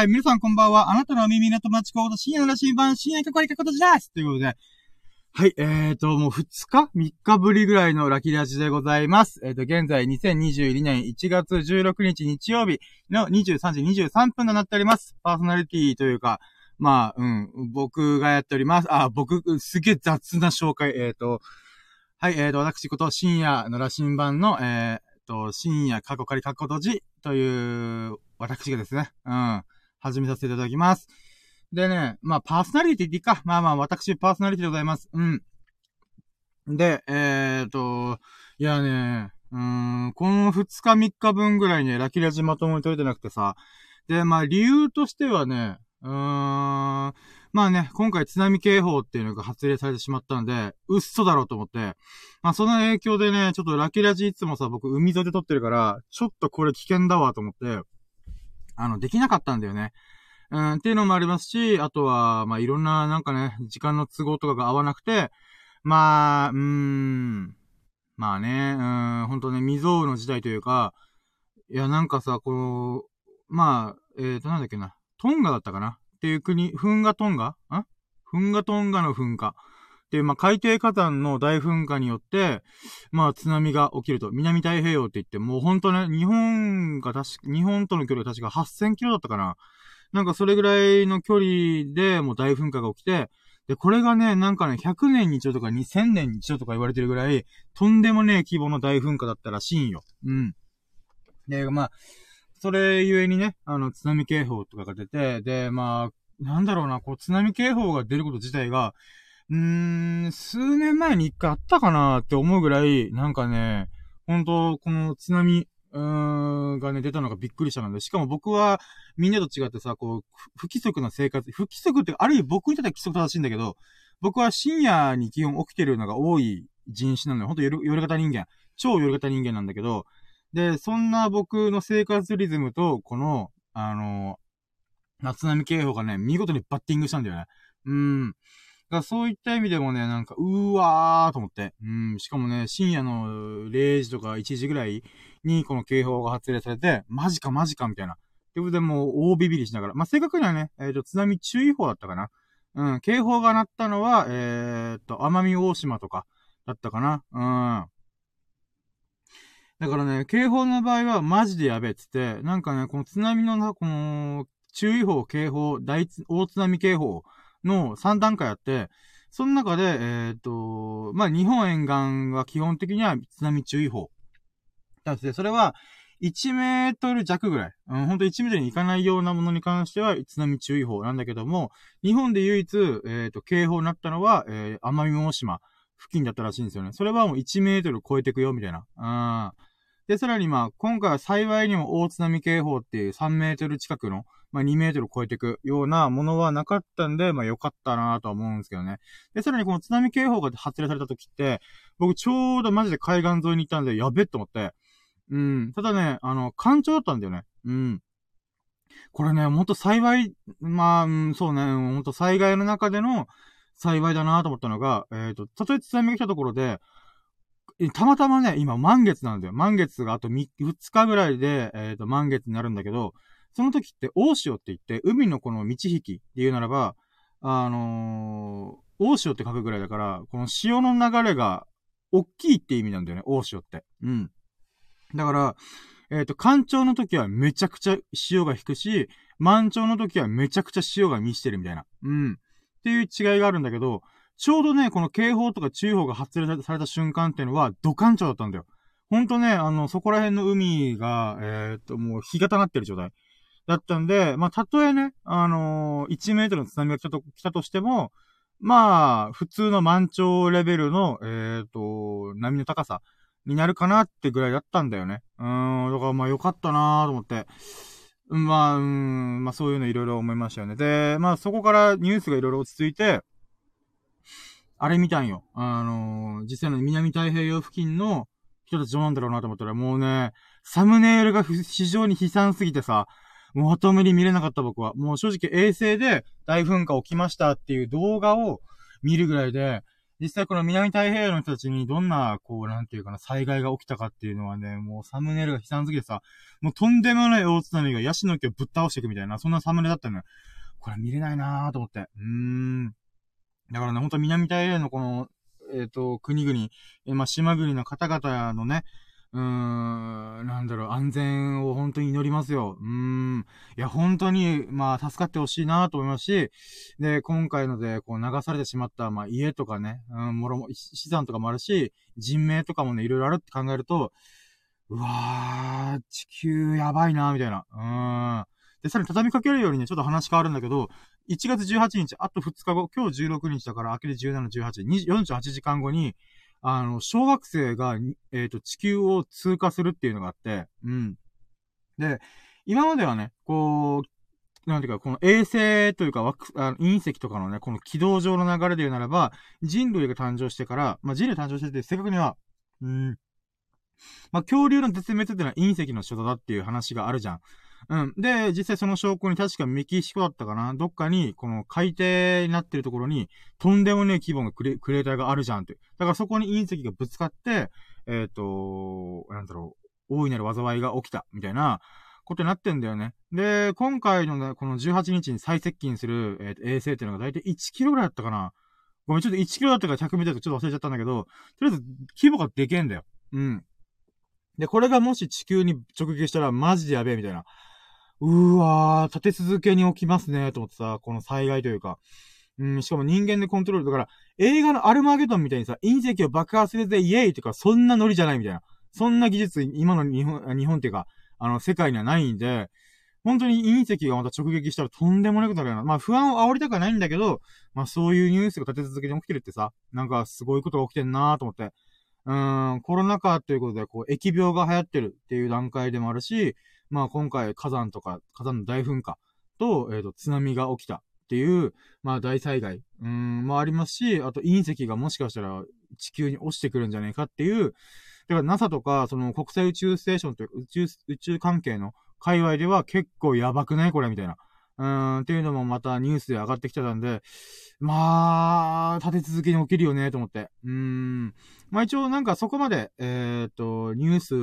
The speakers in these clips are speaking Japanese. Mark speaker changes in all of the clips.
Speaker 1: はい、皆さんこんばんは。あなたの耳の友達コード深夜の新版、深夜かこりかことじですということで。はい、えーと、もう2日 ?3 日ぶりぐらいのラキラジでございます。えーと、現在2022年1月16日日曜日の23時23分となっております。パーソナリティというか、まあ、うん、僕がやっております。あ、僕、すげえ雑な紹介。えーと、はい、えーと、私こと深夜の羅針盤の、えーと、深夜過去仮過去閉じという、私がですね、うん、始めさせていただきます。でね、まあ、パーソナリティっていいか。まあまあ、私、パーソナリティでございます。うん。で、えーと、いやね、うん、この2日3日分ぐらいね、ラキラジまともに撮れてなくてさ。で、まあ、理由としてはね、うーん、まあね、今回津波警報っていうのが発令されてしまったんで、うっそだろうと思って、まあその影響でね、ちょっとラキラジいつもさ、僕海沿いで撮ってるから、ちょっとこれ危険だわと思って、あの、できなかったんだよね。うん、っていうのもありますし、あとは、まあ、いろんな、なんかね、時間の都合とかが合わなくて、まあ、うーん、まあね、うん、ほんとね、未曾有の時代というか、いや、なんかさ、この、まあ、えーと、なんだっけな、トンガだったかな？っていう国、フンガトンガ？ん？フンガトンガの噴火。で、まあ、海底火山の大噴火によって、まあ、津波が起きると。南太平洋って言って、もうほんとね、日本が確か、日本との距離が確か8000キロだったかな。なんかそれぐらいの距離でもう大噴火が起きて、で、これがね、なんかね、100年に一度とか2000年に一度とか言われてるぐらい、とんでもねえ規模の大噴火だったらしいんよ。うん。で、まあ、それゆえにね、あの、津波警報とかが出て、で、まあ、なんだろうな、こう、津波警報が出ること自体が、うーん、数年前に一回あったかなって思うぐらい、なんかね、本当この津波、うーん、がね、出たのがびっくりしたので、しかも僕は、みんなと違ってさ、こう、不規則な生活、不規則って、ある意味僕にとっては規則正しいんだけど、僕は深夜に基本起きてるのが多い人種なのよ。ほんと夜、夜型人間。超夜型人間なんだけど、で、そんな僕の生活リズムと、この、あの、夏波警報がね、見事にバッティングしたんだよね。うん。だそういった意味でもね、なんか、うーわーと思って。うん。しかもね、深夜の0時とか1時ぐらいにこの警報が発令されて、マジかマジかみたいな。ってことでもう大ビビりしながら。まあ、正確にはね、えっ、ー、と、津波注意報だったかな。うん。警報が鳴ったのは、えっ、と、奄美大島とかだったかな。うん。だからね、警報の場合はマジでやべえっつって、なんかね、この津波のなこの、注意報、警報、大、大津波警報の3段階あって、その中で、えっ、ー、と、まあ、日本沿岸は基本的には津波注意報。だって、それは、1メートル弱ぐらい。うん、ほんと1メートルに行かないようなものに関しては、津波注意報なんだけども、日本で唯一、えっ、ー、と、警報になったのは、えー、奄美大島付近だったらしいんですよね。それはもう1メートル超えていくよ、みたいな。うん。で、さらにまあ、今回は幸いにも大津波警報っていう3メートル近くの、まあ2メートル超えていくようなものはなかったんで、まあ良かったなとは思うんですけどね。で、さらにこの津波警報が発令された時って、僕ちょうどマジで海岸沿いに行ったんで、やべえと思って。うん。ただね、あの、干潮だったんだよね。うん。これね、ほんと幸い、まあ、うん、そうね、ほんと災害の中での幸いだなと思ったのが、えっ、ー、と、たとえ津波が来たところで、たまたまね、今満月なんだよ。満月があと 2, 2日ぐらいで、えっ、ー、と、満月になるんだけど、その時って大潮って言って、海のこの道引きって言うならば、あのー、大潮って書くぐらいだから、この潮の流れが、大きいって意味なんだよね、大潮って。うん。だから、えっ、ー、と、干潮の時はめちゃくちゃ潮が引くし、満潮の時はめちゃくちゃ潮が満ちてるみたいな。うん。っていう違いがあるんだけど、ちょうどね、この警報とか注意報が発令された瞬間っていうのは、土管潮だったんだよ。ほんとね、あの、そこら辺の海が、えー、っと、もう日がたなってる状態。だったんで、まあ、たとえね、あのー、1メートルの津波が来たと、来たとしても、まあ、普通の満潮レベルの、えー、と、波の高さになるかなってぐらいだったんだよね。うん、だからまあよかったなーと思って。まあ、うん、まあそういうのいろいろ思いましたよね。で、まあそこからニュースがいろいろ落ち着いて、あれ見たんよ。あのー、実際の南太平洋付近の人たちどうなんだろうなと思ったら、もうね、サムネイルが非常に悲惨すぎてさ、もうまとめに見れなかった僕は。もう正直衛星で大噴火起きましたっていう動画を見るぐらいで、実際この南太平洋の人たちにどんな、こう、なんていうかな、災害が起きたかっていうのはね、もうサムネイルが悲惨すぎてさ、もうとんでもない大津波がヤシの木をぶっ倒していくみたいな、そんなサムネだったのよ。これ見れないなーと思って。うーん。だからね、ほんと南太平洋のこの、えっ、ー、と、国々、え、まあ、島国の方々のね、うーん、なんだろう、安全を本当に祈りますよ。うーん。いや、本当に、まあ、助かってほしいなと思いますし、で、今回ので、こう、流されてしまった、まあ、家とかね、うん、もろも、資産とかもあるし、人命とかもね、いろいろあるって考えると、うわー、地球やばいなみたいな。うーん。で、さらに畳みかけるようにね、ちょっと話変わるんだけど、1月18日、あと2日後、今日16日だから、明けで17、18、48時間後に、あの、小学生が、えっ、ー、と、地球を通過するっていうのがあって、うん。で、今まではね、こう、なんていうか、この衛星というか、あの隕石とかのね、この軌道上の流れで言うならば、人類が誕生してから、まあ、人類誕生してて、正確には、うん、まあ、恐竜の絶滅っていうのは隕石の所だっていう話があるじゃん。うん。で、実際その証拠に確かメキシコだったかなどっかに、この海底になってるところに、とんでもねえ規模のクレクレーターがあるじゃんって。だからそこに隕石がぶつかって、えっ、ー、と、なんだろう、大いなる災いが起きた、みたいな、ことになってんだよね。で、今回のね、この18日に最接近する、えー、衛星っていうのが大体1キロぐらいだったかな。ごめん、ちょっと1キロだったから100メートルちょっと忘れちゃったんだけど、とりあえず規模がでけえんだよ。うん。で、これがもし地球に直撃したらマジでやべえみたいな。うわー、立て続けに起きますね、と思ってさ、この災害というか。うん、しかも人間でコントロール。だから、映画のアルマゲドンみたいにさ、隕石を爆破するぜ、イエイとか、そんなノリじゃないみたいな。そんな技術、今の日本、日本っていうか、あの、世界にはないんで、本当に隕石がまた直撃したらとんでもなくなるような。まあ不安を煽りたくはないんだけど、まあそういうニュースが立て続けに起きてるってさ、なんかすごいことが起きてんなーと思って。うーん、コロナ禍ということで、こう、疫病が流行ってるっていう段階でもあるし、まあ今回火山とか、火山の大噴火と、えっ、ー、と、津波が起きたっていう、まあ大災害、うん、もありますし、あと隕石がもしかしたら地球に落ちてくるんじゃないかっていう、だから NASA とか、その国際宇宙ステーションという宇宙、宇宙関係の界隈では結構やばくない？これみたいな。うーん、っていうのもまたニュースで上がってきてたんで、まあ、立て続けに起きるよね、と思って。うーん。まあ一応なんかそこまで、えっ、と、ニュース、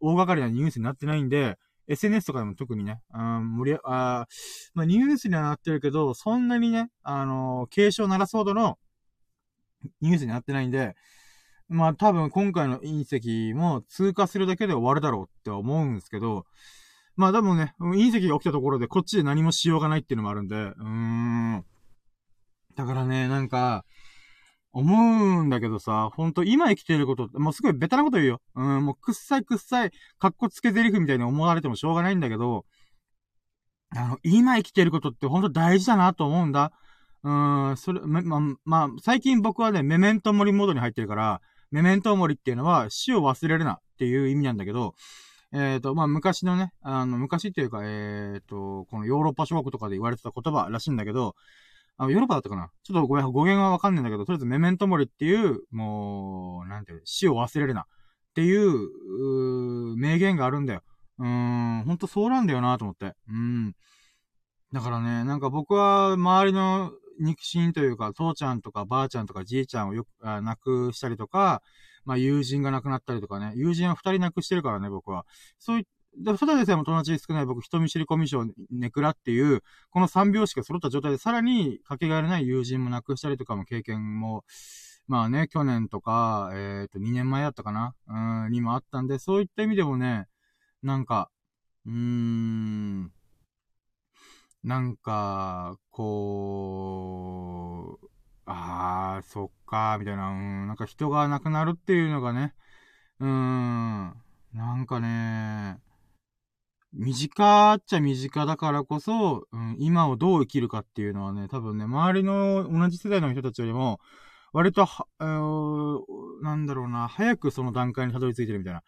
Speaker 1: 大掛かりなニュースになってないんで、SNS とかでも特にね、うん、盛り、あまあ、ニュースにはなってるけど、そんなにね、あのー、警鐘鳴らすほどのニュースになってないんで、まあ多分今回の隕石も通過するだけで終わるだろうって思うんですけど、まあ多分ね、隕石が起きたところでこっちで何もしようがないっていうのもあるんで、うーん。だからね、なんか、思うんだけどさ、ほんと今生きてることって、もうすごいベタなこと言うよ。うん、もうくっさいくっさい、かっこつけ台詞みたいに思われてもしょうがないんだけど、あの、今生きてることってほんと大事だなと思うんだ。うん、それ、ま、ま、まあ、最近僕はね、メメントモリモードに入ってるから、メメントモリっていうのは死を忘れるなっていう意味なんだけど、えっ、ー、と、まあ、昔のね、あの、昔っていうか、えっ、ー、と、このヨーロッパ諸国とかで言われてた言葉らしいんだけど、あ、ヨーロッパだったかなちょっとごめん、語源はわかんないんだけど、とりあえずメメントモリっていう、もう、なんていう、死を忘れるな。っていう、う名言があるんだよ。うーん、ほんとそうなんだよなと思って。うん。だからね、なんか僕は周りの肉親というか、父ちゃんとかばあちゃんとかじいちゃんをよく、あ亡くしたりとか、まあ友人が亡くなったりとかね、友人は二人亡くしてるからね、僕は。そういで、ただでさえも友達少ない僕、人見知りコミュ障ネクラっていう、この三拍子が揃った状態で、さらにかけがえのない友人も亡くしたりとかも経験も、まあね、去年とか、えっ、ー、と、2年前だったかなうん、にもあったんで、そういった意味でもね、なんか、うーん、なんか、こう、あー、そっか、みたいな、うん、なんか人が亡くなるっていうのがね、うーん、なんかね、身近っちゃ身近だからこそ、うん、今をどう生きるかっていうのはね、多分ね、周りの同じ世代の人たちよりも、割とは、えー、なんだろうな、早くその段階にたどり着いてるみたいな。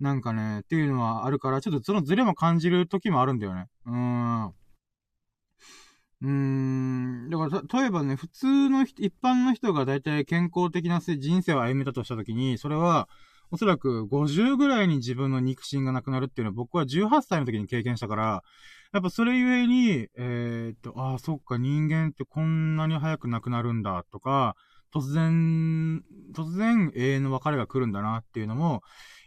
Speaker 1: なんかね、っていうのはあるから、ちょっとそのズレも感じる時もあるんだよね。うーん。うーん。だから、例えばね、普通の、一般の人が大体健康的な人生を歩めたとした時に、それは、おそらく50ぐらいに自分の肉親がなくなるっていうのは僕は18歳の時に経験したから、やっぱそれゆえに、えー、っと、ああ、そっか、人間ってこんなに早くなくなるんだとか、突然、突然永遠の別れが来るんだなっていうのも、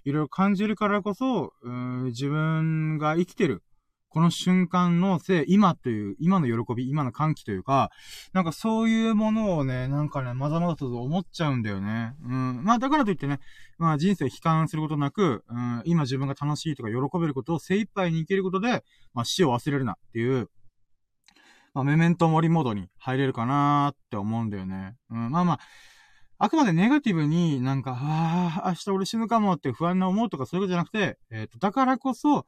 Speaker 1: いろいろ感じるからこそ、うん、自分が生きてる、この瞬間のせい、今という、今の喜び、今の歓喜というか、なんかそういうものをね、なんかね、まざまざと思っちゃうんだよね。うん。まあだからといってね、まあ人生悲観することなく、うん、今自分が楽しいとか喜べることを精一杯に生きることで、まあ死を忘れるなっていう、まあメメントモリモードに入れるかなーって思うんだよね。うん、まあまあ、あくまでネガティブになんか、ああ、明日俺死ぬかもって不安な思うとかそういうことじゃなくて、えっ、ー、と、だからこそ、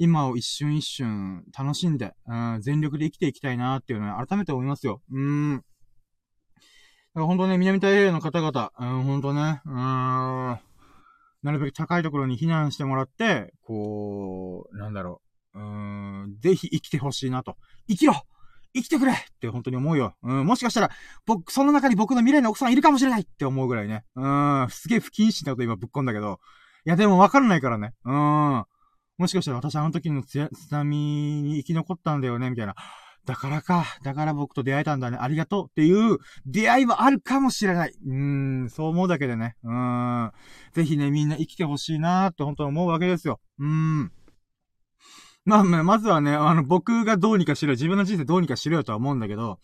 Speaker 1: 今を一瞬一瞬楽しんで、うん、全力で生きていきたいなっていうのは改めて思いますよ。うん。だから本当ね、南太平洋の方々、うん、本当ね、うん、なるべく高いところに避難してもらって、こう、なんだろう、うん、ぜひ生きてほしいなと。生きろ生きてくれって本当に思うよ。うん、もしかしたら、僕、その中に僕の未来の奥さんいるかもしれないって思うぐらいね。うん、すげえ不謹慎なこと今ぶっ込んだけど。いや、でもわかんないからね。うん。もしかしたら私あの時の津波に生き残ったんだよね、みたいな。だからか。だから僕と出会えたんだね。ありがとうっていう出会いはあるかもしれない。うーん、そう思うだけでね。うーん。ぜひね、みんな生きてほしいなーって本当に思うわけですよ。うーん。まあまあ、まずはね、あの、僕がどうにかしろよ。自分の人生どうにかしろよとは思うんだけど、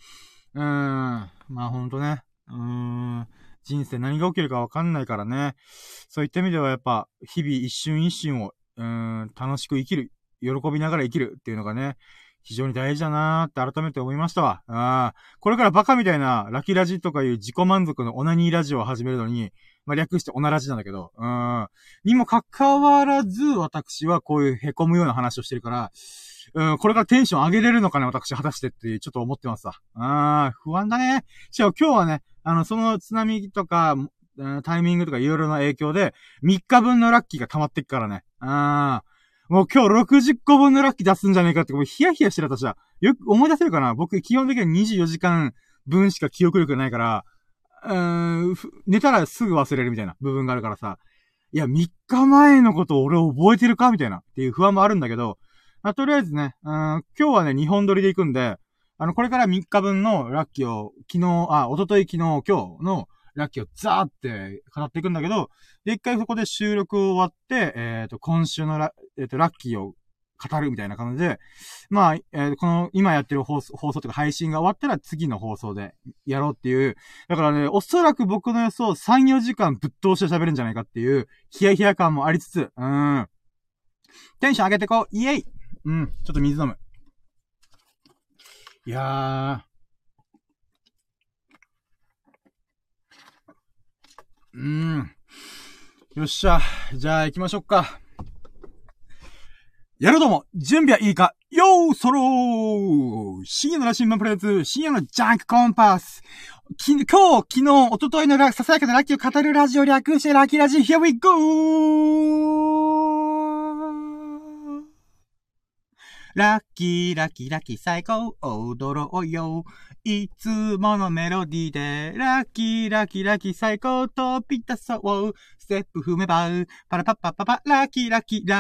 Speaker 1: うーん。まあほんとね。うーん。人生何が起きるかわかんないからね。そういった意味ではやっぱ、日々一瞬一瞬を、うん、楽しく生きる。喜びながら生きるっていうのがね、非常に大事だなーって改めて思いましたわ。あ。これからバカみたいなラキラジとかいう自己満足のオナニーラジオを始めるのに、まあ、略してオナラジなんだけど、うん。にもかかわらず、私はこういう凹むような話をしてるから、うん、これからテンション上げれるのかね、私、果たしてってちょっと思ってますわ。あ不安だね。しかも今日はね、あの、その津波とか、タイミングとかいろいろな影響で、3日分のラッキーが溜まってっからね。あもう今日60個分のラッキー出すんじゃねえかって、もうヒヤヒヤしてる私は。よく思い出せるかな？僕、基本的には24時間分しか記憶力ないから、うーん、寝たらすぐ忘れるみたいな部分があるからさ、いや、3日前のこと俺覚えてるか？みたいなっていう不安もあるんだけど、まあ、とりあえずね、うん、今日はね、2本撮りで行くんで、あの、これから3日分のラッキーを、昨日、あ、おととい昨日、今日のラッキーをザーって語っていくんだけど、で、一回そこで収録を終わって、えっ、ー、と、今週のラ、え、ー、と、ラッキーを語るみたいな感じで、まあ、えー、この、今やってる放送、放送とか配信が終わったら次の放送でやろうっていう。だからね、おそらく僕の予想3、4時間ぶっ通して喋るんじゃないかっていう、ヒヤヒヤ感もありつつ、うん。テンション上げてこう、イエイうん、ちょっと水飲む。いやうーん。よっしゃ。じゃあ行きましょうか。やるども、準備はいいかよーソロー深夜のラシンマンプレイズ、深夜のジャンクコンパス。き、今日、昨日、おとといのささやかなラッキーを語るラジオ略してラッキーラジ Here we go! ラッキーラッキーラッキー最高踊ろうよいつものメロディーでラッキーラッキーラッキー最高飛び出そうステップ踏めば、パラパッパッパパ、ラッキーラッキーラ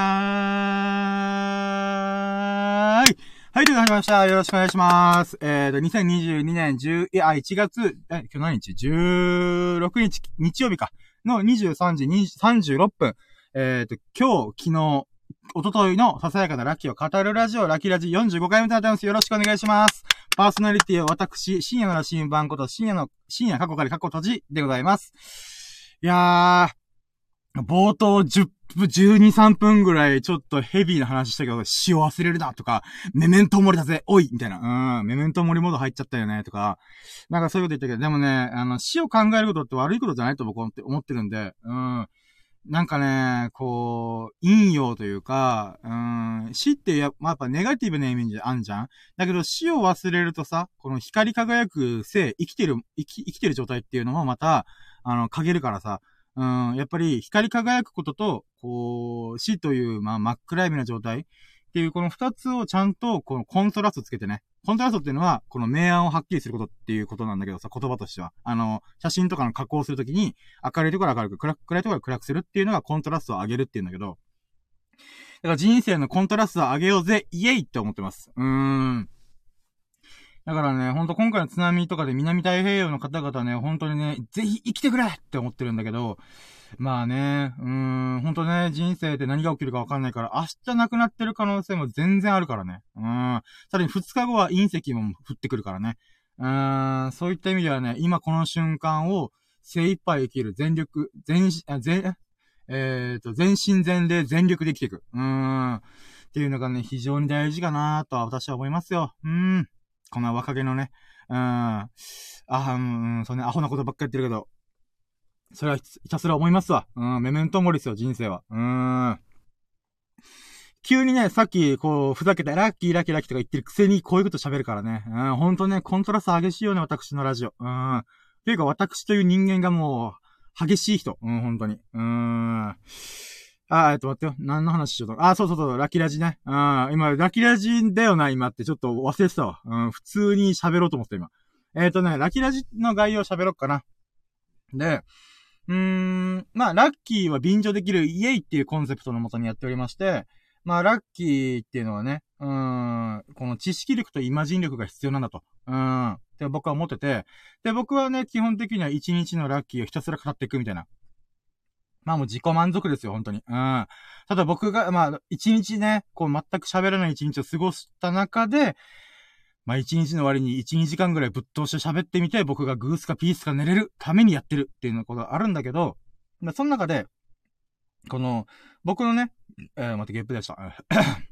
Speaker 1: ーい。はい、ということで始まりました。よろしくお願いします。えっ、ー、と、2022年10、いや、1月、え、今日何日 ?16 日、日曜日か。の23時36分。えっ、ー、と、今日、昨日、おとといのささやかなラッキーを語るラジオ、ラッキーラジ45回目となってます。よろしくお願いします。パーソナリティは私、深夜の新番こと深夜の、深夜過去から過去閉じでございます。いやー、冒頭10分、12、3分ぐらいちょっとヘビーな話したけど、死を忘れるなとか、メメントモリだぜ、おいみたいな。うん、メメントモリモード入っちゃったよね、とか。なんかそういうこと言ったけど、でもね、あの、死を考えることって悪いことじゃないと僕は思ってるんで、うん。なんかね、こう、陰陽というか、うん、死ってや,、まあ、やっぱネガティブなイメージあんじゃん？だけど死を忘れるとさ、この光り輝く生、生きてる、生き、生きてる状態っていうのもまた、あの、陰るからさ、うん、やっぱり光り輝くことと、こう、死という、まあ、真っ暗闇な状態っていう、この二つをちゃんと、このコントラストつけてね。コントラストっていうのは、この明暗をはっきりすることっていうことなんだけどさ、言葉としては。あの、写真とかの加工するときに、明るいところ明るく、暗暗いところは暗くするっていうのがコントラストを上げるっていうんだけど、だから人生のコントラストを上げようぜ、イエイって思ってます。うーん。だからね、ほんと今回の津波とかで南太平洋の方々ね、本当にね、ぜひ生きてくれって思ってるんだけど、まあね、うーん、ほんとね、人生で何が起きるかわかんないから、明日亡くなってる可能性も全然あるからね。うん。さらに2日後は隕石も降ってくるからね。うーん、そういった意味ではね、今この瞬間を精一杯生きる、全力、全、全、えっ、と、全身全霊全力で生きていく。うーん。っていうのがね、非常に大事かなとは私は思いますよ。うん。この若気のね。うん。あ、うん、そうね、アホなことばっかり言ってるけど、それはひたすら思いますわ。うん、メメントモリですよ、人生は。うーん。急にね、さっき、こう、ふざけて、ラッキーラッキーラッキーとか言ってるくせに、こういうこと喋るからね。うん、ほんとね、コントラスト激しいよね、私のラジオ。うん。ていうか、私という人間がもう、激しい人。うん、ほんとに。うーん。あー、えっと、待ってよ。何の話しようと。あ、そうそうそう、ラッキーラジね。うん、今、ラッキーラジだよな、今ってちょっと忘れてたわ。うん、普通に喋ろうと思って今。えっ、ー、とね、ラッキーラジの概要喋ろうかな。で、うーん、まあ、ラッキーは便乗できるイエイっていうコンセプトのもとにやっておりまして、まあ、ラッキーっていうのはね、うーん、この知識力とイマジン力が必要なんだと。うん。って僕は思ってて、で、僕はね、基本的には一日のラッキーをひたすら語っていくみたいな。まあもう自己満足ですよ、本当に。うん。ただ僕が、まあ、一日ね、こう全く喋らない一日を過ごした中で、まあ一日の終わりに一、二時間ぐらいぶっ通して喋ってみて、僕がグースかピースか寝れるためにやってるっていうのことがあるんだけど、まあその中で、この、僕のね、えー、待って、ゲップでした。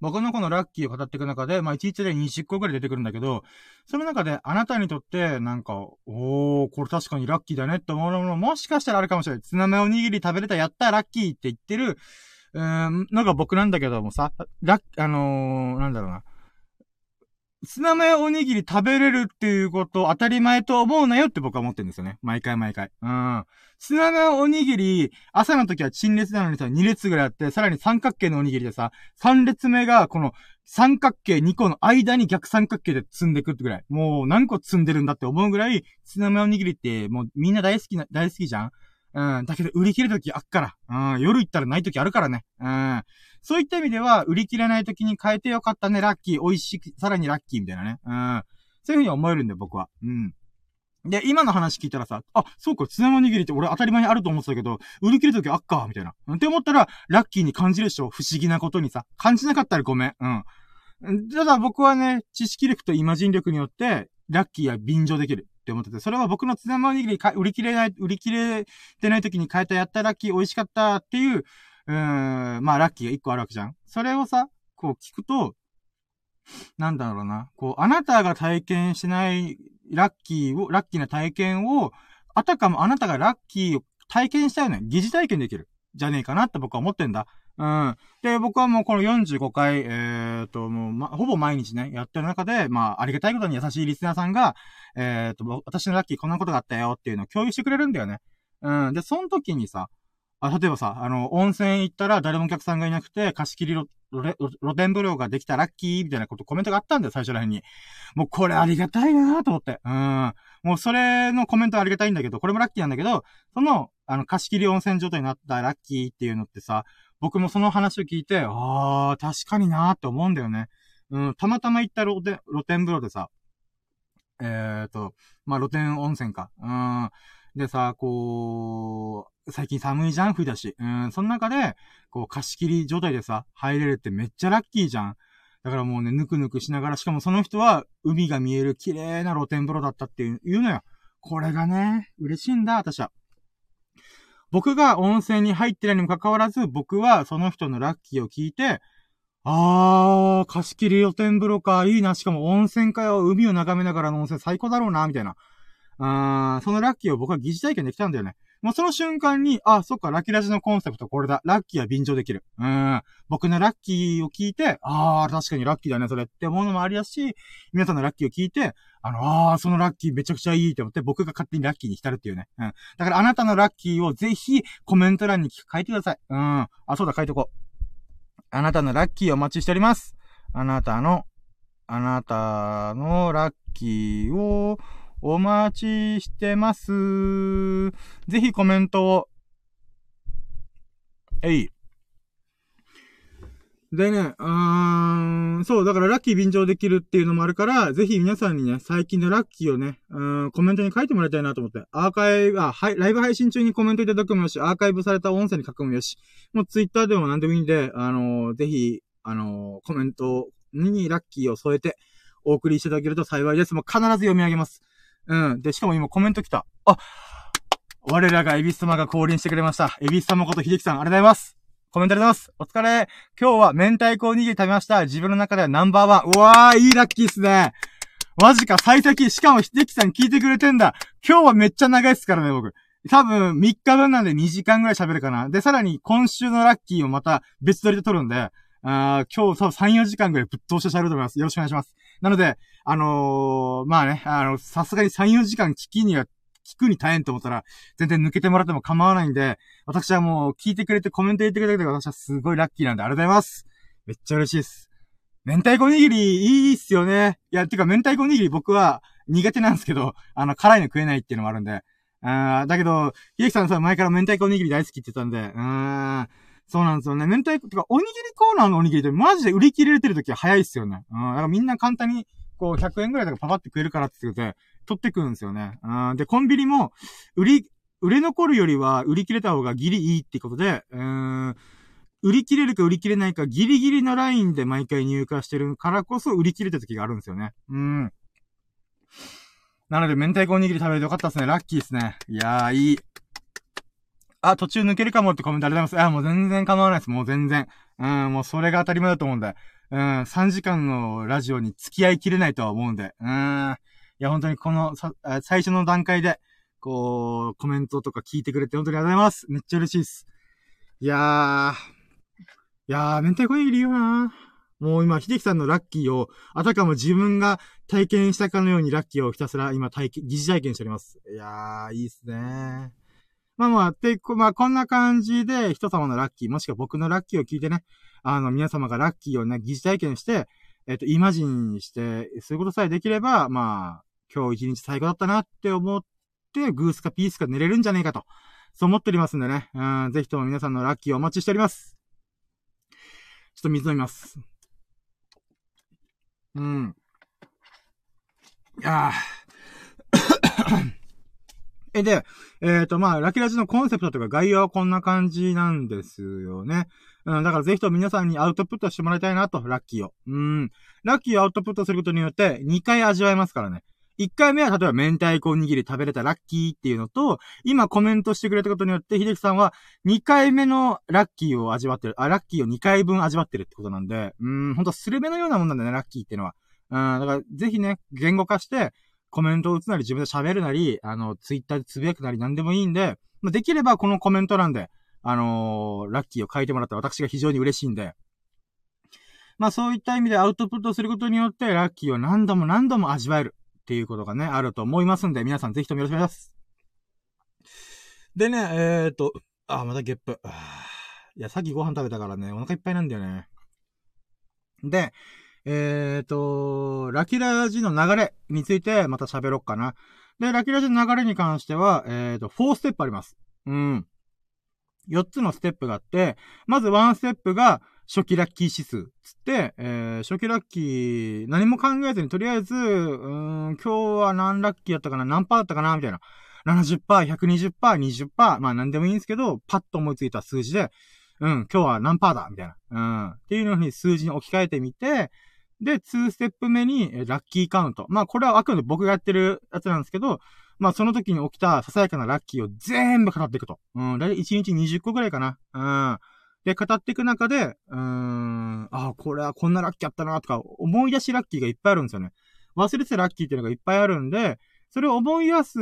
Speaker 1: 僕のこのラッキーを語っていく中で、まあ、1日で20個ぐらい出てくるんだけど、その中であなたにとって、なんか、おー、これ確かにラッキーだねって思うものもしかしたらあるかもしれない。ツナメおにぎり食べれた、やったラッキーって言ってる、うーん、のが僕なんだけどもさ、ラッ、あのー、なんだろうな。ツナメおにぎり食べれるっていうこと当たり前と思うなよって僕は思ってるんですよね。毎回毎回。うん。ツナメおにぎり、朝の時は陳列なのにさ、2列ぐらいあって、さらに三角形のおにぎりでさ、3列目がこの三角形2個の間に逆三角形で積んでくってぐらい。もう何個積んでるんだって思うぐらい、ツナメおにぎりってもうみんな大好きな、大好きじゃんうん。だけど売り切れる時あっから。うん。夜行ったらない時あるからね。うん。そういった意味では、売り切れない時に変えてよかったね、ラッキー、美味しく、さらにラッキーみたいなね。うん。そういう風に思えるんだよ、僕は。うん。で、今の話聞いたらさ、あ、そうか、ツナマ握りって俺当たり前にあると思ってたけど、売り切れる時あっか、みたいな。って思ったら、ラッキーに感じるでしょ不思議なことにさ。感じなかったらごめん。うん。ただ僕はね、知識力とイマジン力によって、ラッキーは便乗できるって思ってて、それは僕のツナマ握り売り切れない、売り切れてない時に変えたやったラッキー美味しかったっていう、うーん、まあ、ラッキーが一個あるわけじゃん。それをさ、こう聞くと、なんだろうな。こう、あなたが体験しないラッキーを、ラッキーな体験を、あたかもあなたがラッキーを体験したよね。疑似体験できる。じゃねえかなって僕は思ってんだ。うん。で、僕はもうこの45回、えー、と、もう、ま、ほぼ毎日ね、やってる中で、まあ、ありがたいことに優しいリスナーさんが、えー、と、私のラッキーこんなことがあったよっていうのを共有してくれるんだよね。うん。で、その時にさ、あ、例えばさ、あの、温泉行ったら誰もお客さんがいなくて、貸し切り露天風呂ができたラッキーみたいなことコメントがあったんだよ、最初ら辺に。もうこれありがたいなと思って。うん。もうそれのコメントありがたいんだけど、これもラッキーなんだけど、その、あの、貸し切り温泉状態になったラッキーっていうのってさ、僕もその話を聞いて、ああ、確かになーって思うんだよね。うん、たまたま行った露天露天風呂でさ、えーと、まあ、露天温泉か。うん。でさ、こう、最近寒いじゃん冬だし。うん、その中で、こう、貸し切り状態でさ、入れるってめっちゃラッキーじゃん。だからもうね、ぬくぬくしながら、しかもその人は、海が見える綺麗な露天風呂だったっていう言うのよ。これがね、嬉しいんだ、私は。僕が温泉に入ってないにもかかわらず、僕はその人のラッキーを聞いて、あー、貸し切り露天風呂か、いいな、しかも温泉かよ、海を眺めながらの温泉最高だろうな、みたいな。あー、そのラッキーを僕は疑似体験できたんだよね。もうその瞬間に、あ、そっか、ラッキーラジのコンセプトこれだ。ラッキーは便乗できる。うん。僕のラッキーを聞いて、あー、確かにラッキーだね、それって思うのもありやし、皆さんのラッキーを聞いて、あの、あー、そのラッキーめちゃくちゃいいって思って、僕が勝手にラッキーに浸るっていうね。うん。だからあなたのラッキーをぜひコメント欄に書いてください。うん。あ、そうだ、書いとこう。あなたのラッキーをお待ちしております。あなたの、あなたのラッキーを、お待ちしてます。ぜひコメントを。えい。でね、うーん、そう、だからラッキー便乗できるっていうのもあるから、ぜひ皆さんにね、最近のラッキーをね、うん、コメントに書いてもらいたいなと思って、アーカイブ、あ、はい、ライブ配信中にコメントいただくもよし、アーカイブされた音声に書くもよし、もうツイッターでも何でもいいんで、あのー、ぜひ、あのー、コメントにラッキーを添えて、お送りしていただけると幸いです。もう必ず読み上げます。うん。で、しかも今コメント来た。あ我らがエビス様が降臨してくれました。エビス様こと秀樹さん、ありがとうございます。コメントありがとうございます。お疲れ。今日は明太子おにぎり食べました。自分の中ではナンバーワン。うわー、いいラッキーっすね。マジか、最先。しかも、秀樹さん聞いてくれてんだ。今日はめっちゃ長いっすからね、僕。多分、3日分なんで2時間ぐらい喋るかな。で、さらに、今週のラッキーをまた別撮りで撮るんで、あ今日多分3、4時間ぐらいぶっ通して喋ると思います。よろしくお願いします。なので、あのー、まあね、あの、さすがに3、4時間聞きには、聞くに大変と思ったら、全然抜けてもらっても構わないんで、私はもう聞いてくれてコメント入れてくれて私はすごいラッキーなんで、ありがとうございます。めっちゃ嬉しいです。明太子おにぎり、いいっすよね。いや、てか、明太子おにぎり僕は苦手なんですけど、あの、辛いの食えないっていうのもあるんで。あだけど、ひできさんさ、前から明太子おにぎり大好きって言ってたんで、うーん。そうなんですよね。明太子、てか、おにぎりコーナーのおにぎりってマジで売り切れてる時は早いっすよね。うん。だからみんな簡単に、こう、100円ぐらいとかパパって食えるからって言って、取ってくるんですよね。うん。で、コンビニも、売り、売れ残るよりは売り切れた方がギリいいってことで、うーん。売り切れるか売り切れないかギリギリのラインで毎回入荷してるからこそ売り切れた時があるんですよね。うん。なので、明太子おにぎり食べれてよかったですね。ラッキーですね。いやー、いい。あ、途中抜けるかもってコメントありがとうございます。あ、もう全然構わないです。もう全然。うん、もうそれが当たり前だと思うんで。うん、3時間のラジオに付き合いきれないとは思うんで。うん。いや、本当にこのさ、最初の段階で、こう、コメントとか聞いてくれて本当にありがとうございます。めっちゃ嬉しいです。いやー。いやー、明太子いるよなもう今、秀樹さんのラッキーを、あたかも自分が体験したかのようにラッキーをひたすら今体験、疑似体験しております。いやー、いいっすねーまあまあ、で、まあこんな感じで人様のラッキー、もしくは僕のラッキーを聞いてね、あの、皆様がラッキーをね、疑似体験して、えっ、と、イマジンして、そういうことさえできれば、まあ、今日一日最高だったなって思って、グースかピースか寝れるんじゃねえかと。そう思っておりますんでね。うん、ぜひとも皆さんのラッキーをお待ちしております。ちょっと水飲みます。うん。いやー。え、で、えっ、ー、と、まあ、ラキラジのコンセプトとか概要はこんな感じなんですよね。うん、だからぜひと皆さんにアウトプットしてもらいたいなと、ラッキーを。うん。ラッキーをアウトプットすることによって、2回味わえますからね。1回目は、例えば、明太子おにぎり食べれたラッキーっていうのと、今コメントしてくれたことによって、秀樹さんは、2回目のラッキーを味わってる。あ、ラッキーを2回分味わってるってことなんで、うん、ほんとスルメのようなもんなんだね、ラッキーっていうのは。うん、だから、ぜひね、言語化して、コメントを打つなり、自分で喋るなり、あの、ツイッターでつぶやくなり何でもいいんで、まあ、できればこのコメント欄で、あのー、ラッキーを書いてもらった私が非常に嬉しいんで、まあそういった意味でアウトプットすることによって、ラッキーを何度も何度も味わえるっていうことがね、あると思いますんで、皆さんぜひともよろしくお願いします。でね、えーと、あ、またゲップ。いや、さっきご飯食べたからね、お腹いっぱいなんだよね。で、えっ、ー、と、ラキラジの流れについてまた喋ろっかな。で、ラキラジの流れに関しては、えっ、ー、と、4ステップあります。うん。4つのステップがあって、まず1ステップが初期ラッキー指数。つって、えー、初期ラッキー、何も考えずに、とりあえず、うん、今日は何ラッキーやったかな何パーだったかなみたいな。70%、120%、20%、まあ何でもいいんですけど、パッと思いついた数字で、うん、今日は何パーだみたいな。うん。っていうのに数字に置き換えてみて、で、2ステップ目に、ラッキーカウント。まあ、これはあくまで僕がやってるやつなんですけど、まあ、その時に起きたささやかなラッキーを全部語っていくと。うん、だいたい1日20個ぐらいかな。うん。で、語っていく中で、うーん、あ、これはこんなラッキーあったな、とか、思い出しラッキーがいっぱいあるんですよね。忘れてたラッキーっていうのがいっぱいあるんで、それを思い出す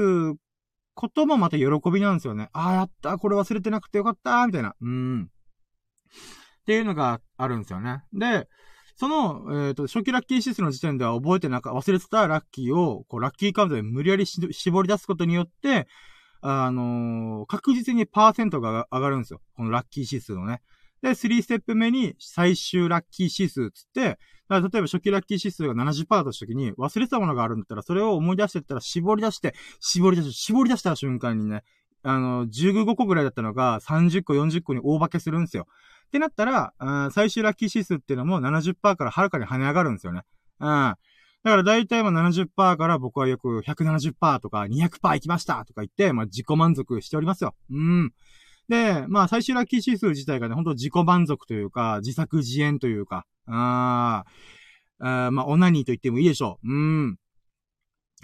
Speaker 1: こともまた喜びなんですよね。ああ、やった、これ忘れてなくてよかった、みたいな。うん。っていうのがあるんですよね。で、その、えっ、ー、と、初期ラッキー指数の時点では覚えてなか、忘れてたラッキーを、こう、ラッキーカウントで無理やり絞り出すことによって、あのー、確実にパーセントが上がるんですよ。このラッキー指数のね。で、3ステップ目に最終ラッキー指数つって、例えば初期ラッキー指数が70%だとした時に忘れてたものがあるんだったら、それを思い出してったら絞り出して、絞り出して、絞り出した瞬間にね、あの、15個ぐらいだったのが30個、40個に大化けするんですよ。ってなったら、最終ラッキー指数っていうのも70%からはるかに跳ね上がるんですよね。うん。だから大体まあ70%から僕はよく170%とか200%行きましたとか言って、まあ自己満足しておりますよ。うん。で、まあ最終ラッキー指数自体がね、ほんと自己満足というか、自作自演というか、ああまあオナニーと言ってもいいでしょう。うん。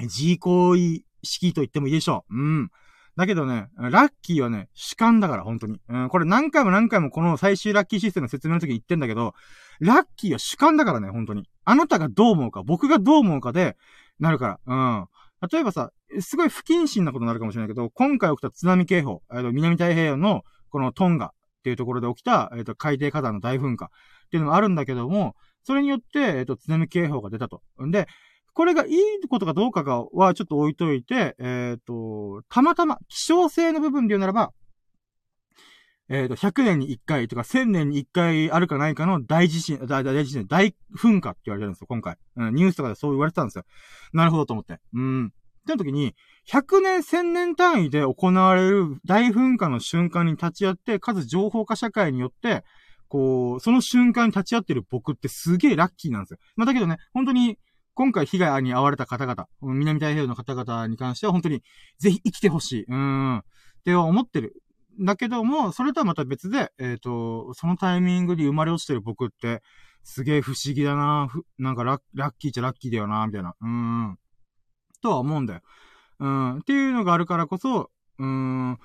Speaker 1: 自行為式と言ってもいいでしょう。うん。だけどね、ラッキーはね、主観だから、本当に。うん、これ何回も何回もこの最終ラッキーシステムの説明の時に言ってんだけど、ラッキーは主観だからね、本当に。あなたがどう思うか、僕がどう思うかで、なるから。うん。例えばさ、すごい不謹慎なことになるかもしれないけど、今回起きた津波警報、えっと、南太平洋の、このトンガっていうところで起きた、えっ、と、海底火山の大噴火っていうのがあるんだけども、それによって、えっ、と、津波警報が出たと。んで、これがいいことかどうかがはちょっと置いといて、えっ、ー、と、たまたま、希少性の部分で言うならば、えっ、ー、と、100年に1回とか1000年に1回あるかないかの大地震、大地震、大噴火って言われてるんですよ、今回。うん、ニュースとかでそう言われてたんですよ。なるほどと思って。うん。ってな時に、100年、1000年単位で行われる大噴火の瞬間に立ち会って、かつ情報化社会によって、こう、その瞬間に立ち会ってる僕ってすげえラッキーなんですよ。まあ、だけどね、本当に、今回被害に遭われた方々、南太平洋の方々に関しては本当にぜひ生きてほしい。うん。って思ってる。だけども、それとはまた別で、えっ、ー、と、そのタイミングに生まれ落ちてる僕って、すげえ不思議だななんかラッキーっちゃラッキーだよなみたいな。うん。とは思うんだよ。うん。っていうのがあるからこそ、うん。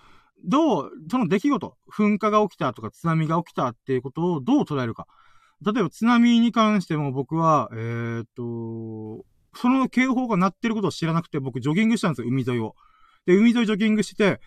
Speaker 1: どう、その出来事、噴火が起きたとか津波が起きたっていうことをどう捉えるか。例えば津波に関しても僕は、えー、っと、その警報が鳴ってることを知らなくて、僕ジョギングしたんですよ、海沿いを。で、海沿いジョギングして、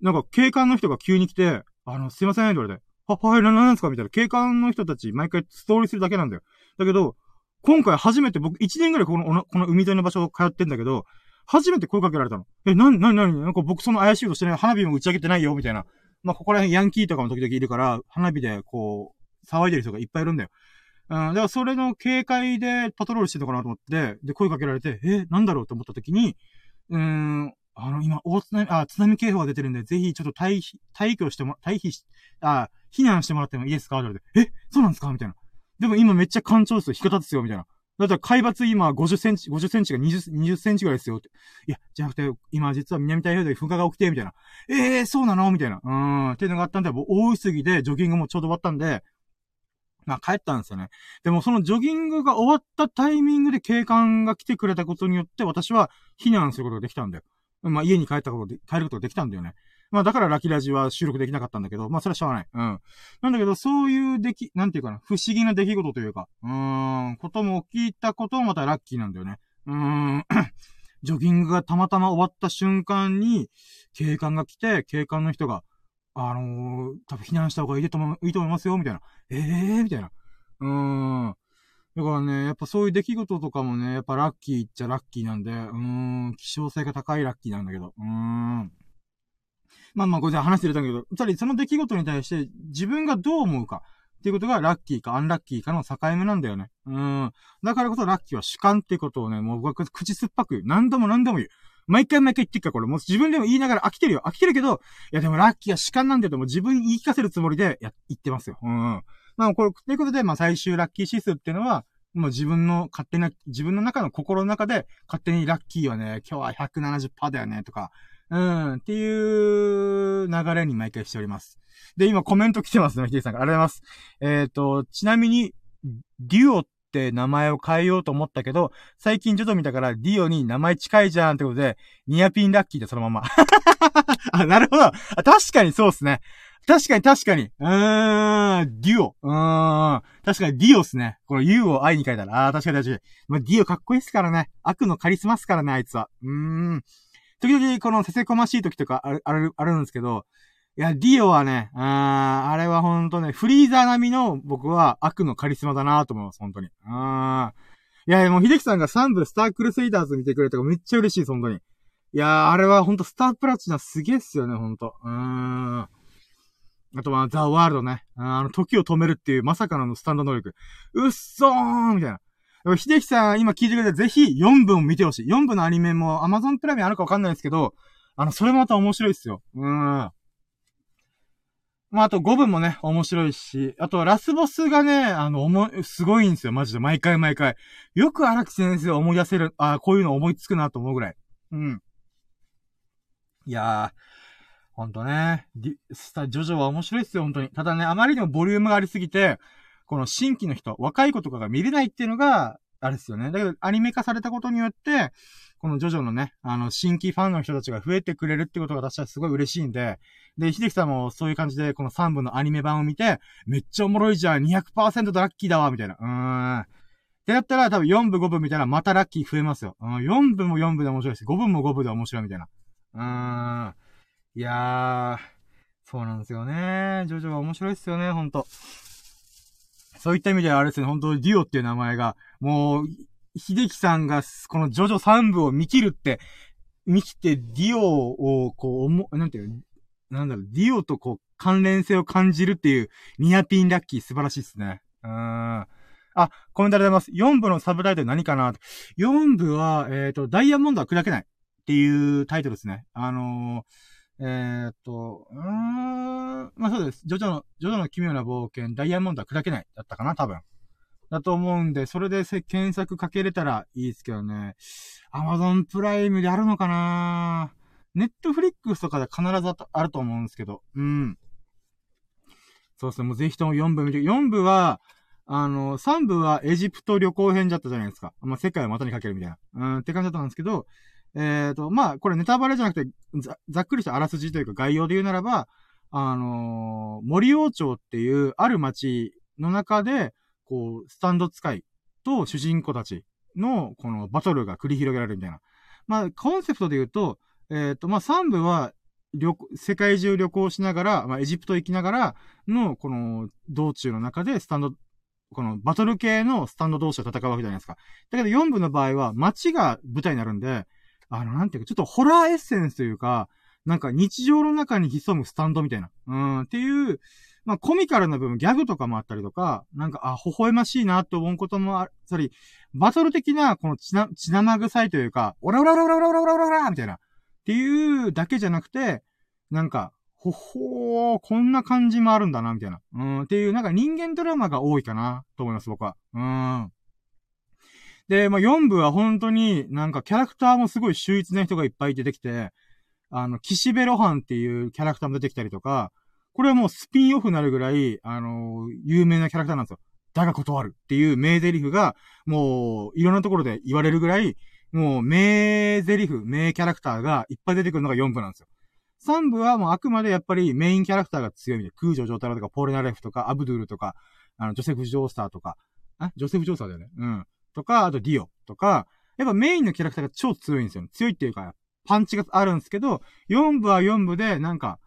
Speaker 1: なんか警官の人が急に来て、あの、すいません、って言われて、は、はい、な、なんですか？みたいな。警官の人たち、毎回ストーリーするだけなんだよ。だけど、今回初めて僕、1年ぐらいこの、この海沿いの場所を通ってんだけど、初めて声かけられたの。え、な、な、な、なんか僕その怪しいことしてない、花火も打ち上げてないよ、みたいな。まあ、ここら辺ヤンキーとかも時々いるから、花火でこう、騒いでる人がいっぱいいるんだよ。うん、だからそれの警戒でパトロールしてるのかなと思って、で、声かけられて、え、なんだろうと思った時に、うーん、あの、今、大津波、あ、津波警報が出てるんで、ぜひちょっと退避、退去しても、退避し、あ、避難してもらってもいいですか？って言われて、え、そうなんですか？みたいな。でも今めっちゃ干潮ですよ。引き方ですよ。みたいな。だったら海抜今50センチ、50センチが20、20センチぐらいですよ。いや、じゃなくて、今実は南太平洋で噴火が起きて、みたいな。ええー、そうなの？みたいな。うん。っていうのがあったんで、もう大急ぎでジョギングもちょうど終わったんで、まあ帰ったんですよね。でもそのジョギングが終わったタイミングで警官が来てくれたことによって私は避難することができたんだよ。まあ家に帰ったことで、帰ることができたんだよね。まあだからラキラジは収録できなかったんだけど、まあそれはしょうがない。うん。なんだけど、そういう出来、なんていうかな、不思議な出来事というか、うーん、ことも起きたこともまたラッキーなんだよね。うーん。ジョギングがたまたま終わった瞬間に、警官が来て、警官の人が、あのー、多分避難した方がいいと思いいと思いますよ、みたいな。ええー、みたいな。うーん。だからね、やっぱそういう出来事とかもね、やっぱラッキーっちゃラッキーなんで、うーん、希少性が高いラッキーなんだけど、うーん。まあまあ、これじゃ話してるんだけど、つまりその出来事に対して自分がどう思うかっていうことがラッキーかアンラッキーかの境目なんだよね。うん。だからこそラッキーは主観ってことをね、もう僕は口酸っぱく何度も何度も言う。毎回毎回言ってっか、これもう自分でも言いながら飽きてるよ。飽きてるけど、いやでもラッキーは主観なんだよとも自分に言い聞かせるつもりでや、言ってますよ。うん。まあこれ、ということで、まあ最終ラッキー指数っていうのは、もう自分の勝手な、自分の中の心の中で、勝手にラッキーはね、今日は170%だよね、とか、うん、っていう流れに毎回しております。で、今コメント来てますね、ヒデさんが。ありがとうございます。えっ、ー、と、ちなみに、デュオっって名前を変えようと思ったけど、最近ちょっと見たからディオに名前近いじゃんってことで、ニアピンラッキーでそのまま。あ、なるほど。あ確かにそうっすね。確かに確かに。うーん、デュオ。うーん。確かにディオっすね。この U を愛に書いたら。あー、確かに確かに。まあ、ディオかっこいいっすからね。悪のカリスマっすからね、あいつは。うーん。時々このせせこましい時とかある、ある、あるんですけど、いや、ディオはね、ああれはほんとね、フリーザー並みの僕は悪のカリスマだなと思います、本当に。いや、もう、秀樹さんが3部スタークルセイダーズ見てくれたからめっちゃ嬉しいです、本当に。いやー、あれはほんとスタープラチナすげえっすよね、ほんと。うん。あとは、ザ・ワールドね。あの、時を止めるっていうまさかのスタンド能力。うっそーみたいな。秀樹さん、今聞いてくれてぜひ4部を見てほしい。4部のアニメも Amazon プライムあるかわかんないですけど、あの、それまた面白いっすよ。うん。まあ、あと5部もね、面白いし、あとラスボスがね、あの、思い、すごいんですよ、マジで。毎回毎回。よく荒木先生を思い出せる、あこういうの思いつくなと思うぐらい。うん。いやー、ほんとね、スタ、ジョジョは面白いっすよ、本当に。ただね、あまりにもボリュームがありすぎて、この新規の人、若い子とかが見れないっていうのが、あれですよね。だけど、アニメ化されたことによって、このジョジョのね、あの、新規ファンの人たちが増えてくれるってことが私はすごい嬉しいんで、で、秀樹さんもそういう感じで、この3部のアニメ版を見て、めっちゃおもろいじゃん、200%ラッキーだわ、みたいな。うーん。ってなったら、多分4部5部みたいな、またラッキー増えますよ。うん、4部も4部で面白いし、5部も5部で面白いみたいな。うーん。いやー、そうなんですよね。ジョジョは面白いっすよね、ほんと。そういった意味ではあれですね、本当にデュオっていう名前が、もう、秀樹さんが、このジョジョ3部を見切るって、見切ってディオを、こう、思、なんていう、なんだろう、ディオとこう、関連性を感じるっていう、ニアピンラッキー素晴らしいっすね。うーん。あ、コメントありがとうございます。4部のサブタイトル何かな ?4 部は、えっ、ー、と、ダイヤモンドは砕けないっていうタイトルですね。あのーえー、っと、うーん、まあそうです。ジョジョの、ジョジョの奇妙な冒険、ダイヤモンドは砕けないだったかな、多分。だと思うんで、それで検索かけれたらいいですけどね。アマゾンプライムであるのかな？ネットフリックスとかで必ずあると思うんですけど。うん。そうですね。もうぜひとも4部見て、4部は、あの、3部はエジプト旅行編だったじゃないですか。まあ、世界を股にかけるみたいな。うん、って感じだったんですけど、えっ、ー、と、まあ、これネタバレじゃなくてざ、ざっくりしたあらすじというか概要で言うならば、あのー、森王朝っていうある町の中で、こう、スタンド使いと主人公たちの、このバトルが繰り広げられるみたいな。まあ、コンセプトで言うと、えっ、ー、と、まあ、3部は、旅、世界中旅行しながら、まあ、エジプト行きながらの、この、道中の中で、スタンド、この、バトル系のスタンド同士で戦うわけじゃないですか。だけど4部の場合は、街が舞台になるんで、あの、なんていうか、ちょっとホラーエッセンスというか、なんか日常の中に潜むスタンドみたいな。うん、っていう、まあ、コミカルな部分、ギャグとかもあったりとか、なんか、あ、微笑ましいなって思うこともある、それ、バトル的な、この血な、血生臭いというか、オラオラオラオラオラオラオラオラみたいな。っていうだけじゃなくて、なんか、ほほー、こんな感じもあるんだな、みたいな。うん、っていう、なんか人間ドラマが多いかな、と思います、僕は。うん。で、まあ、4部は本当になんかキャラクターもすごい秀逸な人がいっぱい出てきて、あの、岸辺露伴っていうキャラクターも出てきたりとか、これはもうスピンオフになるぐらい、あの、有名なキャラクターなんですよ。だが断るっていう名台詞が、もう、いろんなところで言われるぐらい、もう、名台詞、名キャラクターがいっぱい出てくるのが4部なんですよ。3部はもうあくまでやっぱりメインキャラクターが強いみたい。空女上太郎とか、ポールナレフとか、アブドゥールとか、あの、ジョセフ・ジョースターとか、あジョセフ・ジョースターだよね。うん。とか、あとディオとか、やっぱメインのキャラクターが超強いんですよ。強いっていうか、パンチがあるんですけど、4部は4部で、なんか、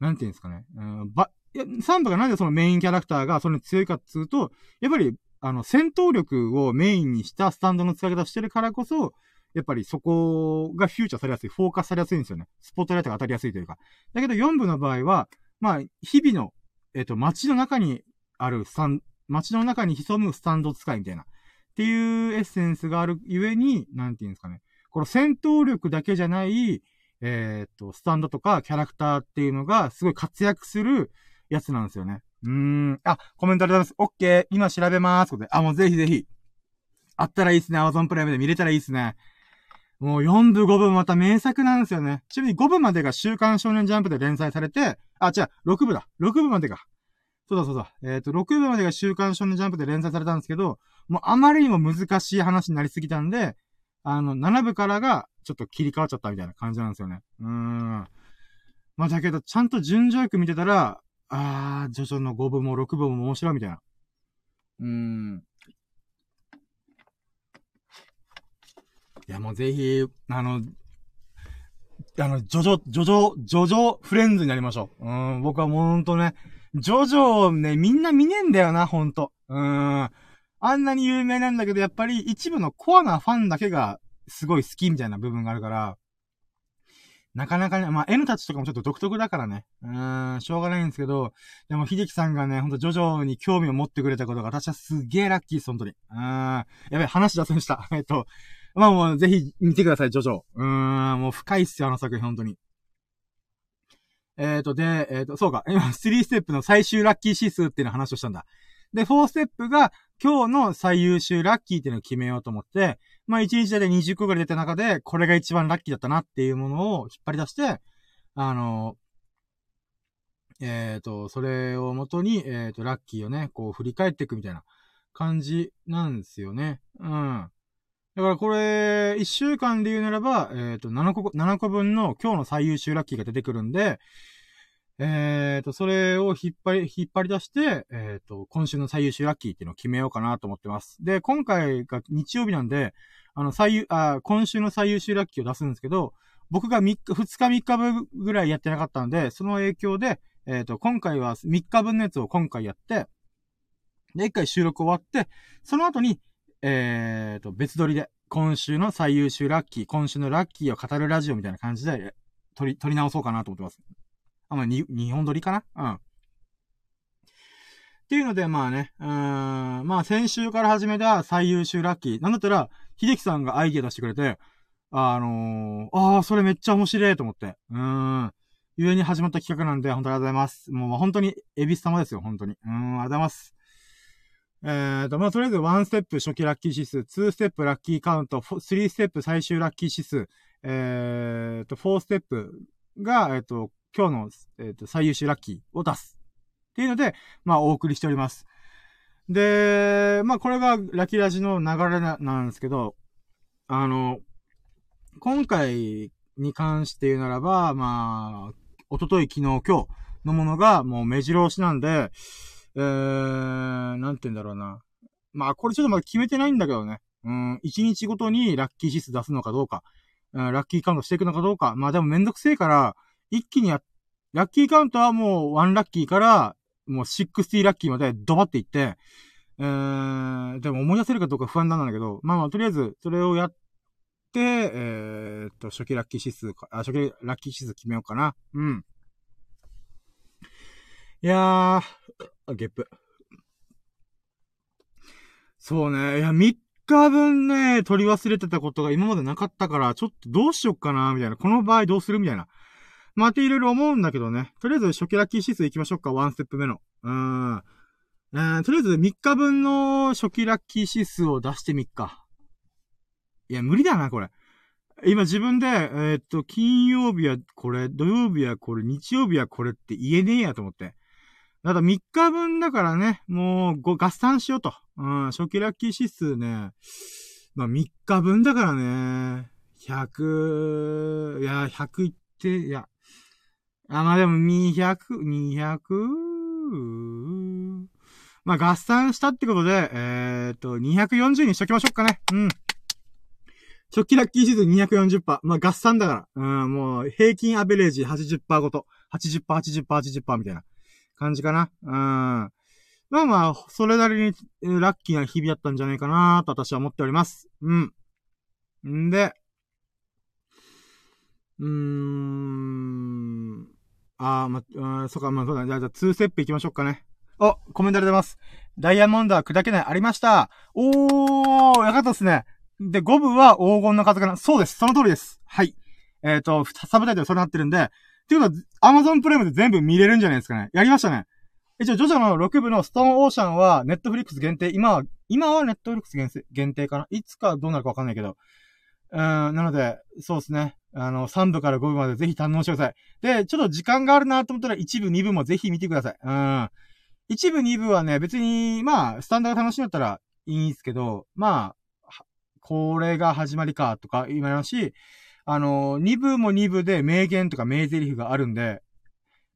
Speaker 1: なんていうんですかね。うん、ば、いや、3部がなんでそのメインキャラクターがそれに強いかっつうと、やっぱり、あの、戦闘力をメインにしたスタンドの使い方してるからこそ、やっぱりそこがフューチャーされやすい、フォーカスされやすいんですよね。スポットライトが当たりやすいというか。だけど4部の場合は、まあ、日々の、えっ、と、街の中にあるスタン、街の中に潜むスタンド使いみたいな。っていうエッセンスがあるゆえに、なんていうんですかね。この戦闘力だけじゃない、えー、っと、スタンドとかキャラクターっていうのがすごい活躍するやつなんですよね。うーん。あ、コメントありがとうございます。オッケー。今調べます。とであ、もうぜひぜひ。あったらいいですね。Amazon プライムで見れたらいいですね。もう4部5部また名作なんですよね。ちなみに5部までが週刊少年ジャンプで連載されて、あ、違う、6部だ。6部までが。そうだそうだ。えっ、ー、と、6部までが週刊少年ジャンプで連載されたんですけど、もうあまりにも難しい話になりすぎたんで、あの、7部からがちょっと切り替わっちゃったみたいな感じなんですよね。うーん。まあだけど、ちゃんと順序よく見てたら、あー、ジョジョの5部も6部も面白いみたいな。うーん。いや、もうぜひ、あの、あの、ジョジョ、ジョジョ、ジョジョフレンズになりましょう。うん、僕はもうほんとね、ジョジョね、みんな見ねえんだよな、ほんと。うーん。あんなに有名なんだけど、やっぱり一部のコアなファンだけがすごい好きみたいな部分があるから、なかなかね、まあ、N たちとかもちょっと独特だからね。うーん、しょうがないんですけど、でも、秀樹さんがね、ほんと、ジョジョに興味を持ってくれたことが、私はすげえラッキーです、ほんとに。うーん、やべえ、話出せました。えっと、まあもう、ぜひ見てください、ジョジョ。うーん、もう深いっすよ、あの作品、ほんとに。えっ、ー、と、で、えっ、ー、と、そうか、今、3ステップの最終ラッキー指数っていうの話をしたんだ。で、4ステップが、今日の最優秀ラッキーっていうのを決めようと思って、まあ1日で20個ぐらい出た中で、これが一番ラッキーだったなっていうものを引っ張り出して、あの、えっ、ー、と、それをもとに、えっ、ー、と、ラッキーをね、こう振り返っていくみたいな感じなんですよね。うん。だからこれ、1週間で言うならば、えっ、ー、と、7個、7個分の今日の最優秀ラッキーが出てくるんで、えっ、と、それを引っ張り、引っ張り出して、えっ、と、今週の最優秀ラッキーっていうのを決めようかなと思ってます。で、今回が日曜日なんで、あの、最優、あ、今週の最優秀ラッキーを出すんですけど、僕が3日、2日3日分ぐらいやってなかったんで、その影響で、えっ、と、今回は3日分のやつを今回やって、で、1回収録終わって、その後に、えっ、ー、と、別撮りで、今週の最優秀ラッキー、今週のラッキーを語るラジオみたいな感じで、撮り、撮り直そうかなと思ってます。あ、まあ、に、日本撮りかな？うん。っていうので、まあね、うん、まあ先週から始めた最優秀ラッキー。なんだったら、秀樹さんがアイディア出してくれて、あのー、ああ、それめっちゃ面白いと思って。うん。ゆえに始まった企画なんで、本当にありがとうございます。もう本当に、エビス様ですよ、本当に。うん、ありがとうございます。えーと、まあ、とりあえず1ステップ初期ラッキー指数、2ステップラッキーカウント、3ステップ最終ラッキー指数、えーと、4ステップが、えっ、ー、と、今日の、えっ、ー、と、最優秀ラッキーを出す。っていうので、まあ、お送りしております。で、まあ、これがラキラジの流れななんですけど、あの、今回に関して言うならば、まあ、おととい、昨日、今日のものがもう目白押しなんで、えー、なんて言うんだろうな。まあ、これちょっとまだ決めてないんだけどね。うん、一日ごとにラッキー指数出すのかどうか、うん、ラッキーカウントしていくのかどうか。まあでもめんどくせえから、一気にや、ラッキーカウントはもう1ラッキーから、もう60ラッキーまでドバっていって、えー、でも思い出せるかどうか不安なんだけど、まあまあとりあえずそれをやって、えー、っと、初期ラッキー指数か、あ、初期ラッキー指数決めようかな。うん。いやー、あゲップ。そうね。いや、3日分ね、取り忘れてたことが今までなかったから、ちょっとどうしよっかな、みたいな。この場合どうするみたいな。まあ、ていろいろ思うんだけどね。とりあえず初期ラッキー指数行きましょうか。ワンステップ目の。うーん。えー、とりあえず3日分の初期ラッキー指数を出してみっか。いや、無理だな、これ。今自分で、えー、っと、金曜日はこれ、土曜日はこれ、日曜日はこれって言えねえやと思って。だ3日分だからね、もう、ご、合算しようと。うん、初期ラッキー指数ね。まあ3日分だからね。100、いや、100いって、いや。あ、まあでも200、200? まあ合算したってことで、えー、っと、240にしときましょうかね。うん。直帰ラッキーシーズン240%。まあ、合算だから。うん、もう、平均アベレージ80%ごと。80%、80%、80%みたいな感じかな。うん。まあまあ、それなりにラッキーな日々だったんじゃないかなと私は思っております。うん。んで、うーん。あー、ま、うん、そっか、まあ、そうだね。じゃあ、2ステップ行きましょうかね。お、コメントで出ます。ダイヤモンドは砕けない、ありました。おー、よかったっすね。で、5部は黄金の風かな。そうです。その通りです。はい。えっ、ー、と、サブタイトルそれなってるんで、っていうのは、アマゾンプライムで全部見れるんじゃないですかね。やりましたね。一応、ジョジョの6部のストーンオーシャンは、ネットフリックス限定、今は、今はネットフリックス限定かないつかどうなるかわかんないけど。うん、なので、そうですね。あの、3部から5部までぜひ堪能してください。で、ちょっと時間があるなと思ったら、1部、2部もぜひ見てください。うん。1部、2部はね、別に、まあ、スタンダーが楽しいんだったらいいんですけど、まあ、これが始まりか、とか言いますし、あの、2部も2部で名言とか名台詞があるんで、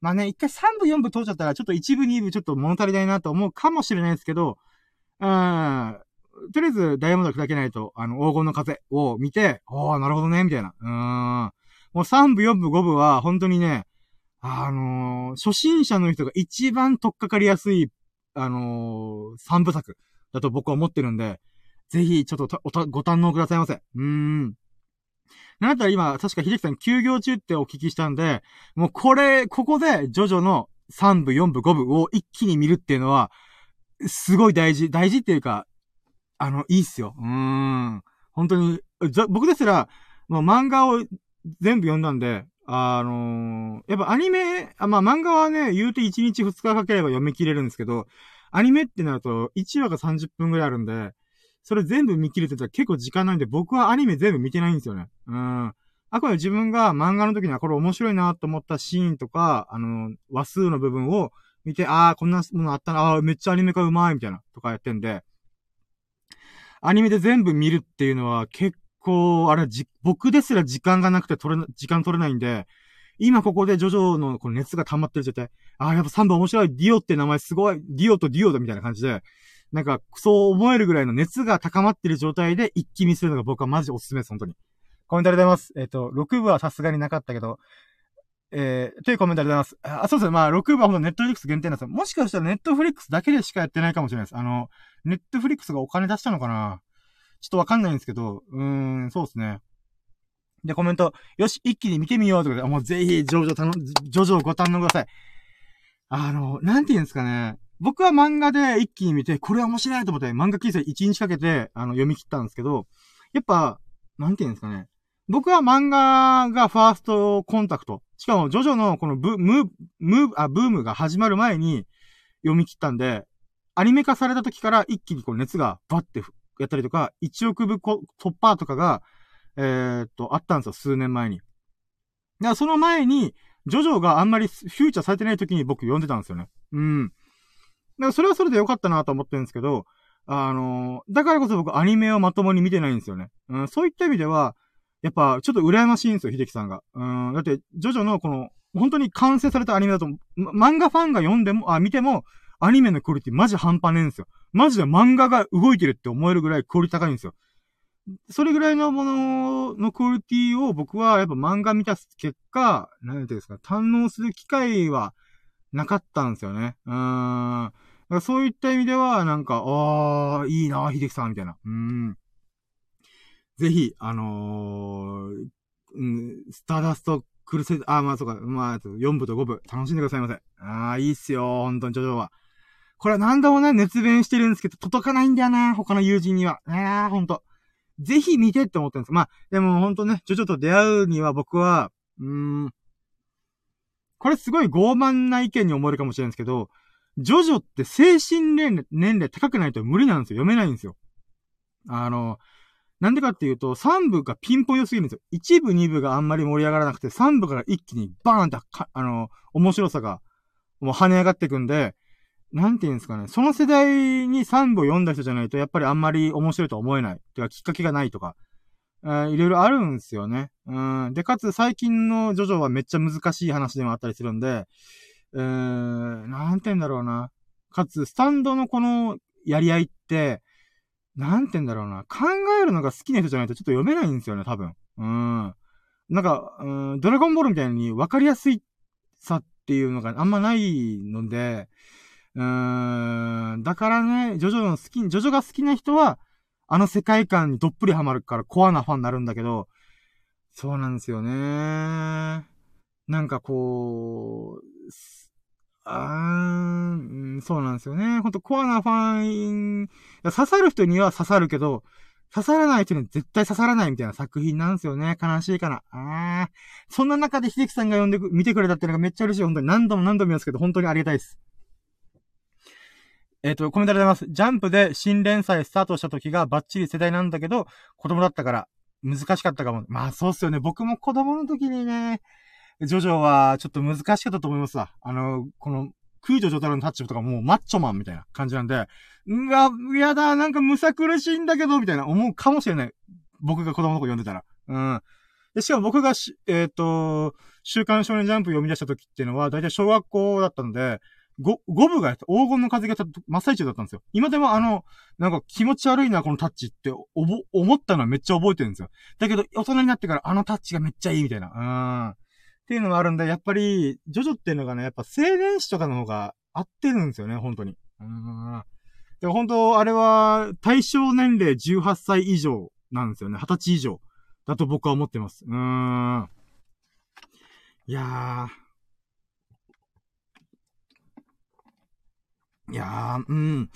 Speaker 1: まあね、一回3部4部通っちゃったら、ちょっと1部2部ちょっと物足りないなと思うかもしれないですけど、うん、とりあえずダイヤモンド砕けないと、あの、黄金の風を見て、おー、なるほどね、みたいな。うん。もう3部4部5部は、本当にね、あのー、初心者の人が一番取っかかりやすい、あのー、3部作だと僕は思ってるんで、ぜひ、ちょっと、ご堪能くださいませ。うーん。なんだったら今、確か秀樹さん休業中ってお聞きしたんで、もうこれ、ここで、ジョジョの3部、4部、5部を一気に見るっていうのは、すごい大事、大事っていうか、あの、いいっすよ。うーん。本当に、僕ですら、もう漫画を全部読んだんで、あのー、やっぱアニメ、あまあ、漫画はね、言うて1日2日かければ読み切れるんですけど、アニメってなると1話が30分ぐらいあるんで、それ全部見切るってったら結構時間ないんで、僕はアニメ全部見てないんですよね。うん。あくまで自分が漫画の時にはこれ面白いなと思ったシーンとか、あの、話数の部分を見て、ああ、こんなものあったな、ああ、めっちゃアニメ化うまい、みたいな、とかやってんで、アニメで全部見るっていうのは結構、あれ、じ、僕ですら時間がなくて取れ、時間取れないんで、今ここでジョジョのこの熱が溜まってる状態、ああ、やっぱ3番面白い、ディオって名前すごい、ディオとディオだみたいな感じで、なんか、そう思えるぐらいの熱が高まってる状態で一気見するのが僕はマジおすすめです、本当に。コメントありがとうございます。えっ、ー、と、6部はさすがになかったけど、えー、というコメントありがとうございます。あ、そうですね。まあ、6部はほんとネットフリックス限定なんですよ。もしかしたらネットフリックスだけでしかやってないかもしれないです。あの、ネットフリックスがお金出したのかな？ちょっとわかんないんですけど、うーん、そうですね。で、コメント、よし、一気に見てみようとかで、もうぜひ、ジョジョジョジョご堪能ください。あの、なんて言うんですかね。僕は漫画で一気に見て、これは面白いと思って、漫画記事1日かけて、あの、読み切ったんですけど、やっぱ、なんて言うんですかね。僕は漫画がファーストコンタクト。しかも、ジョジョのこのブ、ムー、ムー、あ、ブームが始まる前に読み切ったんで、アニメ化された時から一気にこう熱がバッてやったりとか、1億部突破とかが、えー、っと、あったんですよ、数年前に。だからその前に、ジョジョがあんまりフューチャーされてない時に僕読んでたんですよね。うん。だからそれはそれでよかったなと思ってるんですけど、あの、だからこそ僕アニメをまともに見てないんですよね。うん、そういった意味では、やっぱちょっと羨ましいんですよ、秀樹さんが。うん、だって、ジョジョのこの、本当に完成されたアニメだと、漫画ファンが読んでも、あ、見ても、アニメのクオリティマジ半端ねえんですよ。マジで漫画が動いてるって思えるぐらいクオリティ高いんですよ。それぐらいのもののクオリティを僕はやっぱ漫画見た結果、何て言うんですか、堪能する機会はなかったんですよね。うーん。そういった意味では、なんか、ああ、いいな、秀樹さん、みたいな。うん。ぜひ、あのー、うん、スターダストクルセあ、まあそうか、まあ、4部と5部、楽しんでくださいませ。ああ、いいっすよ、本当に、ジョジョは。これは何度もね、熱弁してるんですけど、届かないんだよな、他の友人には。ああ、ほんと。ぜひ見てって思ってるんです。まあ、でもほんとね、ジョジョと出会うには僕は、うーん、これすごい傲慢な意見に思えるかもしれないんですけど、ジョジョって精神年齢高くないと無理なんですよ。読めないんですよ。あの、なんでかっていうと、3部がピンポイントすぎるんですよ。1部、2部があんまり盛り上がらなくて、3部から一気にバーンとあの、面白さが、もう跳ね上がってくんで、なんて言うんですかね。その世代に3部を読んだ人じゃないと、やっぱりあんまり面白いと思えない。てか、きっかけがないとか。えー、いろいろあるんですよね。うん。で、かつ最近のジョジョはめっちゃ難しい話でもあったりするんで、えー、なんて言うんだろうな。かつ、スタンドのこのやり合いって、なんて言うんだろうな。考えるのが好きな人じゃないとちょっと読めないんですよね、多分。うん。なんか、うん、ドラゴンボールみたいに分かりやすいさっていうのがあんまないので、うーん、だからね、ジョジョの好き、ジョジョが好きな人は、あの世界観にどっぷりハマるからコアなファンになるんだけど、そうなんですよね。なんかこう、あー、そうなんですよね。ほんとコアなファン、刺さる人には刺さるけど、刺さらない人には絶対刺さらないみたいな作品なんですよね。悲しいかな。あー。そんな中で秀樹さんが呼んでく、見てくれたっていうのがめっちゃ嬉しい。本当に何度も何度も見ますけど、本当にありがたいです。えっ、ー、と、コメントありがとうございます。ジャンプで新連載スタートした時がバッチリ世代なんだけど、子供だったから難しかったかも。まあそうっすよね。僕も子供の時にね、ジョジョはちょっと難しかったと思いますわ。あの、この、空女ジョタロのタッチとかもうマッチョマンみたいな感じなんで、うわ、やだ、なんかむさ苦しいんだけど、みたいな思うかもしれない。僕が子供の頃読んでたら。うん。で、しかも僕がし、えっ、ー、と、週刊少年ジャンプ読み出した時っていうのは、だいたい小学校だったんで、五、五部が黄金の風が真っ最中だったんですよ。今でもあの、なんか気持ち悪いな、このタッチっておぼ、思ったのはめっちゃ覚えてるんですよ。だけど、大人になってからあのタッチがめっちゃいいみたいな。うん。っていうのがあるんで、やっぱり、ジョジョっていうのがね、やっぱ青年誌とかの方が合ってるんですよね、本当に。うん。で、本当あれは、対象年齢18歳以上なんですよね。20歳以上。だと僕は思ってます。うーん。いやー。いやー、うん。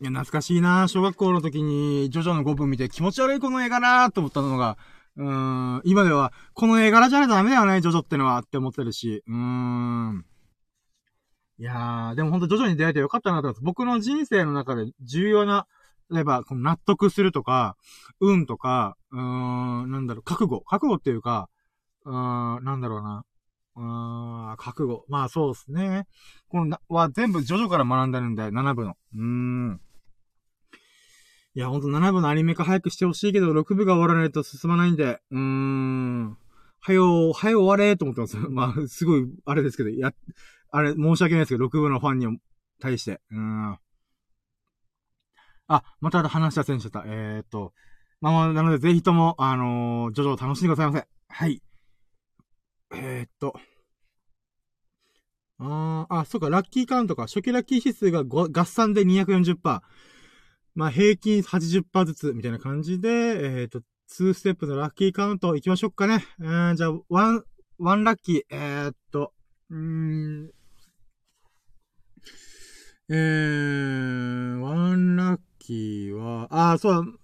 Speaker 1: いや、懐かしいな小学校の時に、ジョジョの5分見て気持ち悪いこの絵がなーと思ったのが、うん、今では、この絵柄じゃないとダメだよね、ジョジョってのは、って思ってるし、うーん。いやー、でもほんとジョジョに出会えてよかったなと思います。僕の人生の中で重要な、例えば、この納得するとか、運とか、うーん、なんだろう、覚悟。覚悟っていうか、うーん、なんだろうな。うーん、覚悟。まあそうですね。このな、は全部ジョジョから学んでるんで、7部の。うーん。いや、ほんと7部のアニメ化早くしてほしいけど、6部が終わらないと進まないんで、うーん。はよ、はよ終われと思ってます。まあ、すごい、あれですけど、や、あれ、申し訳ないですけど、6部のファンに対して。うーん。あ、また話したせんしちゃった。えー、っと。まあまあ、なので、ぜひとも、あのー、ジョジョ楽しんでくださいませ。はい。えー、っと。あー、あ、そうか、ラッキーカウントか。初期ラッキー指数が合算で240%。まあ、平均80%ずつ、みたいな感じで、えっ、と、2ステップのラッキーカウント行きましょうかね。えー、じゃあ、 one、one ラッキー、えー、っと、うーん、えー、ワンラッキーは、あ、そう、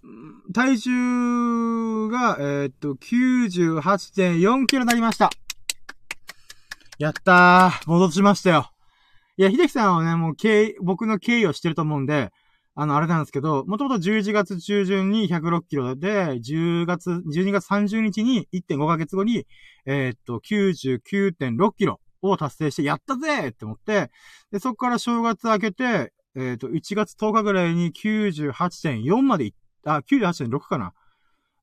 Speaker 1: 体重が、えー、っと、98.4キロになりました。やったー。戻しましたよ。いや、秀樹さんはね、もう、経僕の経緯をしてると思うんで、あの、あれなんですけど、もともと11月中旬に106キロで、10月、12月30日に1.5ヶ月後に、えー、っと、99.6キロを達成して、やったぜって思って、で、そこから正月明けて、えっ、と、1月10日ぐらいに98.4まで行った、あ、98.6かな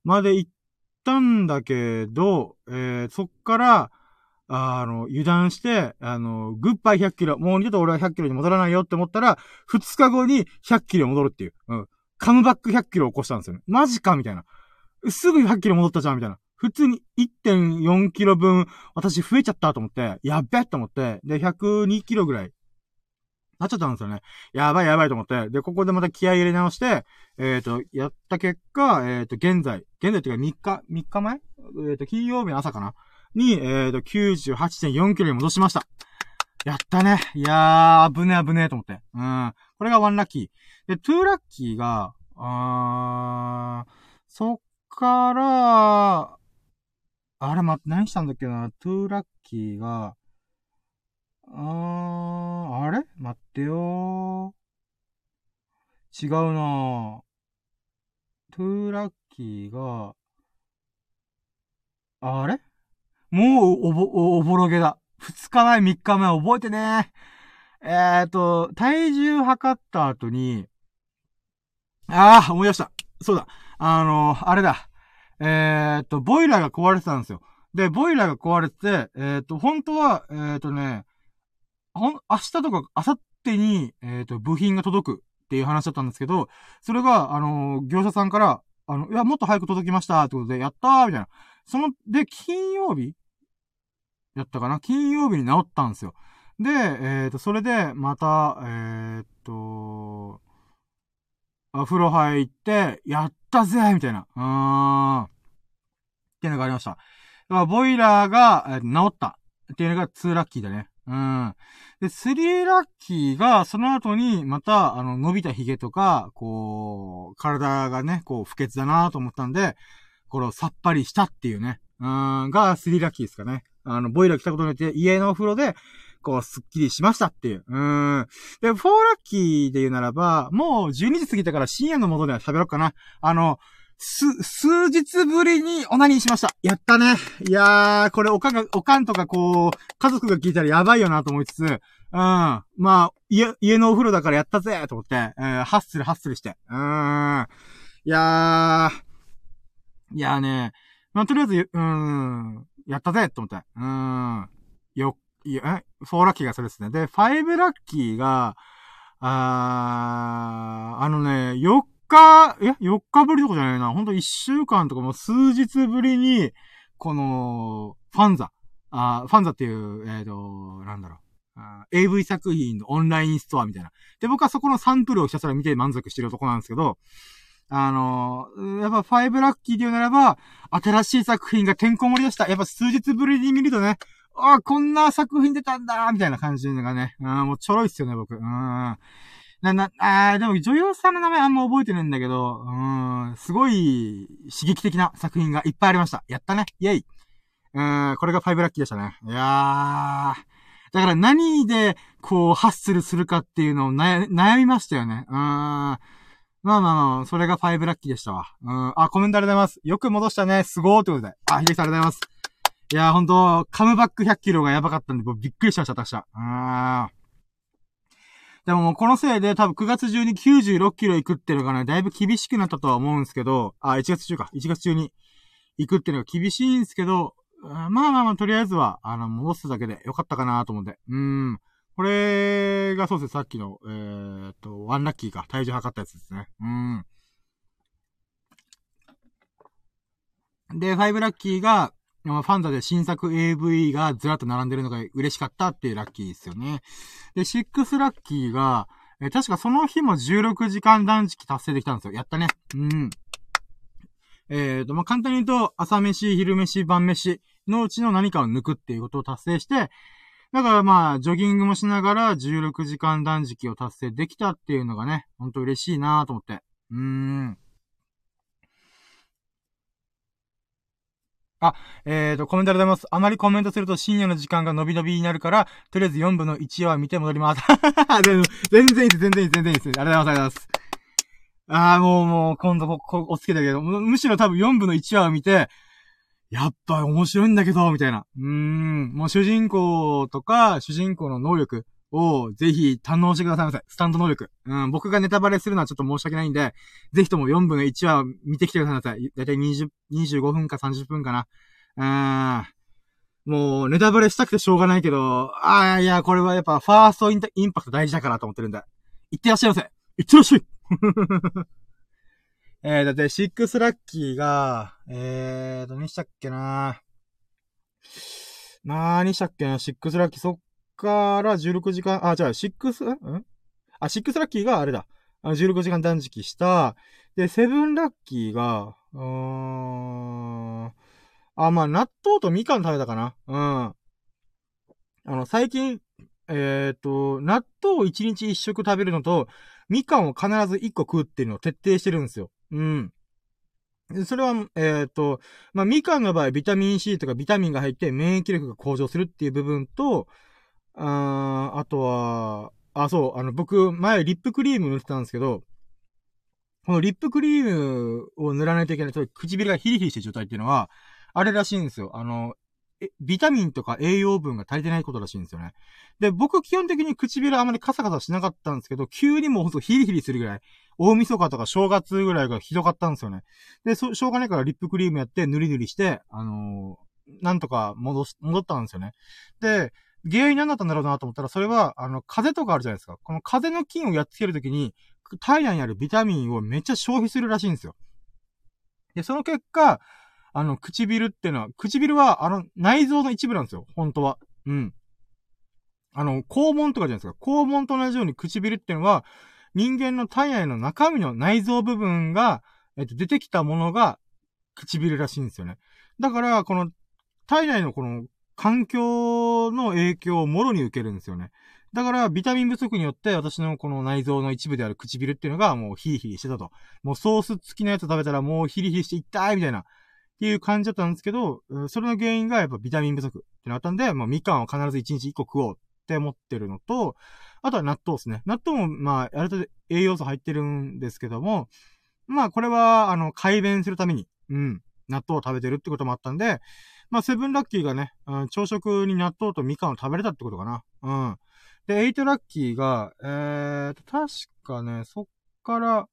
Speaker 1: まで行ったんだけど、えー、そっから、あの、油断して、あの、グッバイ100キロ、もう二度と俺は100キロに戻らないよって思ったら、2日後に100キロ戻るっていう。うん。カムバック100キロ起こしたんですよね。マジかみたいな。すぐ100キロ戻ったじゃんみたいな。普通に1.4キロ分、私増えちゃったと思って、やっべと思って、で、102キロぐらい、なっちゃったんですよね。やばいやばいと思って、で、ここでまた気合入れ直して、えっ、ー、と、やった結果、えっ、ー、と、現在、現在っていうか3日、3日前？えっ、ー、と、金曜日の朝かなに、えっ、ー、と、98.4キロに戻しました。やったね。いやー、危ね危ねと思って。うん。これが1ラッキー。で、2ラッキーが、あー、そっから、あれ、ま、何したんだっけな？2ラッキーが、あー、あれ？待ってよー。違うなー。2ラッキーが、あれ？もう、おぼ、おぼろげだ。二日前、三日前、覚えてねえっ、と、体重測った後に、ああ、思い出した。そうだ。あの、あれだ。えっ、と、ボイラーが壊れてたんですよ。で、ボイラーが壊れてて、えっ、と、本当は、えっ、とね、ほん、明日とか、明後日に、えっ、と、部品が届くっていう話だったんですけど、それが、あの業者さんから、あの、いや、もっと早く届きましたってことで、やったーみたいな。その、で、金曜日？やったかな？金曜日に治ったんですよ。で、えっ、ー、と、それで、また、えっ、ー、と、お風呂入って、やったぜみたいな。うーん。っていうのがありました。だからボイラーが、えー、治ったっていうのが2ラッキーだね。うん。で、3ラッキーが、その後に、また、あの、伸びた髭とか、こう、体がね、こう、不潔だなと思ったんで、これをさっぱりしたっていうね。うん、が3ラッキーですかね。あの、ボイラー来たことによって、家のお風呂で、こう、スッキリしましたっていう。うん。で、4ラッキーで言うならば、もう12時過ぎたから深夜のもとでは喋ろうかな。あの、す、数日ぶりにオナニーしました。やったね。いやー、これおかんが、おかんとかこう、家族が聞いたらやばいよなと思いつつ、うん。まあ、家、家のお風呂だからやったぜと思って、えー、ハッスルハッスルして。うん。いやー、いやーね、まあ、とりあえず、うん、やったぜと思って。うん。よ、いや、え、4ラッキーがそれですね。で、5ラッキーが、あー、あのね、4日、え ?4 日ぶりとかじゃないな。ほんと1週間とかもう数日ぶりに、この、ファンザ。あファンザっていう、えっ、ー、と、なんだろう。AV 作品のオンラインストアみたいな。で、僕はそこのサンプルをひたすら見て満足してるとこなんですけど、あの、やっぱ5ラッキーで言うならば、新しい作品がてんこ盛りでした。やっぱ数日ぶりに見るとね、ああ、こんな作品出たんだみたいな感じのがね、うん、もうちょろいっすよね、僕。うん。な、な、あでも女優さんの名前あんま覚えてないんだけど、うん、すごい刺激的な作品がいっぱいありました。やったね。イェイ。うん、これがファイブラッキーでしたね。いやー。だから何で、こう、ハッスルするかっていうのを悩みましたよね。うん。まあまあまあ、それがファイブラッキーでしたわ。うん。あ、コメントありがとうございます。よく戻したね。すごーってことで。あ、ひできさんありがとうございます。いやー、ほんと、カムバック100キロがやばかったんで、僕びっくりしました、私は。うーん。でももうこのせいで多分9月中に96キロ行くっていうのがね、だいぶ厳しくなったとは思うんですけど、あ、1月中か。1月中に行くっていうのが厳しいんですけど、まあまあまあ、とりあえずは、あの、戻すだけでよかったかなと思って。うん。これがそうですねさっきの、えー、っと、ワンラッキーか。体重測ったやつですね。うん。で、ファイブラッキーが、ファンザで新作 AV がずらっと並んでるのが嬉しかったっていうラッキーですよね。で、6ラッキーが、え、確かその日も16時間断食達成できたんですよ。やったね。うん。えっ、ー、と、まあ、簡単に言うと、朝飯、昼飯、晩飯のうちの何かを抜くっていうことを達成して、だからまあ、ジョギングもしながら16時間断食を達成できたっていうのがね、ほんと嬉しいなと思って。うーん。あ、えーと、コメントありがとうございます。あまりコメントすると深夜の時間が伸び伸びになるから、とりあえず4分の1話見て戻ります。全然いいです、全然いいです、全然いいです。ありがとうございます、ありがとうございます。ああ、もう、もう、今度こ、こ、おつけたけど、むしろ多分4分の1話を見て、やっぱ面白いんだけど、みたいな。うーん、もう主人公とか、主人公の能力をぜひ堪能してくださいませ。スタンド能力。うん、僕がネタバレするのはちょっと申し訳ないんで、ぜひとも4分の1話見てきてください。だいたい20、25分か30分かな。うん、もうネタバレしたくてしょうがないけど、ああ、いや、これはやっぱファーストインインパクト大事だからと思ってるんで。いってらっしゃいませ。いってらっしゃいえー、だって、シックスラッキーが、えーと、何したっけななーにしたっけなシックスラッキー、そっから16時間、あ、じゃあ、シックス、ん？あ、シックスラッキーがあれだ。あ16時間断食した。で、 seven ラッキーが、うーん、あ、まあ、納豆とみかん食べたかな。うん。あの、最近、えっ、ー、と、納豆を1日1食食べるのと、みかんを必ず1個食うっていうのを徹底してるんですよ。うん。それは、えっ、ー、と、まあ、みかんの場合、ビタミン C とかビタミンが入って免疫力が向上するっていう部分と、ああとは、あ、そう、あの、僕、前、リップクリーム塗ってたんですけど、このリップクリームを塗らないといけないと、唇がヒリヒリしてる状態っていうのは、あれらしいんですよ。あの、え、ビタミンとか栄養分が足りてないことらしいんですよね。で、僕基本的に唇あまりカサカサしなかったんですけど、急にもうほんとヒリヒリするぐらい、大晦日とか正月ぐらいがひどかったんですよね。で、しょうがないからリップクリームやって塗り塗りして、あのー、なんとか戻し、戻ったんですよね。で、原因何だったんだろうなと思ったら、それは、あの、風邪とかあるじゃないですか。この風邪の菌をやっつけるときに、体内にあるビタミンをめっちゃ消費するらしいんですよ。で、その結果、あの、唇ってのは、唇は、あの、内臓の一部なんですよ。本当は。うん。あの、肛門とかじゃないですか。肛門と同じように唇ってのは、人間の体内の中身の内臓部分が、えっと、出てきたものが、唇らしいんですよね。だから、この、体内のこの、環境の影響をもろに受けるんですよね。だから、ビタミン不足によって、私のこの内臓の一部である唇っていうのが、もうヒリヒリしてたと。もうソース付きのやつ食べたら、もうヒリヒリして痛いみたいな。っていう感じだったんですけど、それの原因がやっぱビタミン不足ってなったんで、まあ、みかんを必ず1日1個食おうって思ってるのと、あとは納豆ですね。納豆も、まあ、ある程度栄養素入ってるんですけども、まあ、これは、あの、改便するために、うん、納豆を食べてるってこともあったんで、まあ、セブンラッキーがね、うん、朝食に納豆とみかんを食べれたってことかな。うん。で、エイトラッキーが、えーと、確かね、そっから、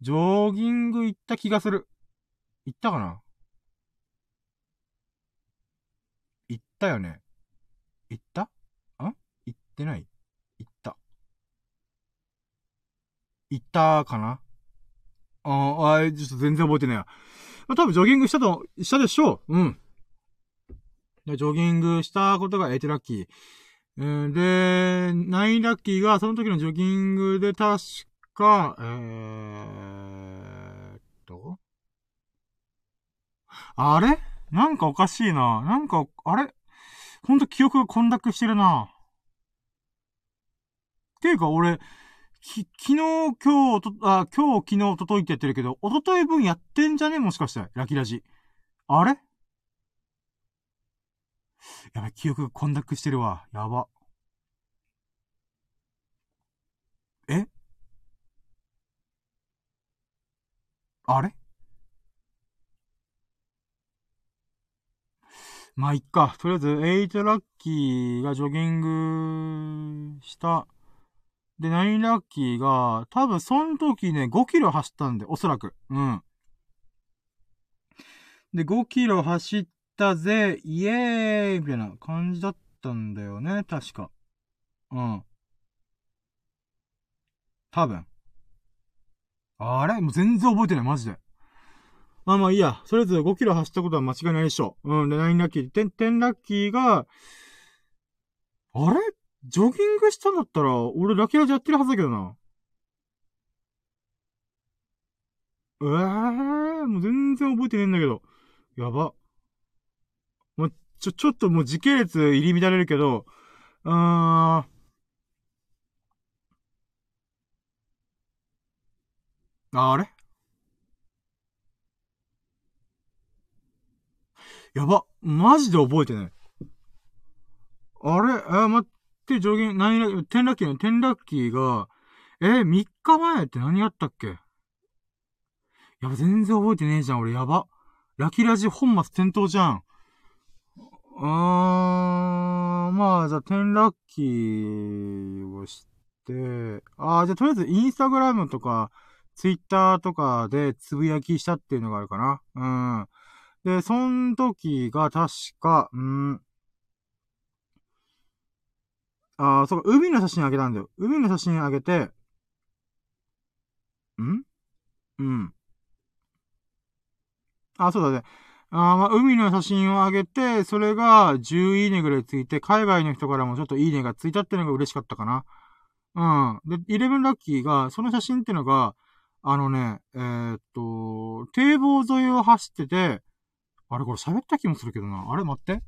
Speaker 1: ジョギング行った気がする。行ったかな行ったよね。行った？ん行ってない？行った。行ったかな？ああ、ちょっと全然覚えてないや。まあ、多分ジョギングしたと、したでしょう。うん。ジョギングしたことが8ラッキー。えー、で、9ラッキーが、その時のジョギングで確か、えーっと、あれ？なんかおかしいな。なんか、あれ？ほんと記憶が混濁してるな。っていうか俺、き、昨日、今日、と、あ、今日、昨日、おとといってやってるけど、おととい分やってんじゃね？もしかして、ラキラジ。あれ？やばい、記憶が混濁してるわ。やば。え？あれ？まあ、いっか。とりあえず、8ラッキーがジョギングした。で、9ラッキーが、多分その時ね、5キロ走ったんで、おそらく。うん。で、5キロ走ったぜ、イエーイみたいな感じだったんだよね、確か。うん。多分。あれ？もう全然覚えてない、マジで。まあまあいいや。それぞれ5キロ走ったことは間違いないでしょう。うん。で、9ラッキー。10、10ラッキーが、あれ？ジョギングしたんだったら、俺ラキラジやってるはずだけどな。ええー、もう全然覚えてねえんだけど。やば。もう、ちょ、ちょっともう時系列入り乱れるけど、うーん。あれ？やば。マジで覚えてない。あれ？あ、待って、上限、何ラ、テンラッキーのテンラッキーが、えー、3日前って何やったっけ？やば、全然覚えてねえじゃん、俺、やば。ラキラジ本末転倒じゃん。あー、まあ、じゃあ、テンラッキーをして、あー、じゃあ、とりあえず、インスタグラムとか、ツイッターとかでつぶやきしたっていうのがあるかな。うん。で、その時が確か、うん。ああ、そうか、海の写真あげたんだよ。海の写真あげて、ん？うん。あ、そうだね。あまあ、海の写真をあげて、それが10いいねぐらいついて、海外の人からもちょっといいねがついたっていうのが嬉しかったかな。うん。で、11ラッキーが、その写真っていうのが、あのね、えー、っと、堤防沿いを走ってて、あれこれ喋った気もするけどな。あれ待って。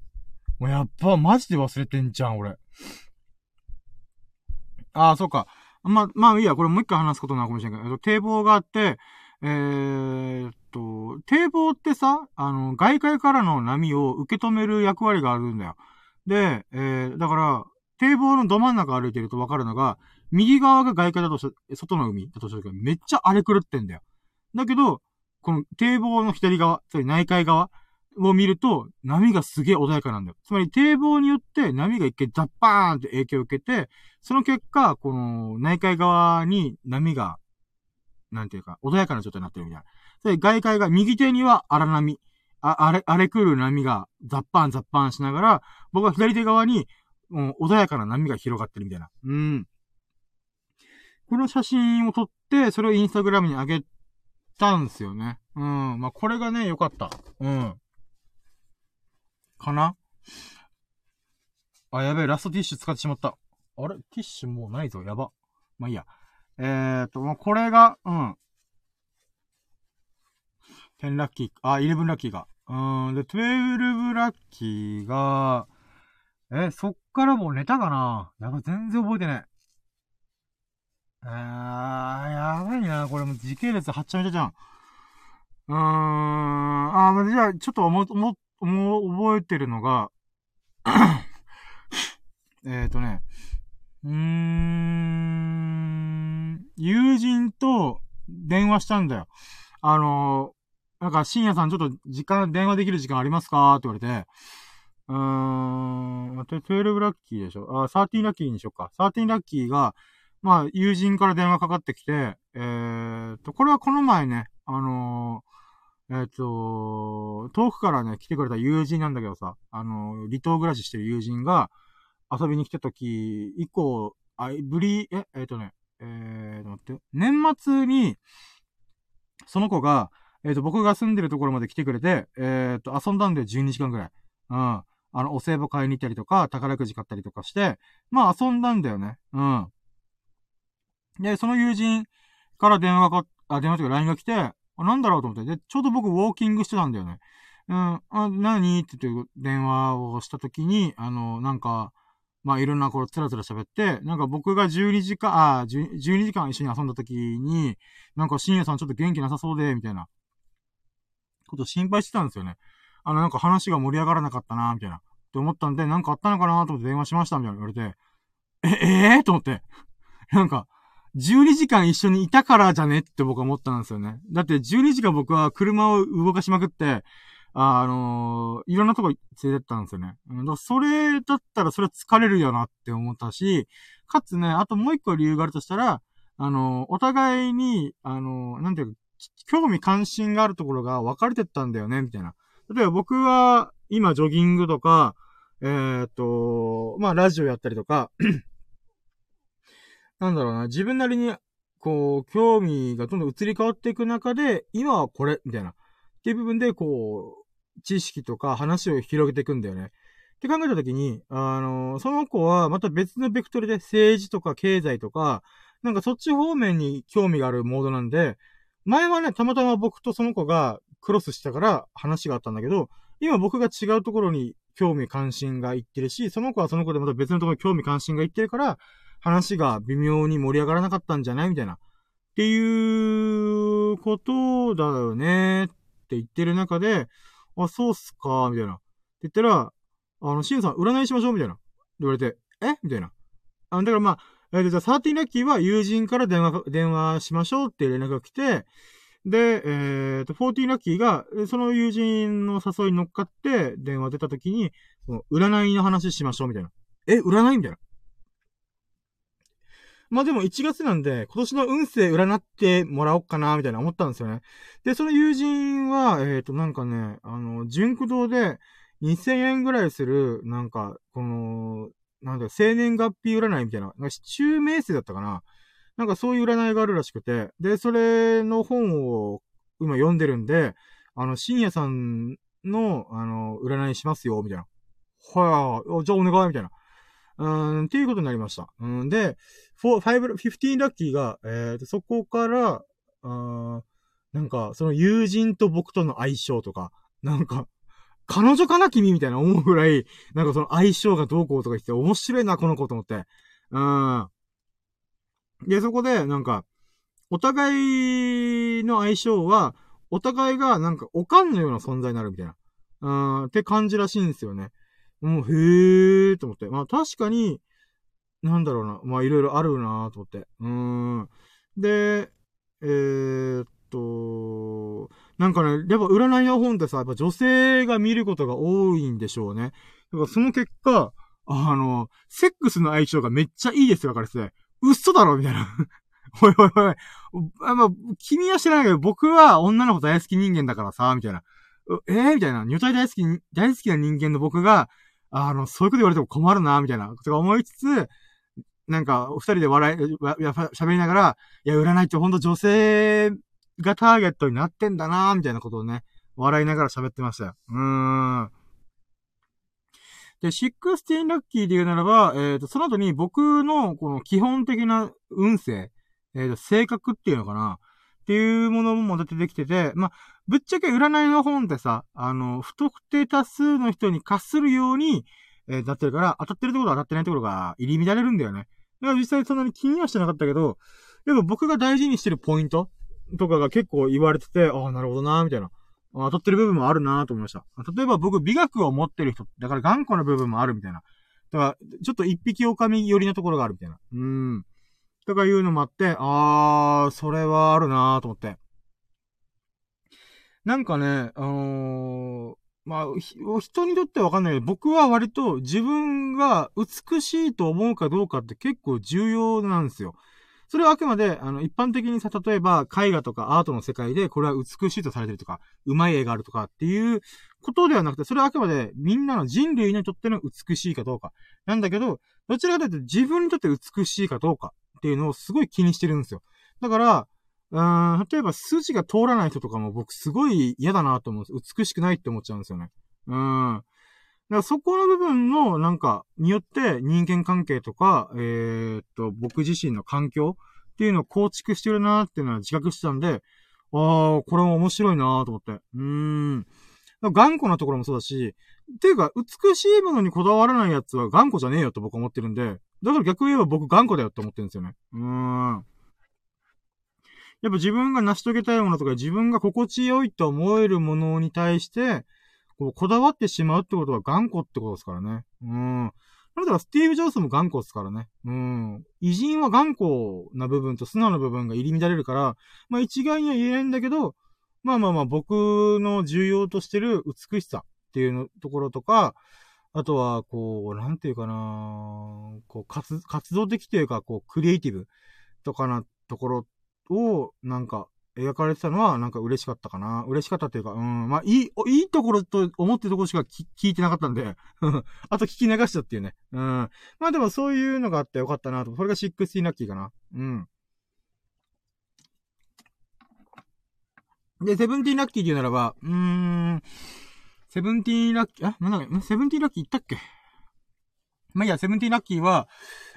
Speaker 1: もうやっぱマジで忘れてんじゃん、俺。ああ、そうか。ま、まあいいや、これもう一回話すことなのかもしれないけど、堤防があって、えー、っと、堤防ってさ、あの、外界からの波を受け止める役割があるんだよ。で、えー、だから、堤防のど真ん中歩いてるとわかるのが、右側が外界だとし外の海だとした時めっちゃ荒れ狂ってんだよ。だけど、この堤防の左側、つまり内海側を見ると、波がすげえ穏やかなんだよ。つまり堤防によって波が一回ザッパーンって影響を受けて、その結果、この内海側に波が、なんていうか、穏やかな状態になってるみたいな。で、外海が、右手には荒波、あ、荒れ、荒れ狂う波がザッパーンザッパーンしながら、僕は左手側に、もう穏やかな波が広がってるみたいな。うん。この写真を撮って、それをインスタグラムに上げたんですよね。うん。まあ、これがね、良かった。うん。かな？あ、やべえ、ラストティッシュ使ってしまった。あれ？ティッシュもうないぞ、やば。まあ、いいや。えーと、もうこれが、うん。10ラッキー、あ、11ラッキーが。うーん、で、12ラッキーが、え、そっからもう寝たかな？やば、全然覚えてない。あー、やばいな。これもう時系列はっちゃめちゃじゃん。うーん、あじゃあ、ちょっと思、思、思、覚えてるのが えっとね、うーん、友人と電話したんだよ。あのなんか深夜さんちょっと時間、電話できる時間ありますか？って言われて、うーん、12ラッキーでしょ？あ、13ラッキーにしよっか。13ラッキーが、まあ、友人から電話かかってきて、えー、と、これはこの前ね、あのー、えっ、と、遠くからね、来てくれた友人なんだけどさ、あの、離島暮らししてる友人が、遊びに来た時以降、あ、ぶり、え、えっ、とね、えーと、待って、年末に、その子が、えっ、と、僕が住んでるところまで来てくれて、えっ、と、遊んだんで12時間くらい。うん。あの、お歳暮買いに行ったりとか、宝くじ買ったりとかして、まあ遊んだんだよね。うん。で、その友人から電話があ、電話とか LINE が来て、なんだろうと思って。で、ちょうど僕ウォーキングしてたんだよね。うん、あ、何？って言って電話をした時に、あの、なんか、まあいろんなこう、つらつら喋って、なんか僕が12時間、あ、12時間一緒に遊んだ時に、なんか深夜さんちょっと元気なさそうで、みたいな、こと心配してたんですよね。あの、なんか話が盛り上がらなかったな、みたいな。って思ったんで、なんかあったのかなと思って電話しました、みたいな言われて、え、えー、と思って。なんか、12時間一緒にいたからじゃね？って僕は思ったんですよね。だって12時間僕は車を動かしまくって、あ、あのー、いろんなとこ連れてったんですよね。だそれだったらそれは疲れるよなって思ったし、かつね、あともう一個理由があるとしたら、あのー、お互いに、あのー、なんていうか、興味関心があるところが分かれてったんだよね、みたいな。例えば僕は、今ジョギングとか、え、っと、まあ、ラジオやったりとかなんだろうな、自分なりに、こう、興味がどんどん移り変わっていく中で、今はこれ、みたいな。っていう部分で、こう、知識とか話を広げていくんだよね。って考えたときに、あの、その子はまた別のベクトルで政治とか経済とか、なんかそっち方面に興味があるモードなんで、前はね、たまたま僕とその子がクロスしたから話があったんだけど、今僕が違うところに興味関心がいってるし、その子はその子でまた別のところに興味関心がいってるから、話が微妙に盛り上がらなかったんじゃないみたいな。っていうことだよね。って言ってる中で、あ、そうっすか、みたいな。って言ったら、あの、シンさん、占いしましょう、みたいな。言われて、え？みたいな。あのだからまあ、えー、じゃあ、サーティンラッキーは友人から電話、電話しましょうって連絡が来て、で、えっ、ー、と、フォーティーラッキーが、その友人の誘いに乗っかって電話出た時に、その占いの話しましょうみたいな。え、占い？みたいな。まあでも1月なんで、今年の運勢占ってもらおうかな、みたいな思ったんですよね。で、その友人は、えっ、ー、と、なんかね、あの、純駆動で2000円ぐらいする、なんか、この、なんだ、生年月日占いみたいな、なんか、中名星だったかな。なんかそういう占いがあるらしくて、で、それの本を今読んでるんで、あの、深夜さんの、あの、占いしますよ、みたいな。はぁ、じゃあお願い、みたいな。うん、っていうことになりました。うん、で、5、15ラッキーが、えー、そこから、あなんか、その友人と僕との相性とか、なんか、彼女かな君みたいな思うぐらい、なんかその相性がどうこうとか言って面白いな、この子と思って。うん。で、そこで、なんか、お互いの相性は、お互いがなんか、おかんのような存在になるみたいな。うん、って感じらしいんですよね。もう、へーと思って。まあ確かに、なんだろうな。まあいろいろあるなと思って。うーん。で、えー、っと、なんかね、やっぱ占いの本ってさ、やっぱ女性が見ることが多いんでしょうね。だからその結果、あの、セックスの相性がめっちゃいいですよ、からですね。嘘だろみたいな。おいおいおい。あまあ、君は知らないけど、僕は女の子大好き人間だからさ、みたいな。えー、みたいな。女体大好き、大好きな人間の僕が、あの、そういうこと言われても困るな、みたいなとが思いつつ、なんか、お二人で笑い、喋りながら、いや、占いってほんと女性がターゲットになってんだな、みたいなことをね、笑いながら喋ってました。うーん。で、16ラッキーで言うならば、えっ、ー、と、その後に僕のこの基本的な運勢、えっ、ー、と、性格っていうのかなっていうものも出てきてて、まあ、ぶっちゃけ占いの本ってさ、あの、不特定多数の人に貸するように、えー、なってるから、当たってるところ当たってないところが入り乱れるんだよね。だから実際そんなに気にはしてなかったけど、でも僕が大事にしてるポイントとかが結構言われてて、ああ、なるほどな、みたいな。当たってる部分もあるなと思いました。例えば僕美学を持ってる人、だから頑固な部分もあるみたいな。だから、ちょっと一匹狼寄りのところがあるみたいな。うん。とかいうのもあって、あー、それはあるなーと思って。なんかね、あのー、まあ、人にとってはわかんないけど、僕は割と自分が美しいと思うかどうかって結構重要なんですよ。それはあくまで、あの、一般的にさ、例えば、絵画とかアートの世界で、これは美しいとされてるとか、うまい絵があるとかっていうことではなくて、それはあくまでみんなの人類にとっての美しいかどうか。なんだけど、どちらかというと自分にとって美しいかどうかっていうのをすごい気にしてるんですよ。だから、うーん、例えば筋が通らない人とかも僕すごい嫌だなと思うんです。美しくないって思っちゃうんですよね。うん。だからそこの部分の、なんか、によって人間関係とか、えー、っと、僕自身の環境っていうのを構築してるなっていうのは自覚してたんで、ああ、これも面白いなと思って。うーん。頑固なところもそうだし、っていうか、美しいものにこだわらないやつは頑固じゃねえよと僕は思ってるんで、だから逆言えば僕頑固だよって思ってるんですよね。うーん。やっぱ自分が成し遂げたいものとか自分が心地よいと思えるものに対して、こう、こだわってしまうってことは頑固ってことですからね。うん。だからスティーブ・ジョブスも頑固ですからね。うん。偉人は頑固な部分と素直な部分が入り乱れるから、まあ一概には言えないんだけど、まあまあまあ僕の重要としてる美しさっていうところとか、あとは、こう、なんていうかなこう、活、活動的というか、こう、クリエイティブとかなところを、なんか、描かれてたのは、なんか嬉しかったかな。嬉しかったというか、うん、まあ、いい、いいところと思ってるところしか聞いてなかったんで あと聞き流したっていうね。うん。まあでもそういうのがあってよかったなと。それが16ラッキーかな。うん。で、セブンティーラッキーで言うならば、うーん、セブンティーラッキー、あ、なんだセブンティーラッキー言ったっけ？まあ、いや、セブンティーラッキーは、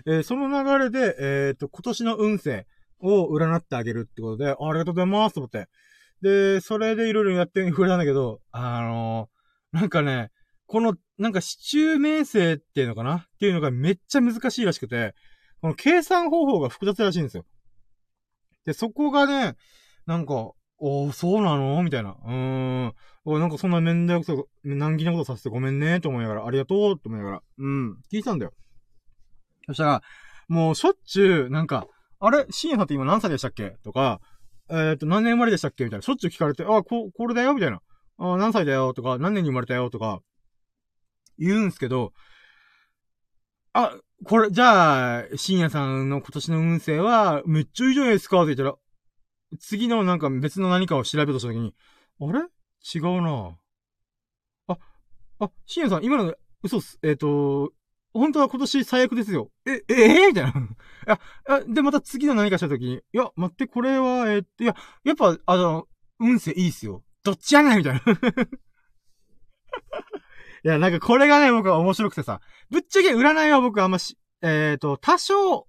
Speaker 1: えー、その流れで、えっ、ー、と、今年の運勢を占ってあげるってことで、あありがとうございますと思って。で、それでいろいろやってくれたんだけど、あのー、なんかね、この、なんか、市中名声っていうのかな？っていうのがめっちゃ難しいらしくて、この計算方法が複雑らしいんですよ。で、そこがね、なんか、おー、そうなの？みたいな。うーん。おなんかそんな面倒くさ、難儀なことさせてごめんね、と思いながら、ありがとう、と思いながら。うん。聞いたんだよ。そしたら、もうしょっちゅう、なんか、あれ？深夜さんって今何歳でしたっけ？とか、えっ、ー、と、何年生まれでしたっけ？みたいな。しょっちゅう聞かれて、あ、こ、これだよ？みたいな。あ、何歳だよ？とか、何年に生まれたよ？とか、言うんすけど、あ、これ、じゃあ、深夜さんの今年の運勢は、めっちゃいいじゃないですか？って言ったら、次のなんか別の何かを調べようとしたときに、あれ？違うなあ、あ、深夜さん、今の、嘘っす。えっ、ー、と、本当は今年最悪ですよ。え、ええ？ー、みたいな。いや、で、また次の何かしたときに、いや、待って、これは、えー、っと、いや、やっぱ、あの、運勢いいっすよ。どっちやねんみたいな。いや、なんかこれがね、僕は面白くてさ、ぶっちゃけ占いは僕はあんまし、えっ、ー、と、多少、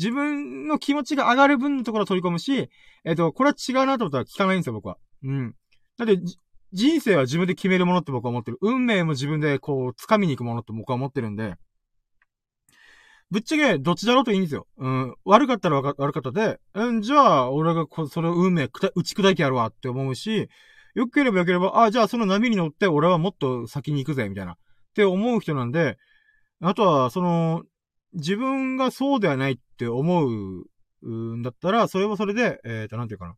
Speaker 1: 自分の気持ちが上がる分のところを取り込むし、えっ、ー、と、これは違うなと思ったら聞かないんですよ、僕は。うん。だって、人生は自分で決めるものって僕は思ってる。運命も自分でこう、掴みに行くものって僕は思ってるんで、ぶっちゃけ、どっちだろうといいんですよ。うん。悪かったら悪かったで、うん、じゃあ、俺がこ、それを運命打ち砕いてやるわって思うし、良ければ良ければ、あ、じゃあその波に乗って俺はもっと先に行くぜ、みたいな。って思う人なんで、あとは、その、自分がそうではないって思う、んだったら、それはそれで、えっ、ー、と、なんていうかな。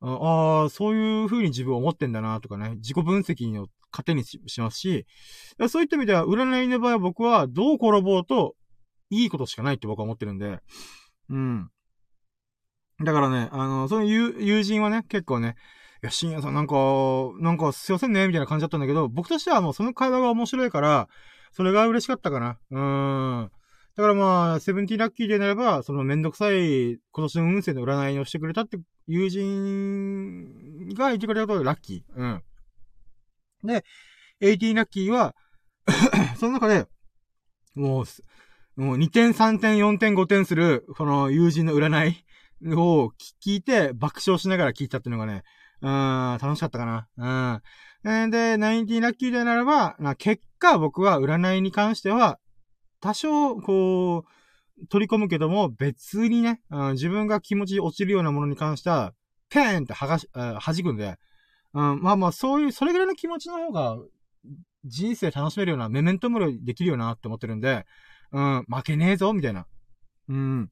Speaker 1: ああ、そういう風に自分を思ってんだな、とかね、自己分析の糧にしますし、そういった意味では、占いの場合は僕は、どう転ぼうと、いいことしかないって僕は思ってるんで、うん。だからね、あの、その友友人はね、結構ね、いや、深夜さんなんか、なんかすいませんね、みたいな感じだったんだけど、僕としてはもうその会話が面白いから、それが嬉しかったかな。うーん。だからまあ、セブンティーラッキーでなれば、そのめんどくさい今年の運勢の占いをしてくれたって友人がいてくれたことラッキー。うん。で、エイティーラッキーは その中で、もう、もう2点、3点、4点、5点する、この友人の占いを聞いて爆笑しながら聞いたっていうのがね、うん、楽しかったかな。うん。で、ナインティーラッキーでならば、結果僕は占いに関しては、多少、こう、取り込むけども、別にね、うん、自分が気持ち落ちるようなものに関しては、ペーンって剥がし、弾くんで、うん、まあまあ、そういう、それぐらいの気持ちの方が、人生楽しめるような、メメントムロできるよなって思ってるんで、うん、負けねえぞ、みたいな。うん。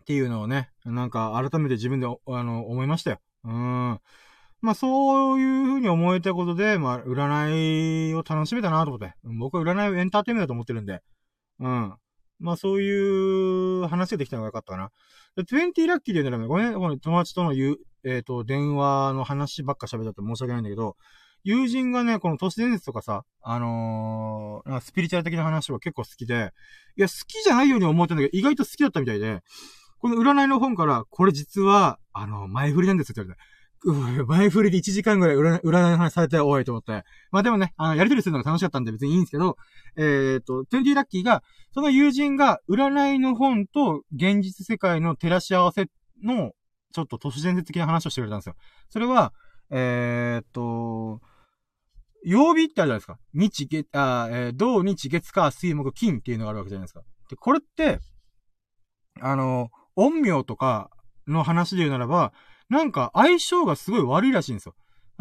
Speaker 1: っていうのをね、なんか改めて自分で、あの、思いましたよ。うん。まあ、そういう風に思えたことで、まあ、占いを楽しめたなと思って。僕は占いをエンターテイメントだと思ってるんで。うん。まあ、そういう話ができたのがよかったかな。で、20ラッキーで言うならね、ごめん、この友達との言う、えっ、ー、と、電話の話ばっか喋ったって申し訳ないんだけど、友人がね、この都市伝説とかさ、あのー、スピリチュアル的な話は結構好きで、いや、好きじゃないように思ってんだけど、意外と好きだったみたいで、この占いの本から、これ実は、あの、前振りなんですよって言われて。前振りで1時間ぐらい占いの話されて、おいと思って。まあでもね、あの、やりとりするのが楽しかったんで別にいいんですけど、えっ、ー、と、20ラッキーが、その友人が占いの本と現実世界の照らし合わせの、ちょっと都市伝説的な話をしてくれたんですよ。それは、えー、っと、曜日ってあるじゃないですか。日、月、あ、えー、土、日、月、火、水、木、金っていうのがあるわけじゃないですか。で、これって、あの、陰陽とかの話で言うならば、なんか相性がすごい悪いらしいんですよ。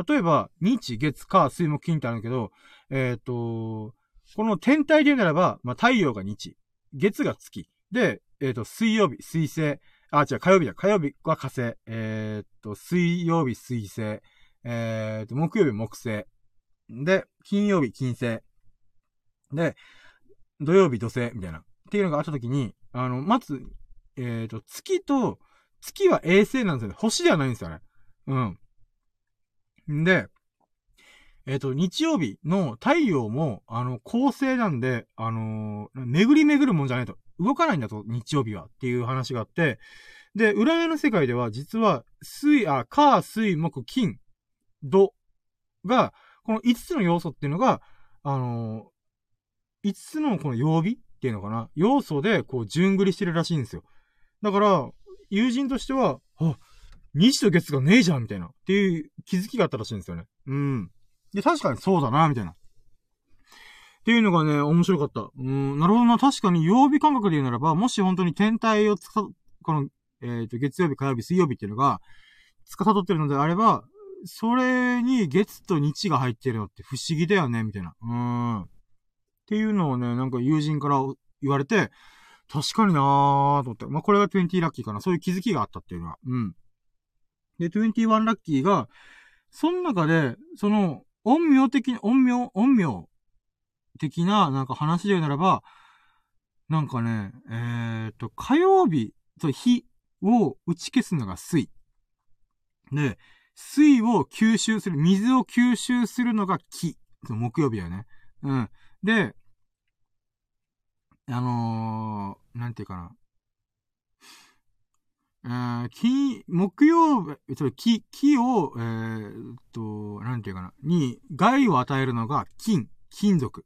Speaker 1: 例えば、日、月、火、水、木、金ってあるけど、えっ、ー、と、この天体で言うならば、まあ、太陽が日、月が月。で、えっ、ー、と、水曜日、水星。あ、違う、火曜日だ。火曜日は火星。えっ、ー、と、水曜日、水星。えっ、と、木曜日、木星。で、金曜日、金星。で、土曜日、土星、みたいな。っていうのがあったときに、あの、まず、えっ、と、月と、月は衛星なんですよね。星ではないんですよね。うん。んで、えっ、ー、と、日曜日の太陽も、あの、恒星なんで、あのー、巡り巡るもんじゃないと。動かないんだと、日曜日は。っていう話があって、で、占いの世界では、実は、水、あ、火、水、木、金、土が、この5つの要素っていうのが、あのー、5つのこの曜日っていうのかな要素で、こう、順繰りしてるらしいんですよ。だから、友人としては、あ、日と月がねえじゃんみたいな。っていう気づきがあったらしいんですよね。うん。で、確かにそうだな、みたいな。っていうのがね、面白かった。うん、なるほどな。確かに曜日感覚で言うならば、もし本当に天体をつか、この、えっ、ー、と、月曜日、火曜日、水曜日っていうのが、つかさどってるのであれば、それに月と日が入ってるのって不思議だよね、みたいな。うん。っていうのをね、なんか友人から言われて、確かになーと思って。まあ、これが20ラッキーかな。そういう気づきがあったっていうのは。うん。で、21ラッキーが、その中で、その、陰陽的、陰陽、陰陽的な、なんか話で言うならば、なんかね、えー、っと、火曜日、そう、火を打ち消すのが水。で、水を吸収する、水を吸収するのが木。木曜日だよね。うん。で、あのー、なんていうかな。えー、木、木曜日、木、木を、えー、っと、なんていうかな、に害を与えるのが金、金属。